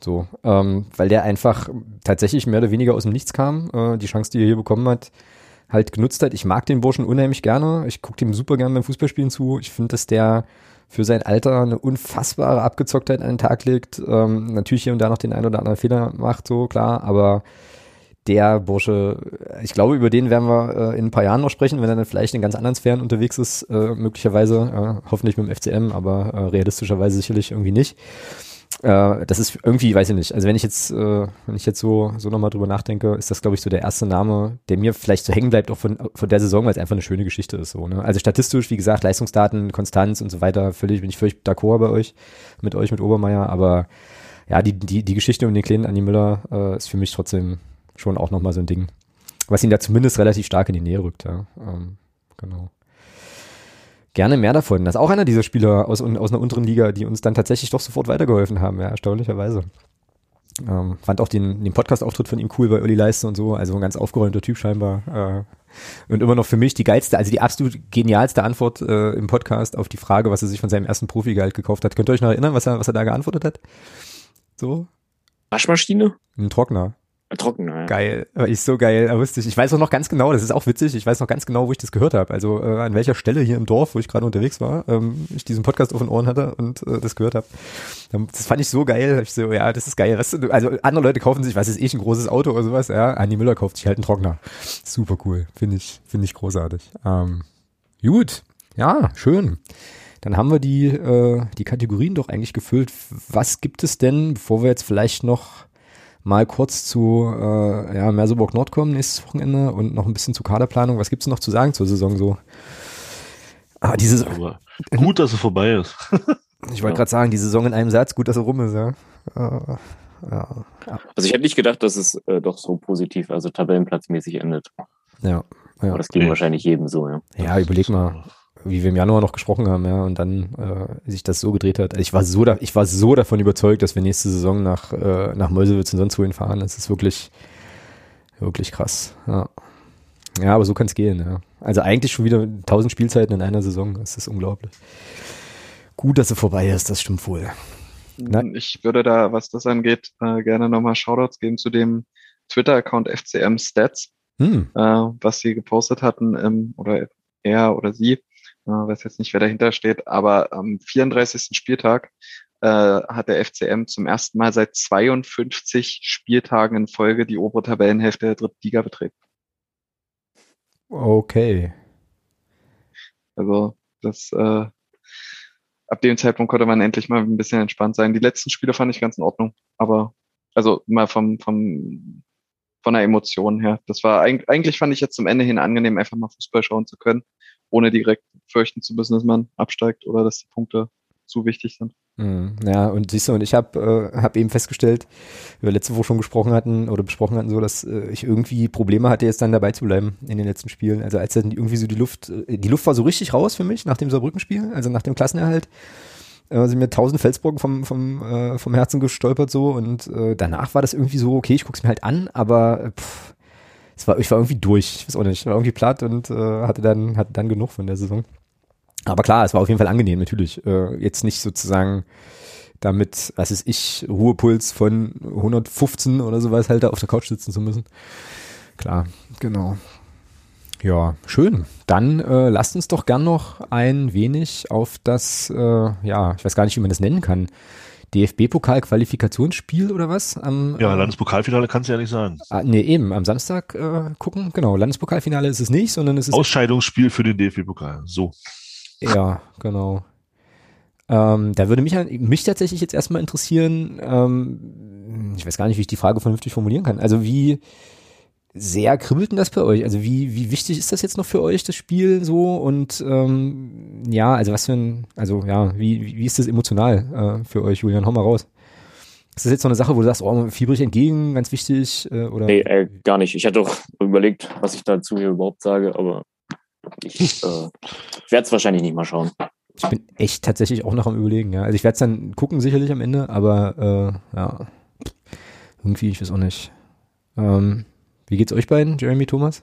S1: So, ähm, weil der einfach tatsächlich mehr oder weniger aus dem Nichts kam, äh, die Chance, die er hier bekommen hat, halt genutzt hat. Ich mag den Burschen unheimlich gerne. Ich gucke dem super gerne beim Fußballspielen zu. Ich finde, dass der für sein Alter eine unfassbare Abgezocktheit an den Tag legt. Ähm, natürlich hier und da noch den einen oder anderen Fehler macht, so klar, aber der Bursche, ich glaube, über den werden wir äh, in ein paar Jahren noch sprechen, wenn er dann vielleicht in ganz anderen Sphären unterwegs ist, äh, möglicherweise, äh, hoffentlich mit dem FCM, aber äh, realistischerweise sicherlich irgendwie nicht. Äh, das ist irgendwie, weiß ich nicht, also wenn ich jetzt, äh, wenn ich jetzt so, so nochmal drüber nachdenke, ist das, glaube ich, so der erste Name, der mir vielleicht so hängen bleibt, auch von, von der Saison, weil es einfach eine schöne Geschichte ist. So, ne? Also statistisch, wie gesagt, Leistungsdaten, Konstanz und so weiter, völlig, bin ich völlig d'accord bei euch, mit euch, mit Obermeier, aber ja, die, die, die Geschichte um den kleinen Anni Müller äh, ist für mich trotzdem schon auch nochmal so ein Ding, was ihn da zumindest relativ stark in die Nähe rückt. Ja. Ähm, genau. Gerne mehr davon. Das ist auch einer dieser Spieler aus, aus einer unteren Liga, die uns dann tatsächlich doch sofort weitergeholfen haben, ja, erstaunlicherweise. Ähm, fand auch den, den Podcast-Auftritt von ihm cool bei Olli Leiste und so, also ein ganz aufgeräumter Typ scheinbar. Äh, und immer noch für mich die geilste, also die absolut genialste Antwort äh, im Podcast auf die Frage, was er sich von seinem ersten Profigehalt gekauft hat. Könnt ihr euch noch erinnern, was er, was er da geantwortet hat? So?
S3: Waschmaschine?
S1: Ein Trockner.
S3: Trocken, ja.
S1: Geil, ich so geil, wusste ich. Ich weiß auch noch ganz genau, das ist auch witzig, ich weiß noch ganz genau, wo ich das gehört habe. Also äh, an welcher Stelle hier im Dorf, wo ich gerade unterwegs war, ähm, ich diesen Podcast auf den Ohren hatte und äh, das gehört habe. Das fand ich so geil. Ich so, ja, das ist geil. Du, also andere Leute kaufen sich, was ist ich, ein großes Auto oder sowas, ja. Andi Müller kauft sich halt einen Trockner. Super cool. Finde ich, finde ich großartig. Ähm, gut, ja, schön. Dann haben wir die, äh, die Kategorien doch eigentlich gefüllt. Was gibt es denn, bevor wir jetzt vielleicht noch mal kurz zu äh, ja, Merseburg Nord kommen nächstes Wochenende und noch ein bisschen zu Kaderplanung. Was gibt's noch zu sagen zur Saison so?
S2: Ah, diese Saison. gut, dass sie vorbei ist.
S1: ich wollte ja. gerade sagen, die Saison in einem Satz, gut, dass sie rum ist, ja.
S3: Äh, ja. Also ich hätte nicht gedacht, dass es äh, doch so positiv, also tabellenplatzmäßig endet.
S1: Ja. ja.
S3: Aber das ging okay. wahrscheinlich jedem so, ja.
S1: Ja, überleg mal wie wir im Januar noch gesprochen haben, ja, und dann äh, sich das so gedreht hat. Ich war so, da, ich war so davon überzeugt, dass wir nächste Saison nach, äh, nach Meuselwitz und sonst wohin fahren. Das ist wirklich, wirklich krass. Ja, ja aber so kann es gehen, ja. Also eigentlich schon wieder 1000 Spielzeiten in einer Saison. Das ist unglaublich. Gut, dass sie vorbei ist, das stimmt wohl.
S6: Na? Ich würde da, was das angeht, äh, gerne nochmal Shoutouts geben zu dem Twitter-Account FCM Stats, hm. äh, was sie gepostet hatten, ähm, oder er oder sie, äh, weiß jetzt nicht, wer dahinter steht, aber am 34. Spieltag äh, hat der FCM zum ersten Mal seit 52 Spieltagen in Folge die obere Tabellenhälfte der dritten Liga betreten.
S1: Okay.
S6: Also das äh, ab dem Zeitpunkt konnte man endlich mal ein bisschen entspannt sein. Die letzten Spiele fand ich ganz in Ordnung, aber also mal vom, vom von der Emotion her. Das war eigentlich fand ich jetzt zum Ende hin angenehm, einfach mal Fußball schauen zu können ohne direkt fürchten zu müssen, dass man absteigt oder dass die Punkte zu wichtig sind.
S1: Mhm. Ja, und siehst du, und ich habe äh, hab eben festgestellt, wie wir letzte Woche schon gesprochen hatten oder besprochen hatten, so, dass äh, ich irgendwie Probleme hatte, jetzt dann dabei zu bleiben in den letzten Spielen. Also als dann irgendwie so die Luft, äh, die Luft war so richtig raus für mich nach dem Saarbrücken-Spiel, also nach dem Klassenerhalt. Äh, sind mir tausend Felsbrocken vom, vom, äh, vom Herzen gestolpert so und äh, danach war das irgendwie so, okay, ich guck's mir halt an, aber äh, pff, war, ich war irgendwie durch, ich weiß auch nicht, ich war irgendwie platt und äh, hatte dann, hatte dann genug von der Saison. Aber klar, es war auf jeden Fall angenehm, natürlich. Äh, jetzt nicht sozusagen damit, was ist ich, Ruhepuls von 115 oder sowas halt da auf der Couch sitzen zu müssen. Klar, genau. Ja, schön. Dann äh, lasst uns doch gern noch ein wenig auf das, äh, ja, ich weiß gar nicht, wie man das nennen kann. DFB-Pokal-Qualifikationsspiel oder was? Am,
S2: ja, Landespokalfinale kannst du ja nicht sagen.
S1: Ah, nee, eben, am Samstag äh, gucken. Genau, Landespokalfinale ist es nicht, sondern es ist.
S2: Ausscheidungsspiel für den DFB-Pokal. So.
S1: Ja, genau. Ähm, da würde mich, mich tatsächlich jetzt erstmal interessieren, ähm, ich weiß gar nicht, wie ich die Frage vernünftig formulieren kann. Also wie sehr kribbelt denn das bei euch? Also wie, wie wichtig ist das jetzt noch für euch, das Spiel so? Und ähm, ja, also was für ein, also ja, wie, wie ist das emotional äh, für euch, Julian? Hau mal raus. Ist das jetzt so eine Sache, wo du sagst, oh, fiebrig entgegen, ganz wichtig? Äh, oder?
S3: Nee, äh, gar nicht. Ich hatte auch überlegt, was ich dazu hier überhaupt sage, aber ich äh, werde es wahrscheinlich nicht mal schauen.
S1: Ich bin echt tatsächlich auch noch am überlegen, ja. Also ich werde es dann gucken sicherlich am Ende, aber äh, ja, irgendwie, ich weiß auch nicht. Ähm, wie geht's euch beiden, Jeremy, Thomas?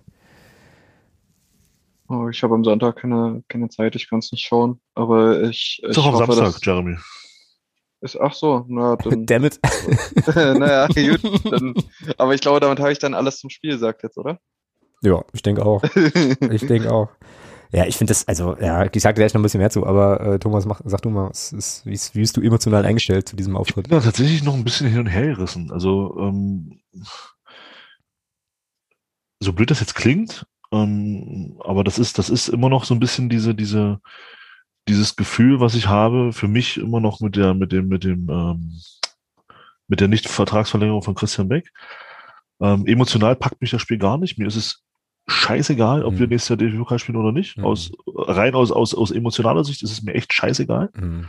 S6: Oh, ich habe am Sonntag keine, keine Zeit, ich kann es nicht schauen, aber ich.
S2: Ist doch am hoffe, Samstag, Jeremy.
S6: Ist, ach so, na dann.
S1: Damit.
S6: naja, gut. Dann, aber ich glaube, damit habe ich dann alles zum Spiel gesagt jetzt, oder?
S1: Ja, ich denke auch. ich denke auch. Ja, ich finde das, also, ja, ich sage gleich noch ein bisschen mehr zu, aber äh, Thomas, mach, sag du mal, was ist, wie, ist, wie bist du emotional eingestellt zu diesem Auftritt?
S2: Ich bin da tatsächlich noch ein bisschen hin und her gerissen. Also, ähm, so blöd das jetzt klingt, ähm, aber das ist, das ist immer noch so ein bisschen diese, diese, dieses Gefühl, was ich habe, für mich immer noch mit der, mit dem, mit dem, ähm, mit der Nicht-Vertragsverlängerung von Christian Beck. Ähm, emotional packt mich das Spiel gar nicht. Mir ist es scheißegal, ob mhm. wir nächstes Jahr DFB-Pokal spielen oder nicht. Mhm. Aus, rein aus, aus, aus emotionaler Sicht ist es mir echt scheißegal. Mhm.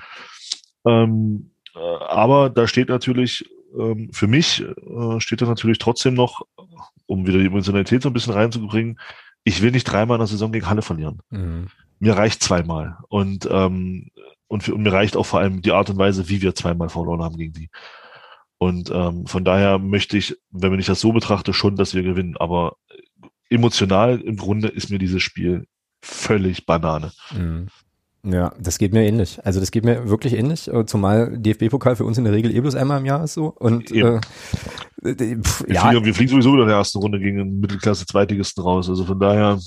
S2: Ähm, äh, aber da steht natürlich, ähm, für mich äh, steht da natürlich trotzdem noch, um wieder die Emotionalität so ein bisschen reinzubringen, ich will nicht dreimal in der Saison gegen Halle verlieren. Mhm. Mir reicht zweimal. Und, ähm, und, für, und mir reicht auch vor allem die Art und Weise, wie wir zweimal verloren haben gegen die. Und ähm, von daher möchte ich, wenn ich das so betrachte, schon, dass wir gewinnen. Aber emotional im Grunde ist mir dieses Spiel völlig Banane. Mhm.
S1: Ja, das geht mir ähnlich. Also das geht mir wirklich ähnlich, äh, zumal DFB-Pokal für uns in der Regel eh bloß einmal im Jahr ist so. Und äh,
S2: pff, wir, ja. fliegen, wir fliegen sowieso in der ersten Runde gegen einen Mittelklasse-Zweitligisten raus. Also von daher.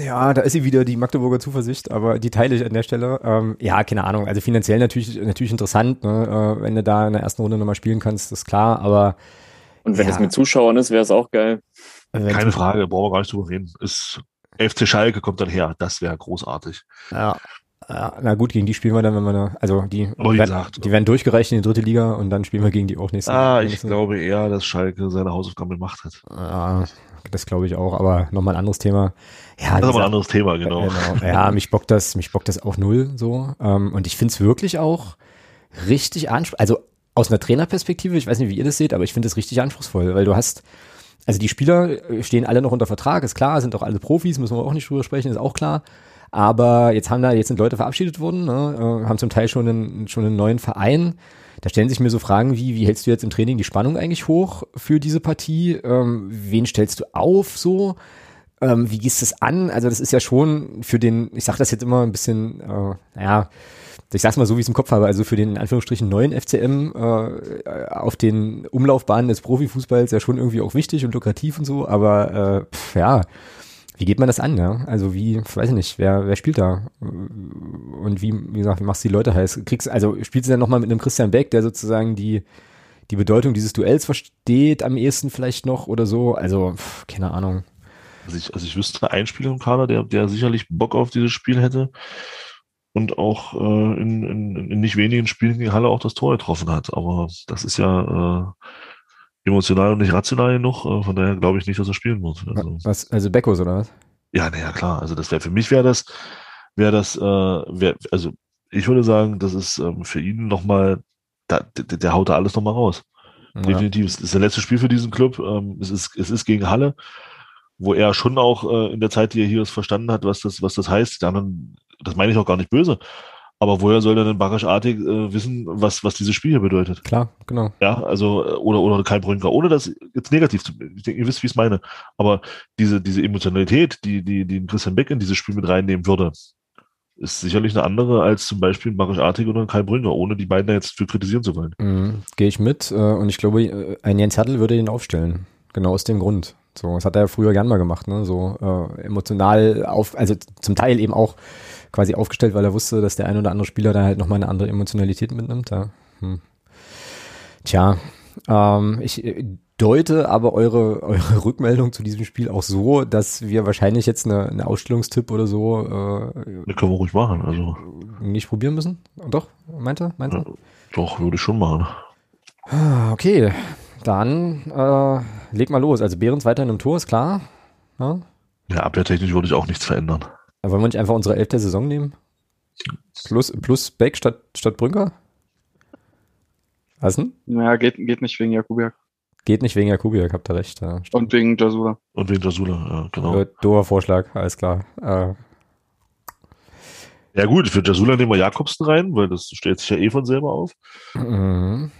S1: Ja, da ist sie wieder die Magdeburger Zuversicht, aber die teile ich an der Stelle. Ähm, ja, keine Ahnung. Also finanziell natürlich natürlich interessant, ne? äh, wenn du da in der ersten Runde nochmal spielen kannst, ist klar, aber.
S3: Und wenn ja. es mit Zuschauern ist, wäre es auch geil.
S2: Keine Frage, brauchen wir gar nicht drüber reden. Ist FC Schalke kommt dann her, das wäre großartig.
S1: Ja, na gut, gegen die spielen wir dann, wenn wir da, also die, die, werden, die werden durchgereicht in die dritte Liga und dann spielen wir gegen die auch nächste
S2: Ah, ich nächste. glaube eher, dass Schalke seine Hausaufgaben gemacht hat.
S1: Ja, das glaube ich auch, aber nochmal ein anderes Thema.
S2: Ja, das ist aber ein anderes Thema, genau.
S1: genau. Ja, mich bockt das, mich bockt das auch null so. Ähm, und ich finde es wirklich auch richtig anspruchsvoll. Also aus einer Trainerperspektive, ich weiß nicht, wie ihr das seht, aber ich finde es richtig anspruchsvoll, weil du hast, also die Spieler stehen alle noch unter Vertrag, ist klar, sind auch alle Profis, müssen wir auch nicht drüber sprechen, ist auch klar. Aber jetzt haben da, jetzt sind Leute verabschiedet worden, ne, äh, haben zum Teil schon einen, schon einen neuen Verein. Da stellen sich mir so Fragen wie, wie hältst du jetzt im Training die Spannung eigentlich hoch für diese Partie? Ähm, wen stellst du auf so? Ähm, wie gehst du es an? Also das ist ja schon für den, ich sage das jetzt immer ein bisschen, äh, naja, ich sag's mal so, wie ich es im Kopf habe, also für den in Anführungsstrichen neuen FCM äh, auf den Umlaufbahnen des Profifußballs ja schon irgendwie auch wichtig und lukrativ und so, aber äh, pff, ja, wie geht man das an, ja? Also wie, weiß ich nicht, wer, wer spielt da? Und wie, wie gesagt, wie machst du die Leute heiß? Kriegst, also spielst du dann nochmal mit einem Christian Beck, der sozusagen die, die Bedeutung dieses Duells versteht am ehesten vielleicht noch oder so? Also, pff, keine Ahnung.
S2: Also ich, also ich wüsste einen Spieler im Kader, der, der sicherlich Bock auf dieses Spiel hätte und auch äh, in, in, in nicht wenigen Spielen gegen Halle auch das Tor getroffen hat. Aber das ist ja äh, emotional und nicht rational genug. Äh, von daher glaube ich nicht, dass er spielen wird.
S1: Also, was, also Beckos oder was?
S2: Ja, naja, klar. Also das wäre für mich wäre das, wäre das, äh, wär, also ich würde sagen, das ist ähm, für ihn nochmal, der, der, der haut da alles nochmal raus. Ja. Definitiv. Es ist das letzte Spiel für diesen Club. Ähm, es, ist, es ist gegen Halle, wo er schon auch äh, in der Zeit, die er hier ist, verstanden hat, was das, was das heißt. Die anderen, das meine ich auch gar nicht böse. Aber woher soll denn Barasch-artig äh, wissen, was, was dieses Spiel hier bedeutet?
S1: Klar, genau.
S2: Ja, also, äh, oder, oder kein Brünker, ohne das jetzt negativ zu, ich denke, ihr wisst, wie ich es meine. Aber diese, diese Emotionalität, die, die, die Christian Beck in dieses Spiel mit reinnehmen würde, ist sicherlich eine andere als zum Beispiel Marisch Artig oder Kai Brünger, ohne die beiden da jetzt für kritisieren zu wollen.
S1: Mhm, Gehe ich mit äh, und ich glaube, äh, ein Jens Hertel würde ihn aufstellen. Genau aus dem Grund. So, das hat er ja früher gern mal gemacht, ne? So äh, emotional auf, also zum Teil eben auch quasi aufgestellt, weil er wusste, dass der ein oder andere Spieler da halt nochmal eine andere Emotionalität mitnimmt. Ja. Hm. Tja, ähm, ich deute aber eure, eure Rückmeldung zu diesem Spiel auch so, dass wir wahrscheinlich jetzt eine, eine Ausstellungstipp oder so
S2: äh, das können wir ruhig machen. Also.
S1: nicht probieren müssen. Doch, meinte? meinte? Ja,
S2: doch, würde ich schon machen.
S1: Ah, okay, dann äh, leg mal los. Also Behrens weiterhin im Tor, ist klar.
S2: Ja, ja abwehrtechnisch würde ich auch nichts verändern.
S1: Wollen wir nicht einfach unsere Elf der Saison nehmen? Plus, plus Beck statt, statt Brünker? Was denn?
S6: Naja, geht, geht nicht wegen Jakubiak.
S1: Geht nicht wegen Jakubiak, habt ihr recht. Ja,
S6: Und wegen Jasula.
S2: Und wegen Jasula, ja, genau.
S1: Äh, Doer Vorschlag, alles klar. Äh.
S2: Ja gut, für Jasula nehmen wir Jakobsen rein, weil das stellt sich ja eh von selber auf.
S1: Mhm.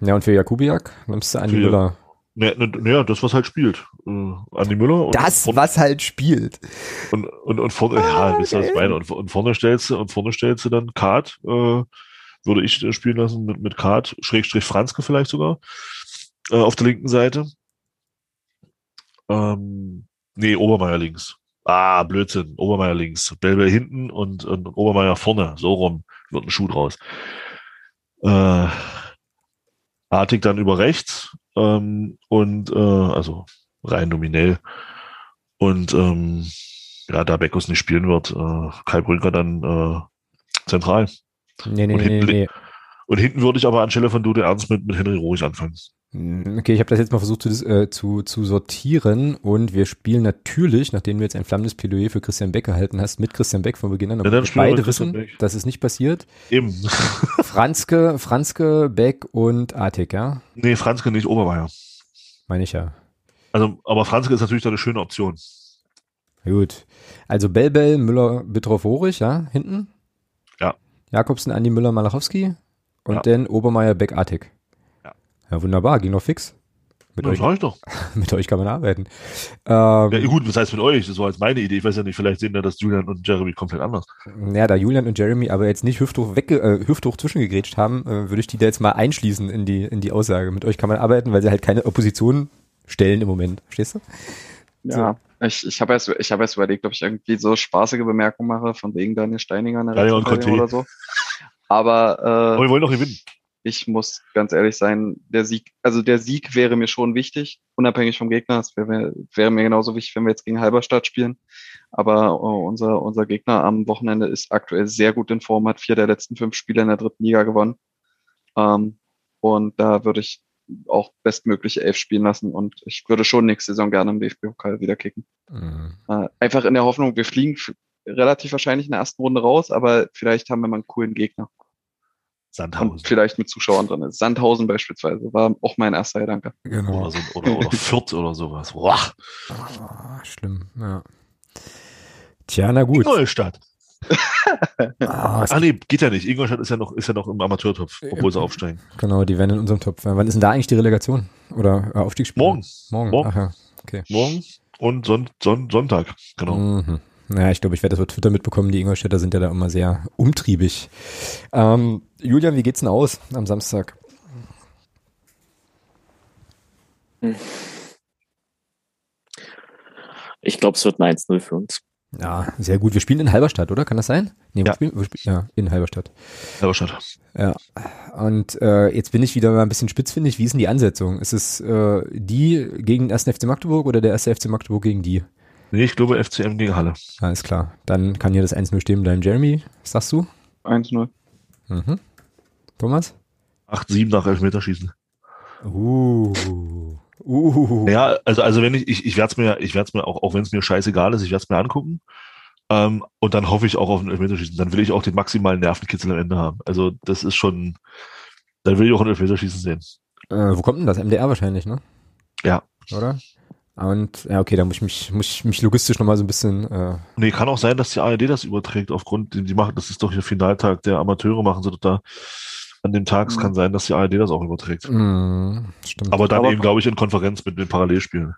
S1: Ja, und für Jakubiak nimmst du Andi Müller.
S2: Naja, ne, ne, das, was halt spielt. Äh, Andi Müller.
S1: Das, vorne, was halt spielt.
S2: Und, und, und vorne, ah, ja, wisst ihr, was meine? Und, und vorne stellst du, und vorne stellst du dann Kart, äh, würde ich spielen lassen mit, mit Kart, Schrägstrich Franzke vielleicht sogar, äh, auf der linken Seite. Ähm, nee, Obermeier links. Ah, Blödsinn. Obermeier links. Belbel hinten und, und Obermeier vorne. So rum wird ein Schuh draus. Äh, Artig dann über rechts ähm, und äh, also rein nominell. Und ähm, ja, da Beckus nicht spielen wird, äh, Kai Brünker dann äh, zentral.
S1: Nee, nee,
S2: und, hinten,
S1: nee, nee.
S2: und hinten würde ich aber anstelle von Dude Ernst mit, mit Henry Ruhig anfangen.
S1: Hm, okay, ich habe das jetzt mal versucht zu, äh, zu, zu sortieren und wir spielen natürlich, nachdem du jetzt ein flammendes Plädoyer für Christian Beck gehalten hast, mit Christian Beck von Beginn an, ja, beide wissen, Beck. dass es nicht passiert.
S2: Eben.
S1: Franzke, Franzke, Beck und Artig, ja?
S2: Nee, Franzke nicht, Obermeier.
S1: Meine ich ja.
S2: Also, aber Franzke ist natürlich da eine schöne Option.
S1: Gut. Also Bellbell, Müller, Bitroff, Horich, ja, hinten?
S2: Ja.
S1: Jakobsen, Andi Müller, Malachowski und ja. dann Obermeier, Beck, Artig. Ja, wunderbar, ging noch fix.
S2: Mit, ja, euch,
S1: doch. mit euch kann man arbeiten.
S2: Ähm, ja, gut, was heißt mit euch? Das war jetzt meine Idee. Ich weiß ja nicht, vielleicht sehen da das Julian und Jeremy komplett anders.
S1: Ja, da Julian und Jeremy aber jetzt nicht hüfthoch, weg, äh, hüfthoch zwischengegrätscht haben, äh, würde ich die da jetzt mal einschließen in die, in die Aussage. Mit euch kann man arbeiten, weil sie halt keine Opposition stellen im Moment. Verstehst du?
S6: Ja, so. ich, ich habe erst, ich hab erst überlegt, ob ich irgendwie so spaßige Bemerkungen mache, von wegen Daniel Steininger in
S2: der oder
S6: so. Aber, äh,
S2: aber wir wollen doch gewinnen
S6: ich muss ganz ehrlich sein, der Sieg, also der Sieg wäre mir schon wichtig, unabhängig vom Gegner. Es wäre, wäre mir genauso wichtig, wenn wir jetzt gegen Halberstadt spielen. Aber uh, unser, unser Gegner am Wochenende ist aktuell sehr gut in Form, hat vier der letzten fünf Spiele in der dritten Liga gewonnen. Ähm, und da würde ich auch bestmögliche elf spielen lassen und ich würde schon nächste Saison gerne im DFB-Pokal wieder kicken. Mhm. Äh, einfach in der Hoffnung, wir fliegen relativ wahrscheinlich in der ersten Runde raus, aber vielleicht haben wir mal einen coolen Gegner.
S2: Sandhausen.
S6: Und vielleicht mit Zuschauern drin ist. Sandhausen beispielsweise war auch mein erster Gedanke.
S2: Genau. Oder, so, oder, oder Fürth oder sowas. Boah.
S1: Oh, schlimm, ja. Tja, na gut.
S2: Ingolstadt. ah, ah, nee, geht ja nicht. Ingolstadt ist ja noch, ist ja noch im Amateurtopf, obwohl sie aufsteigen.
S1: Genau, die werden in unserem Topf. Wann ist denn da eigentlich die Relegation? Oder äh, Aufstiegsspiel?
S2: Morgen.
S1: Morgen.
S2: Morgen. Ach ja, okay. Morgen und Son Son Sonntag, genau. Mhm.
S1: Naja, ich glaube, ich werde das auf Twitter mitbekommen. Die Ingolstädter sind ja da immer sehr umtriebig. Ähm, Julian, wie geht's denn aus am Samstag?
S3: Ich glaube, es wird ein 1-0 für uns.
S1: Ja, sehr gut. Wir spielen in Halberstadt, oder? Kann das sein? Nee, ja. Spielen, wir spielen, ja, in Halberstadt.
S2: Halberstadt.
S1: Ja. Und äh, jetzt bin ich wieder mal ein bisschen spitzfindig. Wie ist denn die Ansetzung? Ist es äh, die gegen den 1. FC Magdeburg oder der 1. FC Magdeburg gegen die?
S2: Nee, ich glaube FCM gegen Halle.
S1: Alles klar. Dann kann hier das 1-0 stehen bleiben. Jeremy, was sagst du?
S6: 1-0.
S1: Mhm. Thomas?
S2: 8-7 nach Elfmeterschießen.
S1: Uh. Uh.
S2: Ja, also, also wenn ich, ich, ich werde es mir, ich werde es mir auch, auch wenn es mir scheißegal ist, ich werde es mir angucken. Ähm, und dann hoffe ich auch auf ein Elfmeterschießen. Dann will ich auch den maximalen Nervenkitzel am Ende haben. Also das ist schon, dann will ich auch ein Elfmeterschießen sehen.
S1: Äh, wo kommt denn das? MDR wahrscheinlich, ne?
S2: Ja.
S1: Oder? Und ja, okay, da muss ich mich, muss ich mich logistisch nochmal so ein bisschen. Äh
S2: Nee, kann auch sein, dass die ARD das überträgt, aufgrund, die machen, das ist doch hier Finaltag der Amateure, machen sie doch da an dem Tag. Es kann sein, dass die ARD das auch überträgt.
S1: stimmt.
S2: Aber dann
S3: Aber-
S2: eben, glaube ich, in Konferenz mit den Parallelspielen.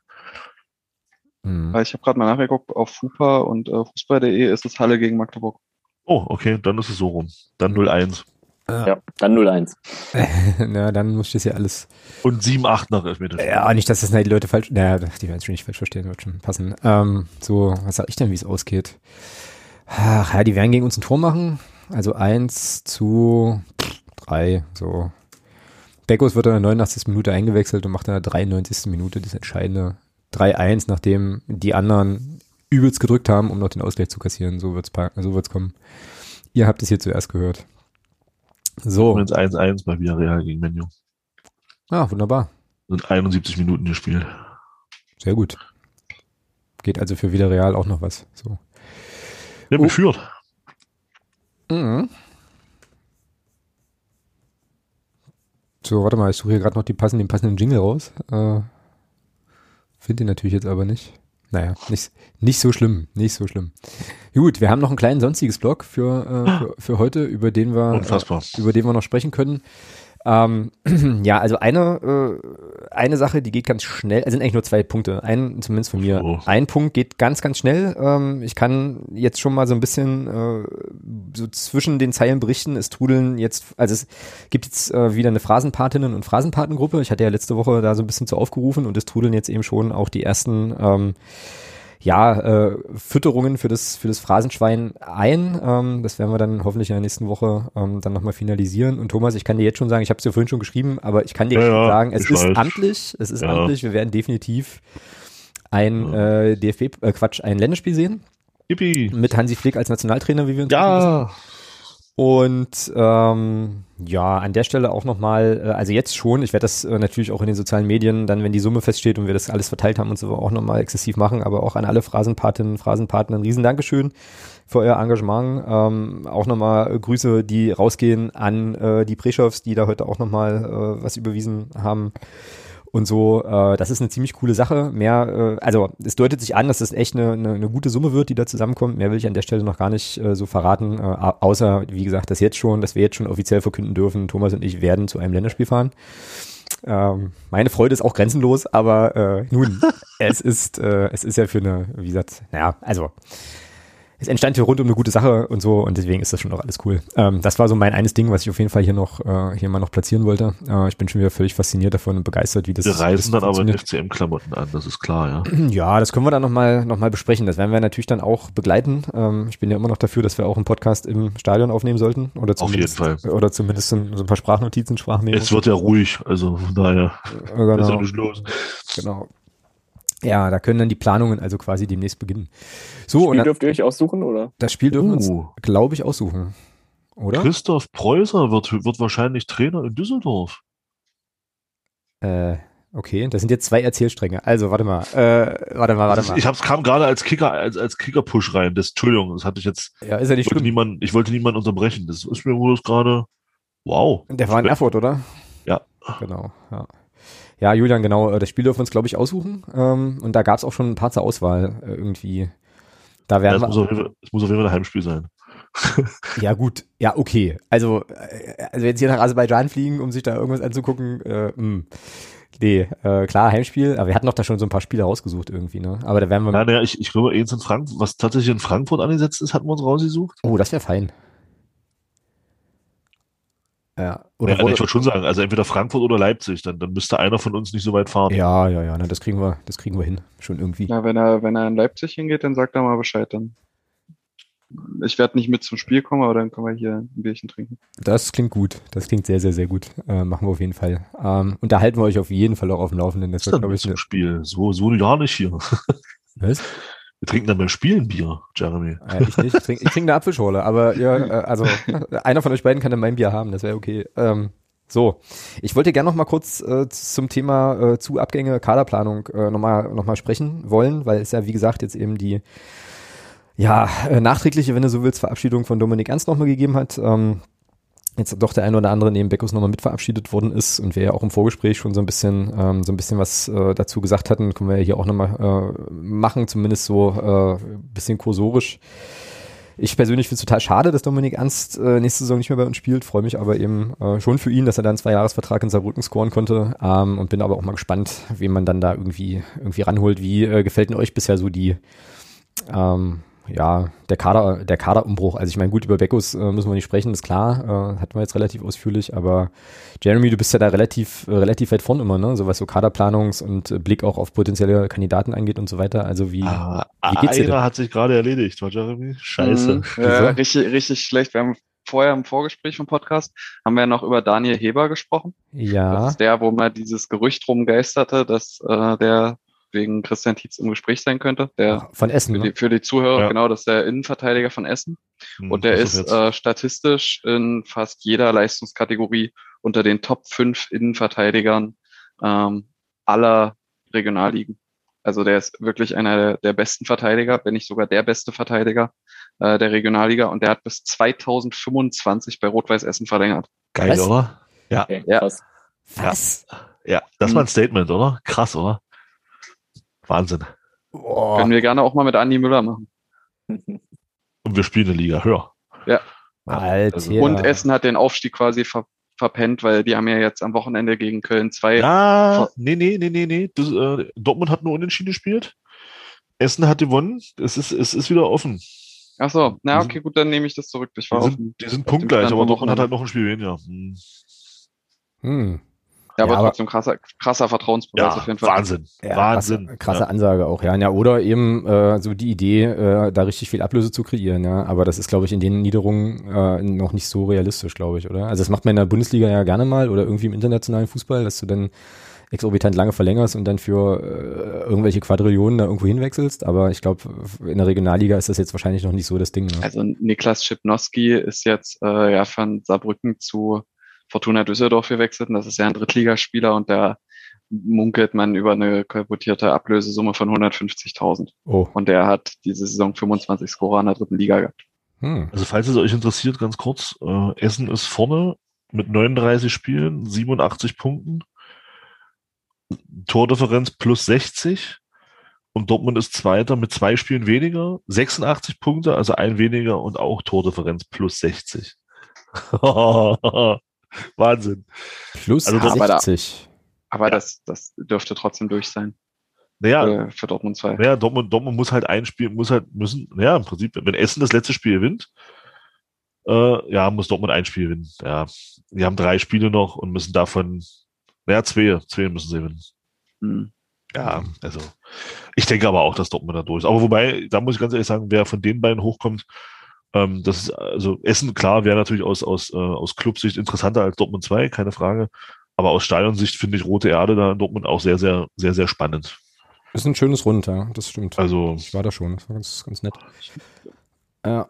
S6: Weil ich habe gerade mal nachgeguckt, auf FUPA und äh, Fußball.de ist es Halle gegen Magdeburg.
S2: Oh, okay, dann ist es so rum. Dann 0-1.
S3: Ja, dann 0-1.
S1: Na, dann muss ich das ja alles.
S2: Und 7-8 nach Elfmeterschießen.
S1: Ja, nicht, dass das die Leute falsch. Naja, die werden es schon nicht falsch verstehen, wird schon passen. Ähm, so, was sag ich denn, wie es ausgeht? Ach ja, die werden gegen uns ein Tor machen. Also eins zu drei, so. Beckos wird in der 89. Minute eingewechselt und macht in der 93. Minute das entscheidende 3-1, nachdem die anderen übelst gedrückt haben, um noch den Ausgleich zu kassieren. So wird's, so wird's kommen. Ihr habt es hier zuerst gehört. So,
S2: Übrigens 1-1 bei Villarreal gegen Menu.
S1: ah, wunderbar.
S2: Sind 71 Minuten gespielt.
S1: Sehr gut. Geht also für Villarreal auch noch was. So.
S2: Wir haben
S1: Oh.
S2: geführt.
S1: Mhm. So, warte mal, ich suche hier gerade noch die passenden, den passenden Jingle raus. Äh, Finde den natürlich jetzt aber nicht. Naja, nicht, nicht so schlimm, nicht so schlimm. Gut, wir haben noch ein kleines sonstiges Blog für, äh, für, für heute, über den wir, äh, über den wir noch sprechen können. Ähm, ja, also eine, äh, eine Sache, die geht ganz schnell, es sind eigentlich nur zwei Punkte. Ein, zumindest von mir.
S2: Oh.
S1: Ein Punkt geht ganz, ganz schnell. Ähm, ich kann jetzt schon mal so ein bisschen äh, so zwischen den Zeilen berichten. Es trudeln jetzt, also es gibt jetzt äh, wieder eine Phrasenpatinnen- und Phrasenpatengruppe. Ich hatte ja letzte Woche da so ein bisschen zu aufgerufen und es trudeln jetzt eben schon auch die ersten ähm, ja, äh, Fütterungen für das, für das Phrasenschwein ein. Ähm, das werden wir dann hoffentlich in der nächsten Woche ähm, dann nochmal finalisieren. Und Thomas, ich kann dir jetzt schon sagen, ich habe es dir vorhin schon geschrieben, aber ich kann dir
S2: Ja,
S1: jetzt schon
S2: ja,
S1: sagen, es ist
S2: weiß.
S1: amtlich, es ist
S2: Ja.
S1: amtlich, wir werden definitiv ein äh, DFB, äh, Quatsch, ein Länderspiel sehen
S2: Yippie.
S1: mit Hansi Flick als Nationaltrainer, wie wir uns wissen. Und ähm, ja, an der Stelle auch nochmal, äh, also jetzt schon, ich werde das äh, natürlich auch in den sozialen Medien, dann wenn die Summe feststeht und wir das alles verteilt haben und so auch nochmal exzessiv machen, aber auch an alle Phrasenpatinnen, Phrasenpartner ein riesen Dankeschön für euer Engagement. Ähm, auch nochmal Grüße, die rausgehen an äh, die Preschows, die da heute auch nochmal äh, was überwiesen haben. Und so, äh, das ist eine ziemlich coole Sache. Mehr, äh, also es deutet sich an, dass das echt eine, eine, eine gute Summe wird, die da zusammenkommt. Mehr will ich an der Stelle noch gar nicht äh, so verraten, äh, au- außer, wie gesagt, dass jetzt schon, dass wir jetzt schon offiziell verkünden dürfen, Thomas und ich werden zu einem Länderspiel fahren. Ähm, meine Freude ist auch grenzenlos, aber äh, nun, es ist, äh, es ist ja für eine, wie gesagt, naja, also es entstand hier rund um eine gute Sache und so und deswegen ist das schon auch alles cool. Ähm, das war so mein eines Ding, was ich auf jeden Fall hier noch äh, hier mal noch platzieren wollte. Äh, ich bin schon wieder völlig fasziniert davon und begeistert, wie das
S2: Wir reisen
S1: das
S2: dann aber in. FCM-Klamotten an, das ist klar, ja.
S1: Ja, das können wir dann nochmal noch mal besprechen. Das werden wir natürlich dann auch begleiten. Ähm, ich bin ja immer noch dafür, dass wir auch einen Podcast im Stadion aufnehmen sollten. Oder
S2: Auf
S1: zumindest,
S2: jeden Fall.
S1: Oder zumindest so ein paar Sprachnotizen, Sprachmemos.
S2: Es wird ja ruhig, also von daher
S1: Äh,
S2: ist ja
S1: genau,
S2: nicht los.
S1: genau. Ja, da können dann die Planungen also quasi demnächst beginnen. So, und
S3: Spiel
S1: dann,
S3: dürft ihr euch aussuchen, oder?
S1: das Spiel dürfen wir uns,
S2: Uh,
S1: glaube ich, aussuchen. Oder?
S2: Christoph Preußer wird, wird wahrscheinlich Trainer in Düsseldorf.
S1: Äh, okay, das sind jetzt zwei Erzählstränge. Also, warte mal. Äh, warte mal, warte
S2: Das
S1: mal.
S2: Ich hab's kam gerade als Kicker, als, als Kicker-Push rein. Das, Entschuldigung, das hatte ich jetzt,
S1: ja, ist ja nicht
S2: wollte
S1: schlimm.
S2: niemand, ich wollte niemanden unterbrechen. Das ist mir wohl gerade, wow.
S1: Der war in Erfurt, oder?
S2: Ja.
S1: Genau, ja. Ja, Julian, genau. äh, Das Spiel dürfen wir uns, glaube ich, aussuchen. Ähm, und da gab es auch schon ein paar zur Auswahl äh, irgendwie. Da
S2: Ja,
S1: werden
S2: es, muss auf
S1: wir.
S2: jeden Fall, es muss auf jeden Fall ein Heimspiel sein.
S1: Ja, gut. Ja, okay. Also, äh, also jetzt hier nach Aserbaidschan fliegen, um sich da irgendwas anzugucken, äh, mh. Nee, äh, klar, Heimspiel, aber wir hatten doch da schon so ein paar Spiele rausgesucht irgendwie, ne? Aber da werden wir.
S2: Nein, naja, ich, ich glaube, eins in Frankfurt, was tatsächlich in Frankfurt angesetzt ist, hatten wir uns rausgesucht.
S1: Oh, das wäre fein. Ja, oder
S2: Ja, ich wollte schon sagen, also entweder Frankfurt oder Leipzig, dann, dann müsste einer von uns nicht so weit fahren.
S1: ja, ja, ja, ne, das kriegen wir, das kriegen wir hin. Schon irgendwie.
S6: Ja, wenn er, wenn er in Leipzig hingeht, dann sagt er mal Bescheid dann. Ich werde nicht mit zum Spiel kommen, aber dann können wir hier ein Bierchen trinken.
S1: Das klingt gut. Das klingt sehr, sehr, sehr gut. Äh, machen wir auf jeden Fall. Ähm, und da halten wir euch auf jeden Fall auch auf dem Laufenden. Das wird, glaube ich,
S2: zum Spiel? So, so gar nicht hier.
S1: was?
S2: Wir trinken dann beim Spielen Bier, Jeremy.
S1: Äh, ich nicht. Ich trinke ich trink eine Apfelschorle, aber ja, äh, also einer von euch beiden kann dann mein Bier haben, das wäre okay. Ähm, so, ich wollte gerne noch mal kurz äh, zum Thema äh, zu Kaderplanung äh, noch, mal, noch mal sprechen wollen, weil es ja, wie gesagt, jetzt eben die ja, äh, nachträgliche, wenn du so willst, Verabschiedung von Dominik Ernst nochmal gegeben hat. Ähm, jetzt doch der ein oder andere neben Beckus nochmal mit verabschiedet worden ist und wir ja auch im Vorgespräch schon so ein bisschen ähm, so ein bisschen was äh, dazu gesagt hatten, können wir ja hier auch nochmal äh, machen, zumindest so äh, bisschen kursorisch. Ich persönlich finde es total schade, dass Dominik Ernst äh, nächste Saison nicht mehr bei uns spielt, freue mich aber eben äh, schon für ihn, dass er da einen Zweijahresvertrag in Saarbrücken scoren konnte ähm, und bin aber auch mal gespannt, wen man dann da irgendwie irgendwie ranholt. Wie äh, gefällt denn euch bisher so die ähm, ja, der Kader, der Kaderumbruch. Also ich meine, gut, über Beckus äh, müssen wir nicht sprechen, ist klar, äh, hatten wir jetzt relativ ausführlich, aber Jeremy, du bist ja da relativ, äh, relativ weit vorn immer, ne? So was so Kaderplanungs- und äh, Blick auch auf potenzielle Kandidaten angeht und so weiter. Also wie,
S2: ah, wie geht's dir? Einer hat sich gerade erledigt, war Jeremy? Scheiße.
S6: Mhm, ja, richtig, richtig schlecht. Wir haben vorher im Vorgespräch vom Podcast haben wir ja noch über Daniel Heber gesprochen.
S1: Ja.
S6: Das ist der, wo mal dieses Gerücht rumgeisterte, dass äh, der wegen Christian Tietz im Gespräch sein könnte. Der
S1: von Essen.
S6: Für die,
S1: ne?
S6: für die Zuhörer,
S2: Ja.
S6: genau, das ist der Innenverteidiger von Essen.
S2: Hm,
S6: Und der ist äh, statistisch in fast jeder Leistungskategorie unter den Top 5 Innenverteidigern ähm, aller Regionalligen. Also der ist wirklich einer der, der besten Verteidiger, wenn nicht sogar der beste Verteidiger äh, der Regionalliga. Und der hat bis 2025 bei Rot-Weiß Essen verlängert.
S2: Geil,
S1: Was?
S2: oder? Ja,
S3: Okay,
S6: Ja.
S3: krass.
S1: Was?
S2: ja, das war ein Statement, oder? Krass, oder? Wahnsinn.
S1: Boah.
S6: Können wir gerne auch mal mit Andi Müller machen.
S2: Und wir spielen eine Liga höher.
S1: Alter.
S2: Also-
S6: Und Essen hat den Aufstieg quasi ver verpennt, weil die haben ja jetzt am Wochenende gegen Köln 2
S2: Ja, nee, nee, nee, nee, nee. Das, äh, Dortmund hat nur unentschieden gespielt. Essen hat gewonnen. Es ist, es ist wieder offen.
S6: Ach so, na
S2: Die sind-
S6: okay, gut, dann nehme ich das zurück. Ich
S2: Die
S6: war auf dem,
S2: sind, die sind punktgleich, aber Dortmund hat halt noch ein Spiel weniger. Hm.
S1: Hm.
S6: Ja, aber
S1: Ja, aber-
S6: trotzdem krasser, krasser Vertrauensbeweis
S2: Ja,
S6: auf jeden Fall.
S2: Wahnsinn.
S1: Ja,
S2: Wahnsinn.
S1: Krasse, krasse
S2: Ja.
S1: Ansage auch, ja. ja. Oder eben äh, so die Idee, äh, da richtig viel Ablöse zu kreieren, ja. Aber das ist, glaube ich, in den Niederungen äh, noch nicht so realistisch, glaube ich, oder? Also das macht man in der Bundesliga ja gerne mal oder irgendwie im internationalen Fußball, dass du dann exorbitant lange verlängerst und dann für äh, irgendwelche Quadrillionen da irgendwo hinwechselst. Aber ich glaube, in der Regionalliga ist das jetzt wahrscheinlich noch nicht so das Ding. Ne?
S6: Also Niklas Schipnowski ist jetzt äh, ja von Saarbrücken zu Fortuna Düsseldorf gewechselt und das ist ja ein Drittligaspieler und da munkelt man über eine kolportierte Ablösesumme von 150.000
S1: Oh.
S6: und der hat diese Saison 25 Scorer in der dritten Liga gehabt.
S1: Hm.
S2: Also falls es euch interessiert, ganz kurz, äh, Essen ist vorne mit 39 Spielen, 87 Punkten, Tordifferenz plus 60 und Dortmund ist Zweiter mit zwei Spielen weniger, 86 Punkte, also ein weniger und auch Tordifferenz plus 60. Wahnsinn.
S1: Plus
S2: Also
S6: aber da-
S1: 60.
S6: Aber das, das dürfte trotzdem durch sein
S2: Naja,
S6: für, Dortmund 2.
S2: naja Dortmund, Dortmund muss halt ein Spiel, muss halt, müssen, naja, im Prinzip, wenn Essen das letzte Spiel gewinnt, äh, ja, muss Dortmund ein Spiel gewinnen. Ja, die haben drei Spiele noch und müssen davon, naja, zwei, zwei müssen sie gewinnen.
S6: Hm.
S2: Ja, also ich denke aber auch, dass Dortmund da durch ist. Aber wobei, da muss ich ganz ehrlich sagen, wer von den beiden hochkommt, ähm, das ist, also Essen, klar, wäre natürlich aus, aus, äh, aus Clubsicht interessanter als Dortmund 2, keine Frage. Aber aus Stadionsicht finde ich Rote Erde da in Dortmund auch sehr, sehr, sehr, sehr spannend.
S1: Ist ein schönes Rund, ja, das stimmt.
S2: Also,
S1: Ich war da schon, das war ganz, ganz nett. Äh,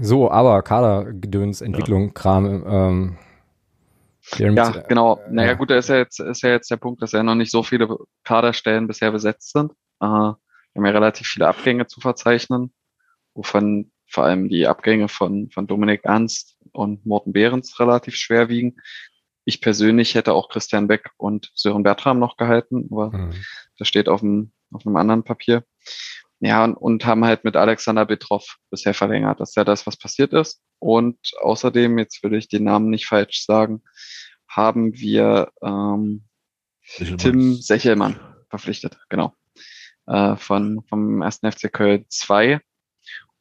S1: so, aber Kadergedöns, Entwicklung, Kram, ähm,
S6: Ja, genau.
S1: äh,
S6: Naja,
S1: ja.
S6: gut, da ist ja jetzt, ist ja jetzt der Punkt, dass ja noch nicht so viele Kaderstellen bisher besetzt sind. Äh, wir haben ja relativ viele Abgänge zu verzeichnen, wovon vor allem die Abgänge von, von Dominik Ernst und Morten Behrens relativ schwer wiegen. Ich persönlich hätte auch Christian Beck und Sören Bertram noch gehalten, aber
S1: Hm.
S6: das steht auf dem, auf einem anderen Papier. Ja, und, und haben halt mit Alexander Betroff bisher verlängert. Das ist ja das, was passiert ist. Und außerdem, jetzt würde ich den Namen nicht falsch sagen, haben wir ähm, Tim Sechelmann verpflichtet, genau. Äh, von, vom 1. FC Köln 2.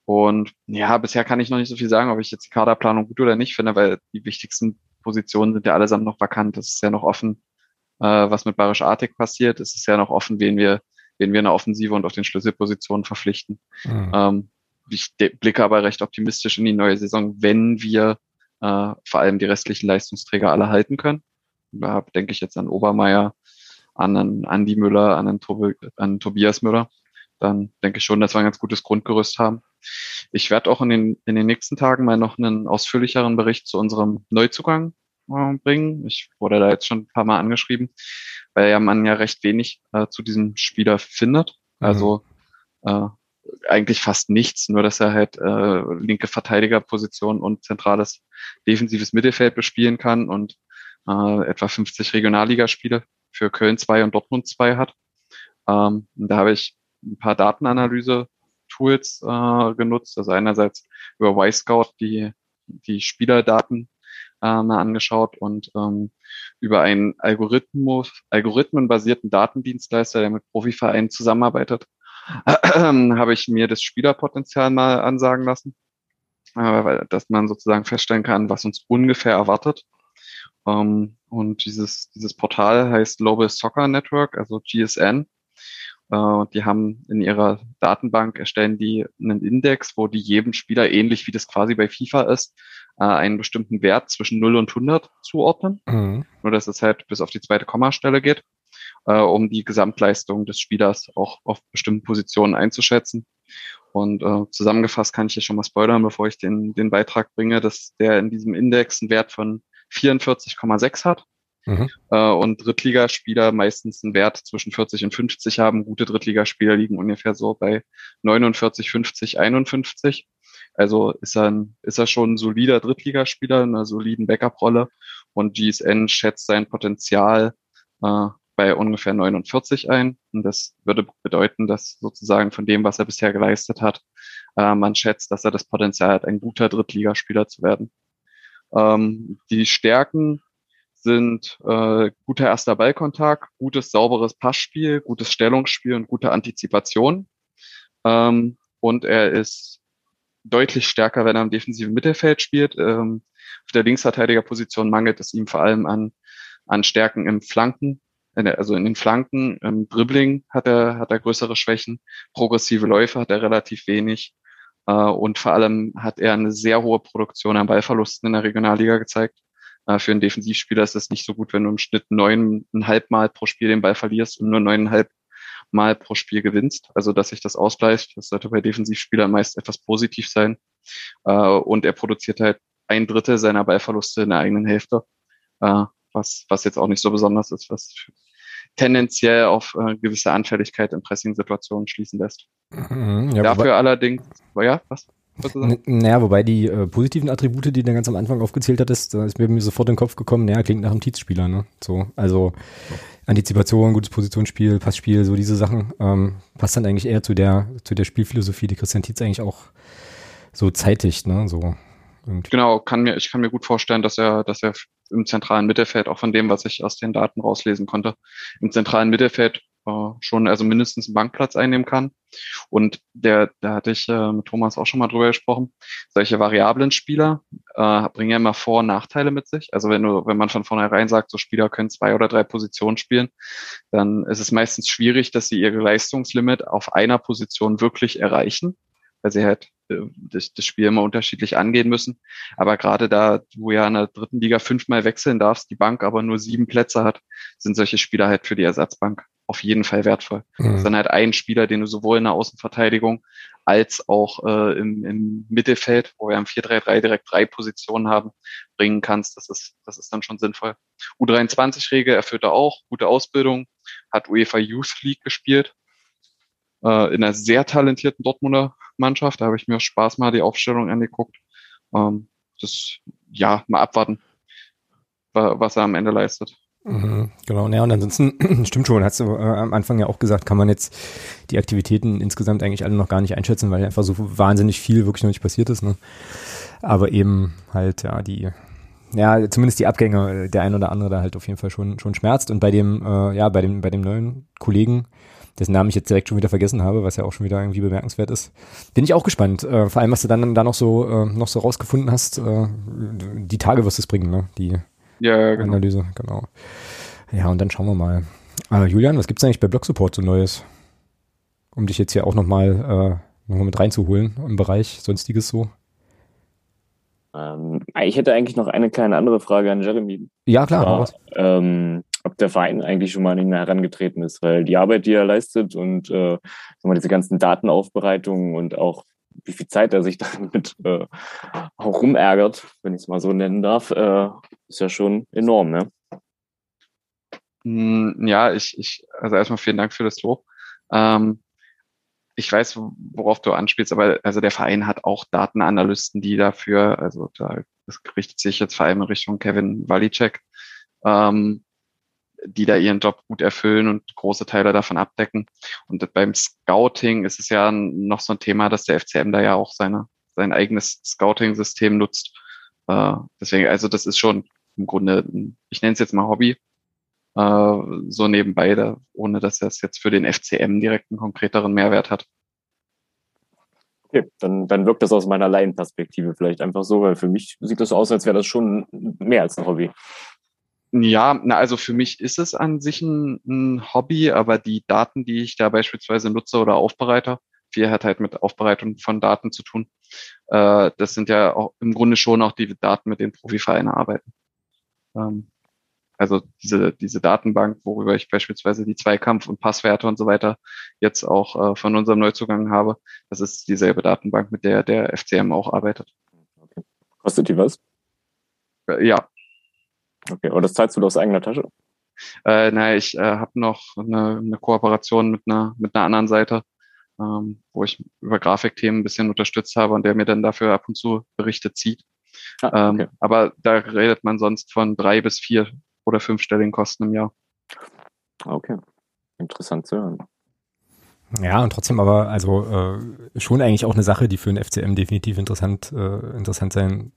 S6: Und ja, bisher kann ich noch nicht so viel sagen, ob ich jetzt die Kaderplanung gut oder nicht finde, weil die wichtigsten Positionen sind ja allesamt noch vakant. Es ist ja noch offen, äh, was mit Barisch Artig passiert. Es ist ja noch offen, wen wir, wen wir in der Offensive und auf den Schlüsselpositionen verpflichten.
S1: Hm.
S6: Ähm, ich blicke aber recht optimistisch in die neue Saison, wenn wir äh, vor allem die restlichen Leistungsträger alle halten können. Da denke ich jetzt an Obermeier, an einen Andi Müller, an einen, Tobi, an Tobias Müller. Dann denke ich schon, dass wir ein ganz gutes Grundgerüst haben. Ich werde auch in den, in den nächsten Tagen mal noch einen ausführlicheren Bericht zu unserem Neuzugang äh, bringen. Ich wurde da jetzt schon ein paar Mal angeschrieben, weil ja man ja recht wenig äh, zu diesem Spieler findet. Also äh, eigentlich fast nichts, nur dass er halt äh, linke Verteidigerposition und zentrales defensives Mittelfeld bespielen kann und äh, etwa 50 Regionalligaspiele für Köln 2 und Dortmund 2 hat. Ähm, da habe ich ein paar Datenanalyse-Tools äh, genutzt. Also einerseits über Y-Scout die, die Spielerdaten äh, mal angeschaut und ähm, über einen Algorithmus, algorithmenbasierten Datendienstleister, der mit Profivereinen zusammenarbeitet, äh, habe ich mir das Spielerpotenzial mal ansagen lassen, äh, dass man sozusagen feststellen kann, was uns ungefähr erwartet. Ähm, und dieses, dieses Portal heißt Global Soccer Network, also GSN. Äh, die haben in ihrer Datenbank erstellen die einen Index, wo die jedem Spieler ähnlich wie das quasi bei FIFA ist, äh, einen bestimmten Wert zwischen 0 und 100 zuordnen. Mhm. Nur dass es halt bis auf die zweite Kommastelle geht, äh, um die Gesamtleistung des Spielers auch auf bestimmten Positionen einzuschätzen. Und äh, zusammengefasst kann ich hier schon mal spoilern, bevor ich den, den Beitrag bringe, dass der in diesem Index einen Wert von 44,6 hat. Mhm. Äh, und Drittligaspieler meistens einen Wert zwischen 40 und 50 haben. Gute Drittligaspieler liegen ungefähr so bei 49, 50, 51. Also ist er, ein, ist er schon ein solider Drittligaspieler, in einer soliden Backup-Rolle. Und GSN schätzt sein Potenzial äh, bei ungefähr 49 ein. Und das würde bedeuten, dass sozusagen von dem, was er bisher geleistet hat, äh, man schätzt, dass er das Potenzial hat, ein guter Drittligaspieler zu werden. Ähm, die Stärken sind äh, guter erster Ballkontakt, gutes, sauberes Passspiel, gutes Stellungsspiel und gute Antizipation. Ähm, und er ist deutlich stärker, wenn er im defensiven Mittelfeld spielt. Ähm, auf der Linksverteidigerposition mangelt es ihm vor allem an, an Stärken im Flanken, also in den Flanken, im Dribbling hat er, hat er größere Schwächen, progressive Läufe hat er relativ wenig äh, und vor allem hat er eine sehr hohe Produktion an Ballverlusten in der Regionalliga gezeigt. Äh, für einen Defensivspieler ist es nicht so gut, wenn du im Schnitt neuneinhalb Mal pro Spiel den Ball verlierst und nur neuneinhalb Mal pro Spiel gewinnst. Also dass sich das ausgleicht, das sollte bei Defensivspielern meist etwas positiv sein. Äh, und er produziert halt ein Drittel seiner Ballverluste in der eigenen Hälfte, äh, was, was jetzt auch nicht so besonders ist, was tendenziell auf gewisse Anfälligkeit in Pressing-Situationen schließen lässt. Mhm, ja, Dafür allerdings, ja, was?
S1: Naja, wobei die äh, positiven Attribute, die du ganz am Anfang aufgezählt hattest, da ist mir sofort in den Kopf gekommen, naja, klingt nach einem Tietz-Spieler, ne? So, also Antizipation, gutes Positionsspiel, Passspiel, so diese Sachen, ähm, passt dann eigentlich eher zu der, zu der Spielphilosophie, die Christian Tietz eigentlich auch so zeitigt, ne? So.
S6: Irgendwie. Genau, kann mir, ich kann mir gut vorstellen, dass er, dass er im zentralen Mittelfeld, auch von dem, was ich aus den Daten rauslesen konnte, im zentralen Mittelfeld äh, schon also mindestens einen Bankplatz einnehmen kann. Und der, da hatte ich äh, mit Thomas auch schon mal drüber gesprochen. Solche variablen Spieler äh, bringen ja immer Vor- und Nachteile mit sich. Also wenn du, wenn man von vornherein sagt, so Spieler können zwei oder drei Positionen spielen, dann ist es meistens schwierig, dass sie ihre Leistungslimit auf einer Position wirklich erreichen, weil sie halt äh, das, das Spiel immer unterschiedlich angehen müssen. Aber gerade da du ja in der dritten Liga fünfmal wechseln darfst, die Bank aber nur sieben Plätze hat, sind solche Spieler halt für die Ersatzbank auf jeden Fall wertvoll. Mhm. Das ist dann halt ein Spieler, den du sowohl in der Außenverteidigung als auch äh, im, im Mittelfeld, wo wir im 4-3-3 direkt drei Positionen haben, bringen kannst. Das ist, das ist dann schon sinnvoll. U23-Regel erfüllt er auch, gute Ausbildung, hat UEFA Youth League gespielt, äh, in einer sehr talentierten Dortmunder Mannschaft. Da habe ich mir Spaß mal die Aufstellung angeguckt. Ähm, das, ja, mal abwarten, was er am Ende leistet.
S1: Mhm, genau, ja, und ansonsten stimmt schon, hast du äh, am Anfang ja auch gesagt, kann man jetzt die Aktivitäten insgesamt eigentlich alle noch gar nicht einschätzen, weil einfach so wahnsinnig viel wirklich noch nicht passiert ist. Ne? Aber eben halt, ja, die, ja, zumindest die Abgänge, der ein oder andere da halt auf jeden Fall schon, schon schmerzt. Und bei dem, äh, ja, bei dem, bei dem neuen Kollegen, dessen Namen ich jetzt direkt schon wieder vergessen habe, was ja auch schon wieder irgendwie bemerkenswert ist, bin ich auch gespannt. Äh, vor allem, was du dann da noch so, äh, noch so rausgefunden hast, äh, die Tage wirst du es bringen, ne? Die, ja, genau. Analyse, genau. Ja, und dann schauen wir mal. Äh, Julian, was gibt's eigentlich bei Blog Support so Neues? Um dich jetzt hier auch nochmal äh, noch mit reinzuholen im Bereich Sonstiges so.
S3: Ähm, ich hätte eigentlich noch eine kleine andere Frage an Jeremy.
S1: Ja, klar.
S3: War, ähm, ob der Verein eigentlich schon mal an ihn herangetreten ist, weil die Arbeit, die er leistet und äh, mal, diese ganzen Datenaufbereitungen und auch wie viel Zeit er sich damit äh, auch rumärgert, wenn ich es mal so nennen darf, äh, ist ja schon enorm, ne?
S6: Hm, ja, ich, ich, also erstmal vielen Dank für das Lob. Ähm, ich weiß, worauf du anspielst, aber also der Verein hat auch Datenanalysten, die dafür, also da das richtet sich jetzt vor allem in Richtung Kevin Walicek, ähm, die da ihren Job gut erfüllen und große Teile davon abdecken. Und beim Scouting ist es ja noch so ein Thema, dass der FCM da ja auch seine, sein eigenes Scouting-System nutzt. Äh, deswegen, also das ist schon im Grunde, ich nenne es jetzt mal Hobby, äh, so nebenbei, da, ohne dass das jetzt für den FCM direkt einen konkreteren Mehrwert hat.
S3: Okay, dann, dann wirkt das aus meiner Laienperspektive vielleicht einfach so, weil für mich sieht das so aus, als wäre das schon mehr als ein Hobby.
S6: Ja, na, also für mich ist es an sich ein, ein, Hobby, aber die Daten, die ich da beispielsweise nutze oder aufbereite, viel hat halt mit Aufbereitung von Daten zu tun. Äh, das sind ja auch im Grunde schon auch die Daten, mit denen Profivereine arbeiten. Ähm, also diese, diese Datenbank, worüber ich beispielsweise die Zweikampf- und Passwerte und so weiter jetzt auch äh, von unserem Neuzugang habe, das ist dieselbe Datenbank, mit der der FCM auch arbeitet.
S3: Okay. Kostet die was?
S6: Äh, ja,
S3: Okay, und das zahlst du aus eigener Tasche?
S6: Äh, naja, ich äh, habe noch eine, eine Kooperation mit einer, mit einer anderen Seite, ähm, wo ich über Grafikthemen ein bisschen unterstützt habe und der mir dann dafür ab und zu Berichte zieht. Ah, okay. ähm, aber da redet man sonst von drei bis vier oder fünfstelligen Kosten im Jahr.
S3: Okay, interessant zu hören.
S1: Ja, und trotzdem aber, also äh, schon eigentlich auch eine Sache, die für den FCM definitiv interessant, äh, interessant sein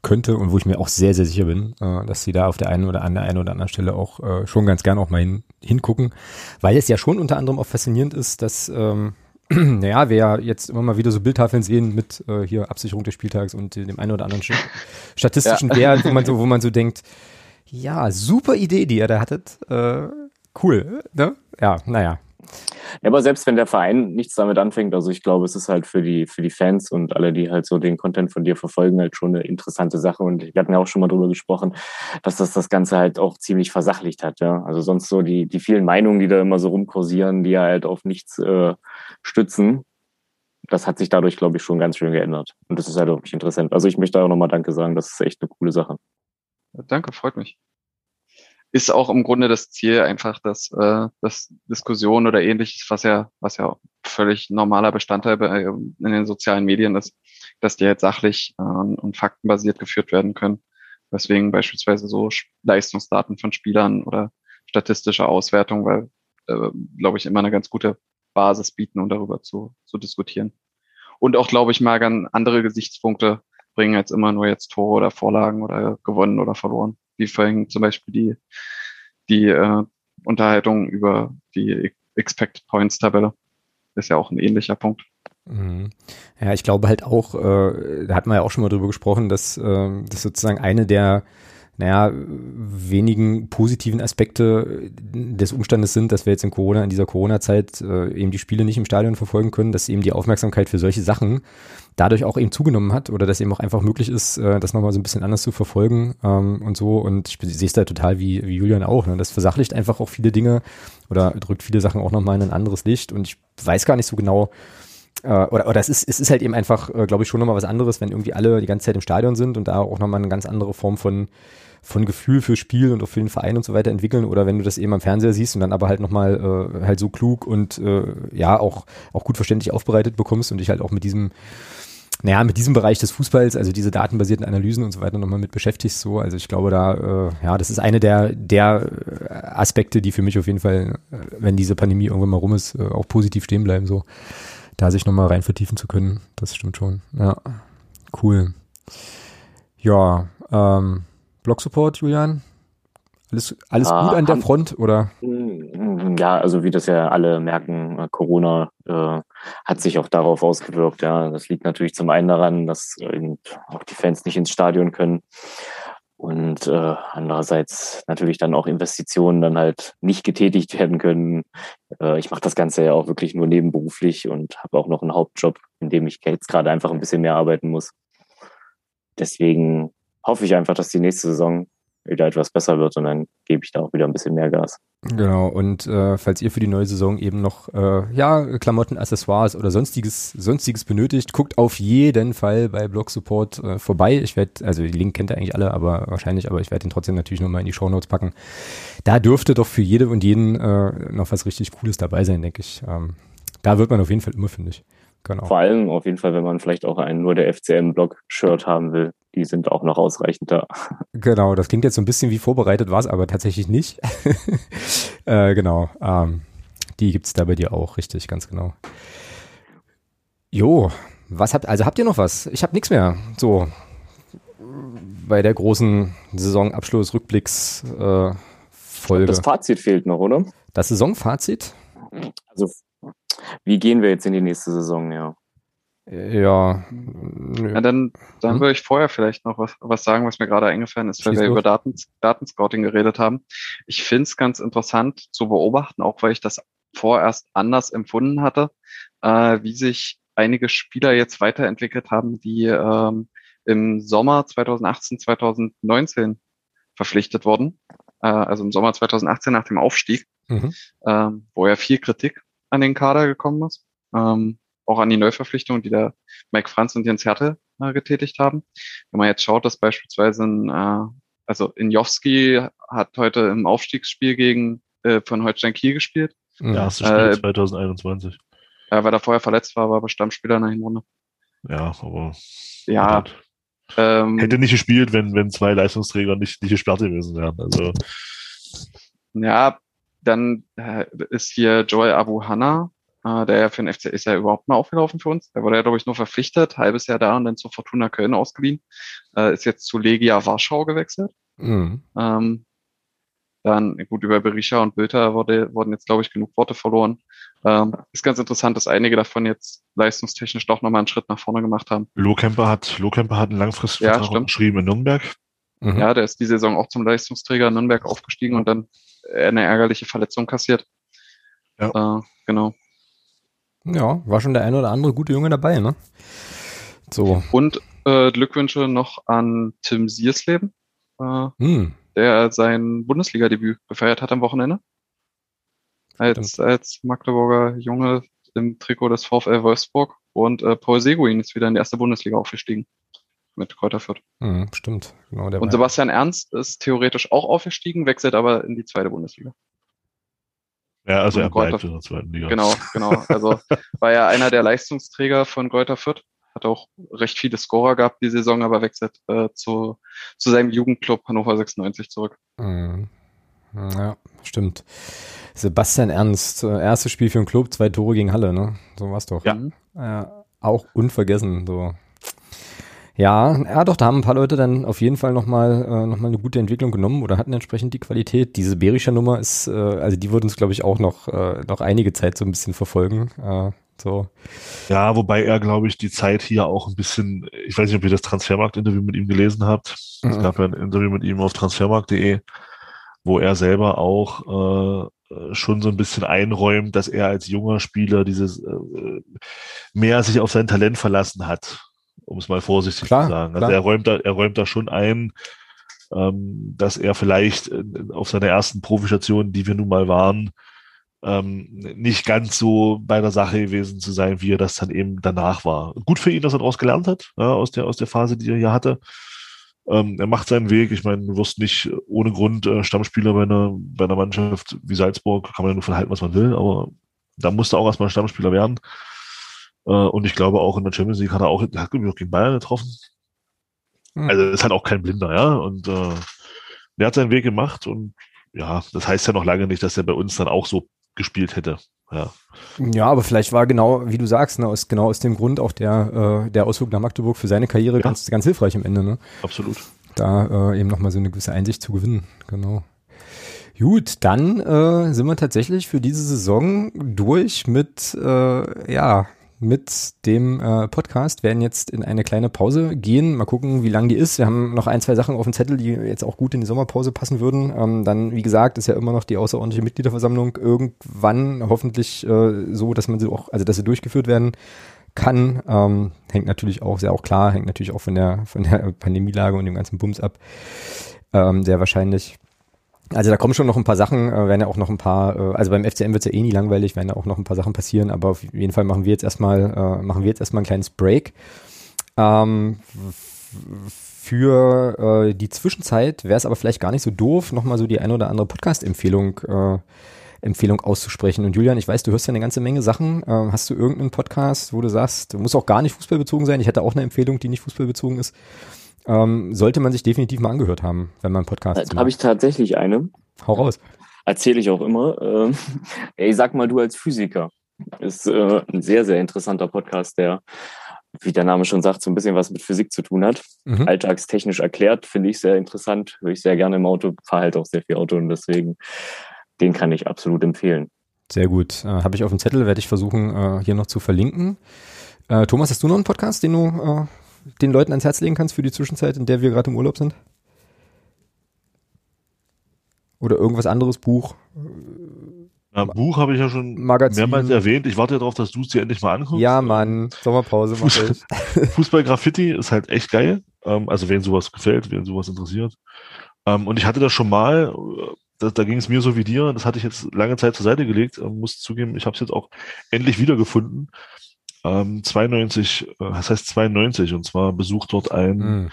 S1: könnte und wo ich mir auch sehr, sehr sicher bin, äh, dass sie da auf der einen oder an der einen oder anderen Stelle auch äh, schon ganz gern auch mal hin, hingucken, weil es ja schon unter anderem auch faszinierend ist, dass ähm, naja, wir ja jetzt immer mal wieder so Bildtafeln sehen mit äh, hier Absicherung des Spieltags und dem einen oder anderen statistischen ja. Wert, wo man so, wo man so denkt, ja, super Idee, die ihr da hattet. Äh, cool, ne? Ja, naja.
S3: Ja, aber selbst wenn der Verein nichts damit anfängt, also ich glaube, es ist halt für die, für die Fans und alle, die halt so den Content von dir verfolgen, halt schon eine interessante Sache. Und wir hatten ja auch schon mal drüber gesprochen, dass das das Ganze halt auch ziemlich versachlicht hat. Ja, also sonst so die, die vielen Meinungen, die da immer so rumkursieren, die halt auf nichts äh, stützen. Das hat sich dadurch, glaube ich, schon ganz schön geändert. Und das ist halt wirklich interessant. Also ich möchte auch nochmal Danke sagen. Das ist echt eine coole Sache.
S6: Danke, freut mich ist auch im Grunde das Ziel einfach, dass, äh, dass Diskussion oder ähnliches, was ja, was ja völlig normaler Bestandteil bei, in den sozialen Medien ist, dass die halt sachlich äh, und faktenbasiert geführt werden können. Weswegen beispielsweise so Leistungsdaten von Spielern oder statistische Auswertung, weil, äh, glaube ich, immer eine ganz gute Basis bieten, um darüber zu, zu diskutieren. Und auch, glaube ich, mal ganz andere Gesichtspunkte bringen als immer nur jetzt Tore oder Vorlagen oder gewonnen oder verloren wie vorhin zum Beispiel die, die äh, Unterhaltung über die Expected Points Tabelle. Ist ja auch ein ähnlicher Punkt.
S1: Mhm. Ja, ich glaube halt auch, äh, da hatten wir ja auch schon mal drüber gesprochen, dass äh, das sozusagen eine der naja, wenigen positiven Aspekte des Umstandes sind, dass wir jetzt in Corona, in dieser Corona-Zeit äh, eben die Spiele nicht im Stadion verfolgen können, dass eben die Aufmerksamkeit für solche Sachen dadurch auch eben zugenommen hat oder dass eben auch einfach möglich ist, äh, das nochmal so ein bisschen anders zu verfolgen ähm, und so. Und ich sehe es da total wie, wie Julian auch. Ne? Das versachlicht einfach auch viele Dinge oder drückt viele Sachen auch nochmal in ein anderes Licht. Und ich weiß gar nicht so genau, äh, oder, oder es ist, es ist halt eben einfach, äh, glaube ich, schon nochmal was anderes, wenn irgendwie alle die ganze Zeit im Stadion sind und da auch nochmal eine ganz andere Form von von Gefühl für Spiel und auch für den Verein und so weiter entwickeln oder wenn du das eben am Fernseher siehst und dann aber halt nochmal äh, halt so klug und äh, ja auch, auch gut verständlich aufbereitet bekommst und dich halt auch mit diesem naja, mit diesem Bereich des Fußballs, also diese datenbasierten Analysen und so weiter nochmal mit beschäftigst, so. Also ich glaube da, äh, ja, das ist eine der, der Aspekte, die für mich auf jeden Fall, äh, wenn diese Pandemie irgendwann mal rum ist, äh, auch positiv stehen bleiben, so. Da sich nochmal rein vertiefen zu können. Das stimmt schon. Ja. Cool. Ja, ähm, Blog-Support, Julian? Alles, alles ah, gut an der Front oder?
S3: Ja, also wie das ja alle merken, äh, Corona äh, hat sich auch darauf ausgewirkt. Ja, das liegt natürlich zum einen daran, dass eben auch die Fans nicht ins Stadion können und äh, andererseits natürlich dann auch Investitionen dann halt nicht getätigt werden können. Äh, ich mache das Ganze ja auch wirklich nur nebenberuflich und habe auch noch einen Hauptjob, in dem ich jetzt gerade einfach ein bisschen mehr arbeiten muss. Deswegen hoffe ich einfach, dass die nächste Saison wieder etwas besser wird und dann gebe ich da auch wieder ein bisschen mehr Gas.
S1: Genau, und äh, falls ihr für die neue Saison eben noch äh, ja, Klamotten, Accessoires oder sonstiges, sonstiges benötigt, guckt auf jeden Fall bei Blog Support äh, vorbei. Ich werde, also den Link kennt ihr eigentlich alle, aber wahrscheinlich, aber ich werde den trotzdem natürlich nochmal in die Show Notes packen. Da dürfte doch für jede und jeden äh, noch was richtig Cooles dabei sein, denke ich. Ähm, Da wird man auf jeden Fall immer fündig. Genau.
S3: Vor allem auf jeden Fall, wenn man vielleicht auch ein nur der FCM-Blog-Shirt haben will. Die sind auch noch ausreichend da.
S1: Genau, das klingt jetzt so ein bisschen wie vorbereitet, war es aber tatsächlich nicht. äh, genau. Ähm, die gibt's da bei dir auch, richtig, ganz genau. Jo, was habt, also habt ihr noch was? Ich habe nichts mehr. So, bei der großen Saisonabschluss-Rückblicks äh.
S3: Das Fazit fehlt noch, oder?
S1: Das Saisonfazit?
S3: Also, wie gehen wir jetzt in die nächste Saison, ja?
S1: Ja.
S6: Ja, dann, dann hm? würde ich vorher vielleicht noch was, was sagen, was mir gerade eingefallen ist, weil Schieß wir durch. über Daten, Datenscouting geredet haben. Ich finde es ganz interessant zu beobachten, auch weil ich das vorerst anders empfunden hatte, äh, wie sich einige Spieler jetzt weiterentwickelt haben, die ähm, im Sommer 2018, 2019 verpflichtet wurden. Äh, also im Sommer 2018 nach dem Aufstieg, mhm. ähm, wo ja viel Kritik an den Kader gekommen ist. Ähm, auch an die Neuverpflichtungen, die der Mike Franz und Jens Härte äh, getätigt haben. Wenn man jetzt schaut, dass beispielsweise ein, äh, also Injowski hat heute im Aufstiegsspiel gegen äh, von Holstein Kiel gespielt.
S2: Ja, erste Spiel äh, 2021.
S6: Ja, weil er vorher verletzt war, war aber Stammspieler in der Hinrunde.
S2: Ja, aber.
S6: Ja.
S2: Ähm, hätte nicht gespielt, wenn, wenn zwei Leistungsträger nicht, nicht gesperrt gewesen wären. Also.
S6: Ja, dann äh, ist hier Joel Abu Hanna, äh, der ja für den FC ist ja überhaupt mal aufgelaufen für uns. Der wurde ja, glaube ich, nur verpflichtet, halbes Jahr da und dann zu Fortuna Köln ausgeliehen. Äh, ist jetzt zu Legia Warschau gewechselt. Mhm. Ähm, dann, gut, über Berisha und Bülter wurde, wurden jetzt, glaube ich, genug Worte verloren. Ähm, ist ganz interessant, dass einige davon jetzt leistungstechnisch doch nochmal einen Schritt nach vorne gemacht haben.
S2: Lohkemper hat, Lohkemper hat einen langfristigen
S6: ja, Vertrag
S2: geschrieben in Nürnberg.
S6: Mhm. Ja, der ist die Saison auch zum Leistungsträger in Nürnberg aufgestiegen und dann eine ärgerliche Verletzung kassiert. Ja. Äh, genau.
S1: Ja, war schon der eine oder andere gute Junge dabei, ne?
S6: So. Und äh, Glückwünsche noch an Tim Siersleben. Äh, hm der sein Bundesliga-Debüt gefeiert hat am Wochenende. Als, als Magdeburger Junge im Trikot des VfL Wolfsburg. Und äh, Paul Seguin ist wieder in die erste Bundesliga aufgestiegen mit Kräuter Fürth.
S1: Mhm, stimmt.
S6: Genau, und Sebastian Ernst ist theoretisch auch aufgestiegen, wechselt aber in die zweite Bundesliga.
S2: Ja, also und er bleibt in der zweiten Liga.
S6: Genau, genau. Also war ja einer der Leistungsträger von Kräuter Fürth hat auch recht viele Scorer gehabt die Saison, aber wechselt äh, zu, zu seinem Jugendclub Hannover 96 zurück.
S1: Mhm. Ja, stimmt. Sebastian Ernst, äh, erstes Spiel für den Club, zwei Tore gegen Halle, ne? So war's doch.
S2: Ja.
S1: ja auch unvergessen, so. Ja, ja, doch, da haben ein paar Leute dann auf jeden Fall nochmal äh, noch eine gute Entwicklung genommen oder hatten entsprechend die Qualität. Diese Berischer Nummer ist, äh, also die wird uns, glaube ich, auch noch, äh, noch einige Zeit so ein bisschen verfolgen. Äh, so.
S2: Ja, wobei er, glaube ich, die Zeit hier auch ein bisschen, ich weiß nicht, ob ihr das Transfermarkt-Interview mit ihm gelesen habt. Mhm. Es gab ja ein Interview mit ihm auf transfermarkt.de, wo er selber auch äh, schon so ein bisschen einräumt, dass er als junger Spieler dieses äh, mehr sich auf sein Talent verlassen hat, um es mal vorsichtig klar, zu sagen. Also klar. er räumt da, er räumt da schon ein, ähm, dass er vielleicht auf seiner ersten Profistation, die wir nun mal waren, ähm, nicht ganz so bei der Sache gewesen zu sein, wie er das dann eben danach war. Gut für ihn, dass er daraus gelernt hat, ja, aus, der, aus der Phase, die er hier hatte. Ähm, er macht seinen Weg. Ich meine, du wirst nicht ohne Grund äh, Stammspieler bei einer, bei einer Mannschaft wie Salzburg, kann man ja nur von halten, was man will, aber da musste auch erstmal Stammspieler werden. Äh, und ich glaube auch in der Champions League hat er auch, hat auch gegen Bayern getroffen. Hm. Also ist halt auch kein Blinder, ja. Und äh, der hat seinen Weg gemacht und ja, das heißt ja noch lange nicht, dass er bei uns dann auch so gespielt hätte. Ja.
S1: ja, aber vielleicht war genau, wie du sagst, ne, aus, genau aus dem Grund auch der, äh, der Ausflug nach Magdeburg für seine Karriere ja. ganz, ganz hilfreich am Ende. Ne?
S2: Absolut.
S1: Da äh, eben nochmal so eine gewisse Einsicht zu gewinnen. Genau. Gut, dann äh, sind wir tatsächlich für diese Saison durch mit äh, ja mit dem äh, Podcast, werden jetzt in eine kleine Pause gehen. Mal gucken, wie lang die ist. Wir haben noch ein, zwei Sachen auf dem Zettel, die jetzt auch gut in die Sommerpause passen würden. Ähm, dann, wie gesagt, ist ja immer noch die außerordentliche Mitgliederversammlung irgendwann hoffentlich äh, so, dass man sie auch, also dass sie durchgeführt werden kann. Ähm, hängt natürlich auch, sehr auch klar, hängt natürlich auch von der, von der Pandemielage und dem ganzen Bums ab. Ähm, sehr wahrscheinlich. Also da kommen schon noch ein paar Sachen, äh, werden ja auch noch ein paar, äh, also beim FCM wird es ja eh nie langweilig, werden ja auch noch ein paar Sachen passieren, aber auf jeden Fall machen wir jetzt erstmal, äh, machen wir jetzt erstmal ein kleines Break. Ähm, für äh, die Zwischenzeit wäre es aber vielleicht gar nicht so doof, nochmal so die ein oder andere Podcast-Empfehlung äh, Empfehlung auszusprechen. Und Julian, ich weiß, du hörst ja eine ganze Menge Sachen. Ähm, hast du irgendeinen Podcast, wo du sagst, muss auch gar nicht fußballbezogen sein. Ich hätte auch eine Empfehlung, die nicht fußballbezogen ist. Ähm, sollte man sich definitiv mal angehört haben, wenn man Podcast
S3: macht. Habe ich tatsächlich eine.
S1: Hau raus.
S3: Erzähle ich auch immer. Ähm, ey, sag mal du als Physiker. Ist äh, ein sehr, sehr interessanter Podcast, der, wie der Name schon sagt, so ein bisschen was mit Physik zu tun hat. Mhm. Alltagstechnisch erklärt, finde ich sehr interessant. Höre ich sehr gerne im Auto, fahre halt auch sehr viel Auto und deswegen den kann ich absolut empfehlen.
S1: Sehr gut. Äh, Habe ich auf dem Zettel, werde ich versuchen, äh, hier noch zu verlinken. Äh, Thomas, hast du noch einen Podcast, den du äh, den Leuten ans Herz legen kannst für die Zwischenzeit, in der wir gerade im Urlaub sind? Oder irgendwas anderes, Buch?
S2: Ja, Buch habe ich ja schon Magazin. mehrmals erwähnt. Ich warte ja darauf, dass du es dir endlich mal anguckst.
S1: Ja, Mann. Sommerpause.
S2: Fußball, Fußball Graffiti ist halt echt geil. Ähm, also, wen sowas gefällt, wen sowas interessiert. Ähm, und ich hatte das schon mal, da, da ging es mir so wie dir, das hatte ich jetzt lange Zeit zur Seite gelegt, ähm, muss zugeben, ich habe es jetzt auch endlich wiedergefunden. Ähm, 92, äh, das heißt 92, und zwar besucht dort ein, mhm.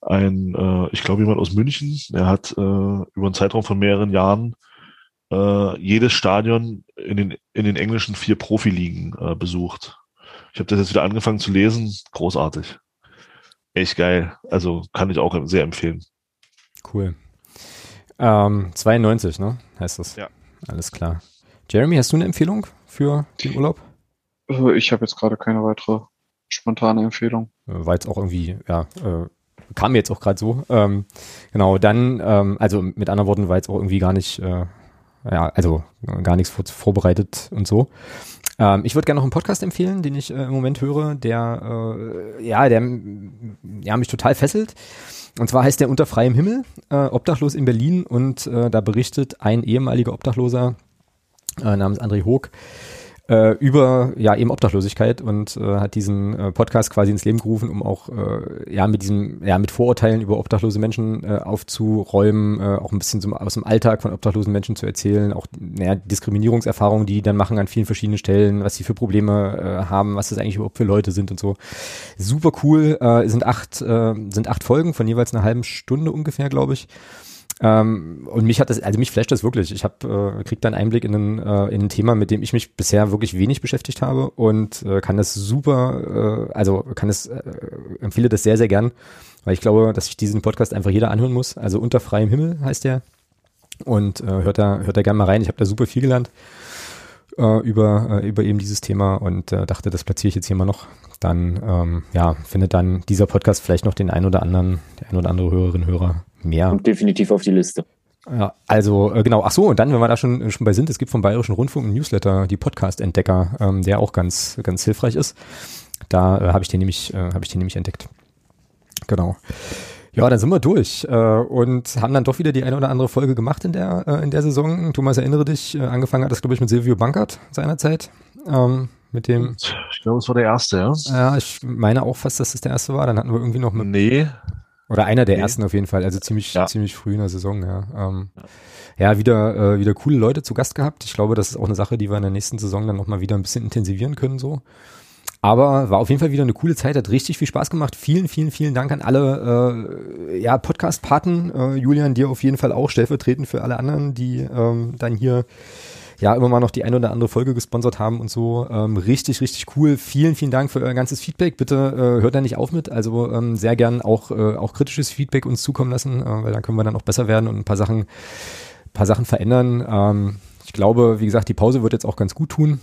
S2: ein äh, ich glaube jemand aus München, der hat äh, über einen Zeitraum von mehreren Jahren äh, jedes Stadion in den, in den englischen vier Profiligen äh, besucht. Ich habe das jetzt wieder angefangen zu lesen, großartig. Echt geil. Also kann ich auch sehr empfehlen.
S1: Cool. Ähm, 92, ne? Heißt das?
S2: Ja.
S1: Alles klar. Jeremy, hast du eine Empfehlung für den Urlaub?
S6: Also ich habe jetzt gerade keine weitere spontane Empfehlung.
S1: Äh, war jetzt auch irgendwie, ja, äh, kam mir jetzt auch gerade so. Ähm, genau, dann, ähm, also mit anderen Worten, war jetzt auch irgendwie gar nicht, äh, ja, also gar nichts vor, vorbereitet und so. Ähm, ich würde gerne noch einen Podcast empfehlen, den ich äh, im Moment höre, der, äh, ja, der ja, mich total fesselt. Und zwar heißt der Unter freiem Himmel, äh, obdachlos in Berlin und da berichtet ein ehemaliger Obdachloser namens André Hoog, äh, über ja eben Obdachlosigkeit und äh, hat diesen äh, Podcast quasi ins Leben gerufen, um auch äh, ja mit diesem ja mit Vorurteilen über obdachlose Menschen äh, aufzuräumen, äh, auch ein bisschen zum, aus dem Alltag von obdachlosen Menschen zu erzählen, auch naja, Diskriminierungserfahrungen, die die dann machen an vielen verschiedenen Stellen, was sie für Probleme äh, haben, was das eigentlich überhaupt für Leute sind und so. Super cool, äh, sind acht äh, sind acht Folgen von jeweils einer halben Stunde ungefähr, glaube ich. Ähm, und mich hat das, also mich flasht das wirklich. Ich habe äh, krieg da einen Einblick in ein, äh, in ein Thema, mit dem ich mich bisher wirklich wenig beschäftigt habe und äh, kann das super, äh, also kann es, äh, empfehle das sehr, sehr gern, weil ich glaube, dass sich diesen Podcast einfach jeder anhören muss. Also unter freiem Himmel heißt der. Und äh, hört da, hört da gerne mal rein. Ich habe da super viel gelernt äh, über, äh, über eben dieses Thema und äh, dachte, das platziere ich jetzt hier mal noch. Dann ähm, ja, findet dann dieser Podcast vielleicht noch den ein oder anderen, der ein oder andere Hörerin, Hörer mehr.
S3: Und definitiv auf die Liste.
S1: Ja, also äh, genau, ach so, und dann, wenn wir da schon, schon bei sind, es gibt vom Bayerischen Rundfunk einen Newsletter, die Podcast-Entdecker, ähm, der auch ganz, ganz hilfreich ist. Da äh, habe ich den nämlich, äh, habe ich den nämlich entdeckt. Genau. Ja, dann sind wir durch äh, und haben dann doch wieder die eine oder andere Folge gemacht in der, äh, in der Saison. Thomas, erinnere dich, äh, angefangen hat das, glaube ich, mit Silvio Bankert seinerzeit. Ähm, mit dem.
S2: Ich glaube, es war der erste, ja.
S1: Ja, ich meine auch fast, dass es der erste war. Dann hatten wir irgendwie noch mit.
S2: Nee,
S1: oder einer der nee. ersten auf jeden Fall, also ziemlich, ja. ziemlich früh in der Saison, ja. Ähm, ja, wieder, äh, wieder coole Leute zu Gast gehabt. Ich glaube, das ist auch eine Sache, die wir in der nächsten Saison dann nochmal wieder ein bisschen intensivieren können, so. Aber war auf jeden Fall wieder eine coole Zeit, hat richtig viel Spaß gemacht. Vielen, vielen, vielen Dank an alle äh, ja, Podcast-Paten. Äh, Julian, dir auf jeden Fall auch stellvertretend für alle anderen, die ähm, dann hier ja immer mal noch die eine oder andere Folge gesponsert haben und so. Ähm, richtig, richtig cool. Vielen, vielen Dank für euer ganzes Feedback. Bitte äh, hört da nicht auf mit. Also ähm, sehr gern auch, äh, auch kritisches Feedback uns zukommen lassen, äh, weil dann können wir dann auch besser werden und ein paar Sachen, paar Sachen verändern. Ähm, ich glaube, wie gesagt, die Pause wird jetzt auch ganz gut tun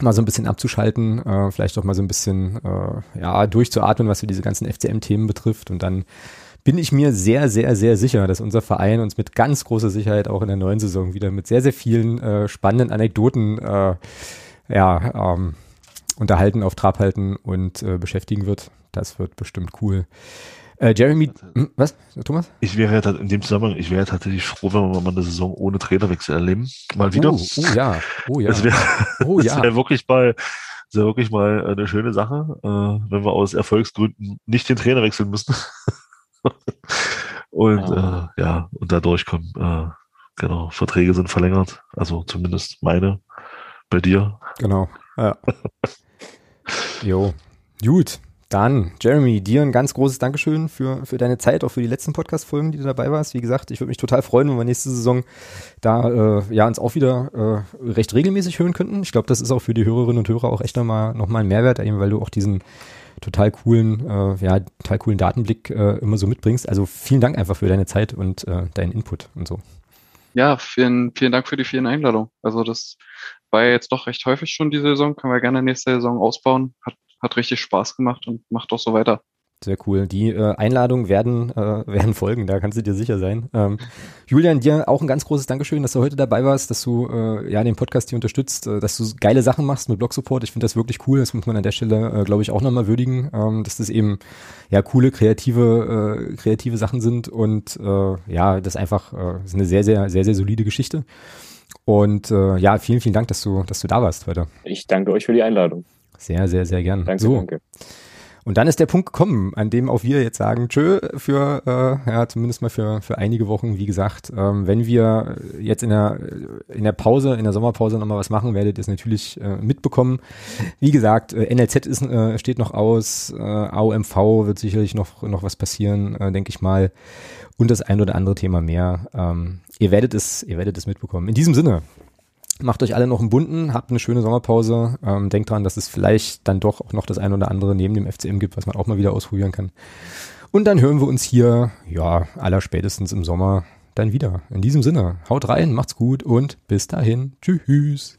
S1: mal so ein bisschen abzuschalten, äh, vielleicht auch mal so ein bisschen äh, ja durchzuatmen, was so diese ganzen FCM-Themen betrifft und dann bin ich mir sehr, sehr, sehr sicher, dass unser Verein uns mit ganz großer Sicherheit auch in der neuen Saison wieder mit sehr, sehr vielen äh, spannenden Anekdoten äh, ja, ähm, unterhalten, auf Trab halten und äh, beschäftigen wird. Das wird bestimmt cool. Äh, Jeremy, hm, was, Thomas?
S2: Ich wäre ja in dem Zusammenhang, ich wäre tatsächlich froh, wenn wir mal eine Saison ohne Trainerwechsel erleben. Mal wieder.
S1: Oh, oh ja, oh ja.
S2: Das wäre oh, ja. wär wirklich mal, das wäre wirklich mal eine schöne Sache, äh, wenn wir aus Erfolgsgründen nicht den Trainer wechseln müssen. und ja. Äh, ja, und da durchkommen. Äh, genau, Verträge sind verlängert, also zumindest meine bei dir.
S1: Genau. Ja. jo, gut. Dann, Jeremy, dir ein ganz großes Dankeschön für, für deine Zeit, auch für die letzten Podcast-Folgen, die du dabei warst. Wie gesagt, ich würde mich total freuen, wenn wir nächste Saison da äh, ja uns auch wieder äh, recht regelmäßig hören könnten. Ich glaube, das ist auch für die Hörerinnen und Hörer auch echt nochmal noch mal ein Mehrwert, eben weil du auch diesen total coolen, äh, ja, total coolen Datenblick äh, immer so mitbringst. Also vielen Dank einfach für deine Zeit und äh, deinen Input und so.
S6: Ja, vielen, vielen Dank für die vielen Einladungen. Also das war jetzt doch recht häufig schon diese Saison. Können wir gerne nächste Saison ausbauen. Hat hat richtig Spaß gemacht und macht auch so weiter.
S1: Sehr cool. Die äh, Einladungen werden, äh, werden folgen, da kannst du dir sicher sein. Ähm, Julian, dir auch ein ganz großes Dankeschön, dass du heute dabei warst, dass du äh, ja den Podcast hier unterstützt, äh, dass du geile Sachen machst mit Blog Support. Ich finde das wirklich cool. Das muss man an der Stelle, äh, glaube ich, auch nochmal würdigen, ähm, dass das eben ja coole, kreative, äh, kreative Sachen sind und äh, ja, das einfach äh, ist eine sehr, sehr, sehr, sehr solide Geschichte. Und äh, ja, vielen, vielen Dank, dass du, dass du da warst heute.
S3: Ich danke euch für die Einladung.
S1: Sehr, sehr, sehr gern.
S3: Danke, so. danke.
S1: Und dann ist der Punkt gekommen, an dem auch wir jetzt sagen, tschö, für, äh, ja, zumindest mal für, für einige Wochen, wie gesagt, ähm, wenn wir jetzt in der, in der Pause, in der Sommerpause nochmal was machen, werdet ihr es natürlich äh, mitbekommen. Wie gesagt, äh, NLZ ist, äh, steht noch aus, äh, AOMV wird sicherlich noch, noch was passieren, äh, denke ich mal. Und das ein oder andere Thema mehr. Ähm, ihr werdet es, ihr werdet es mitbekommen. In diesem Sinne, Macht euch alle noch einen bunten, habt eine schöne Sommerpause. Ähm, denkt dran, dass es vielleicht dann doch auch noch das ein oder andere neben dem FCM gibt, was man auch mal wieder ausprobieren kann. Und dann hören wir uns hier, ja, aller spätestens im Sommer dann wieder. In diesem Sinne, haut rein, macht's gut und bis dahin. Tschüss.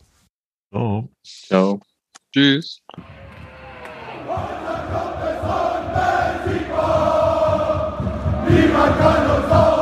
S3: Ciao. Ciao. Tschüss. Niemand kann uns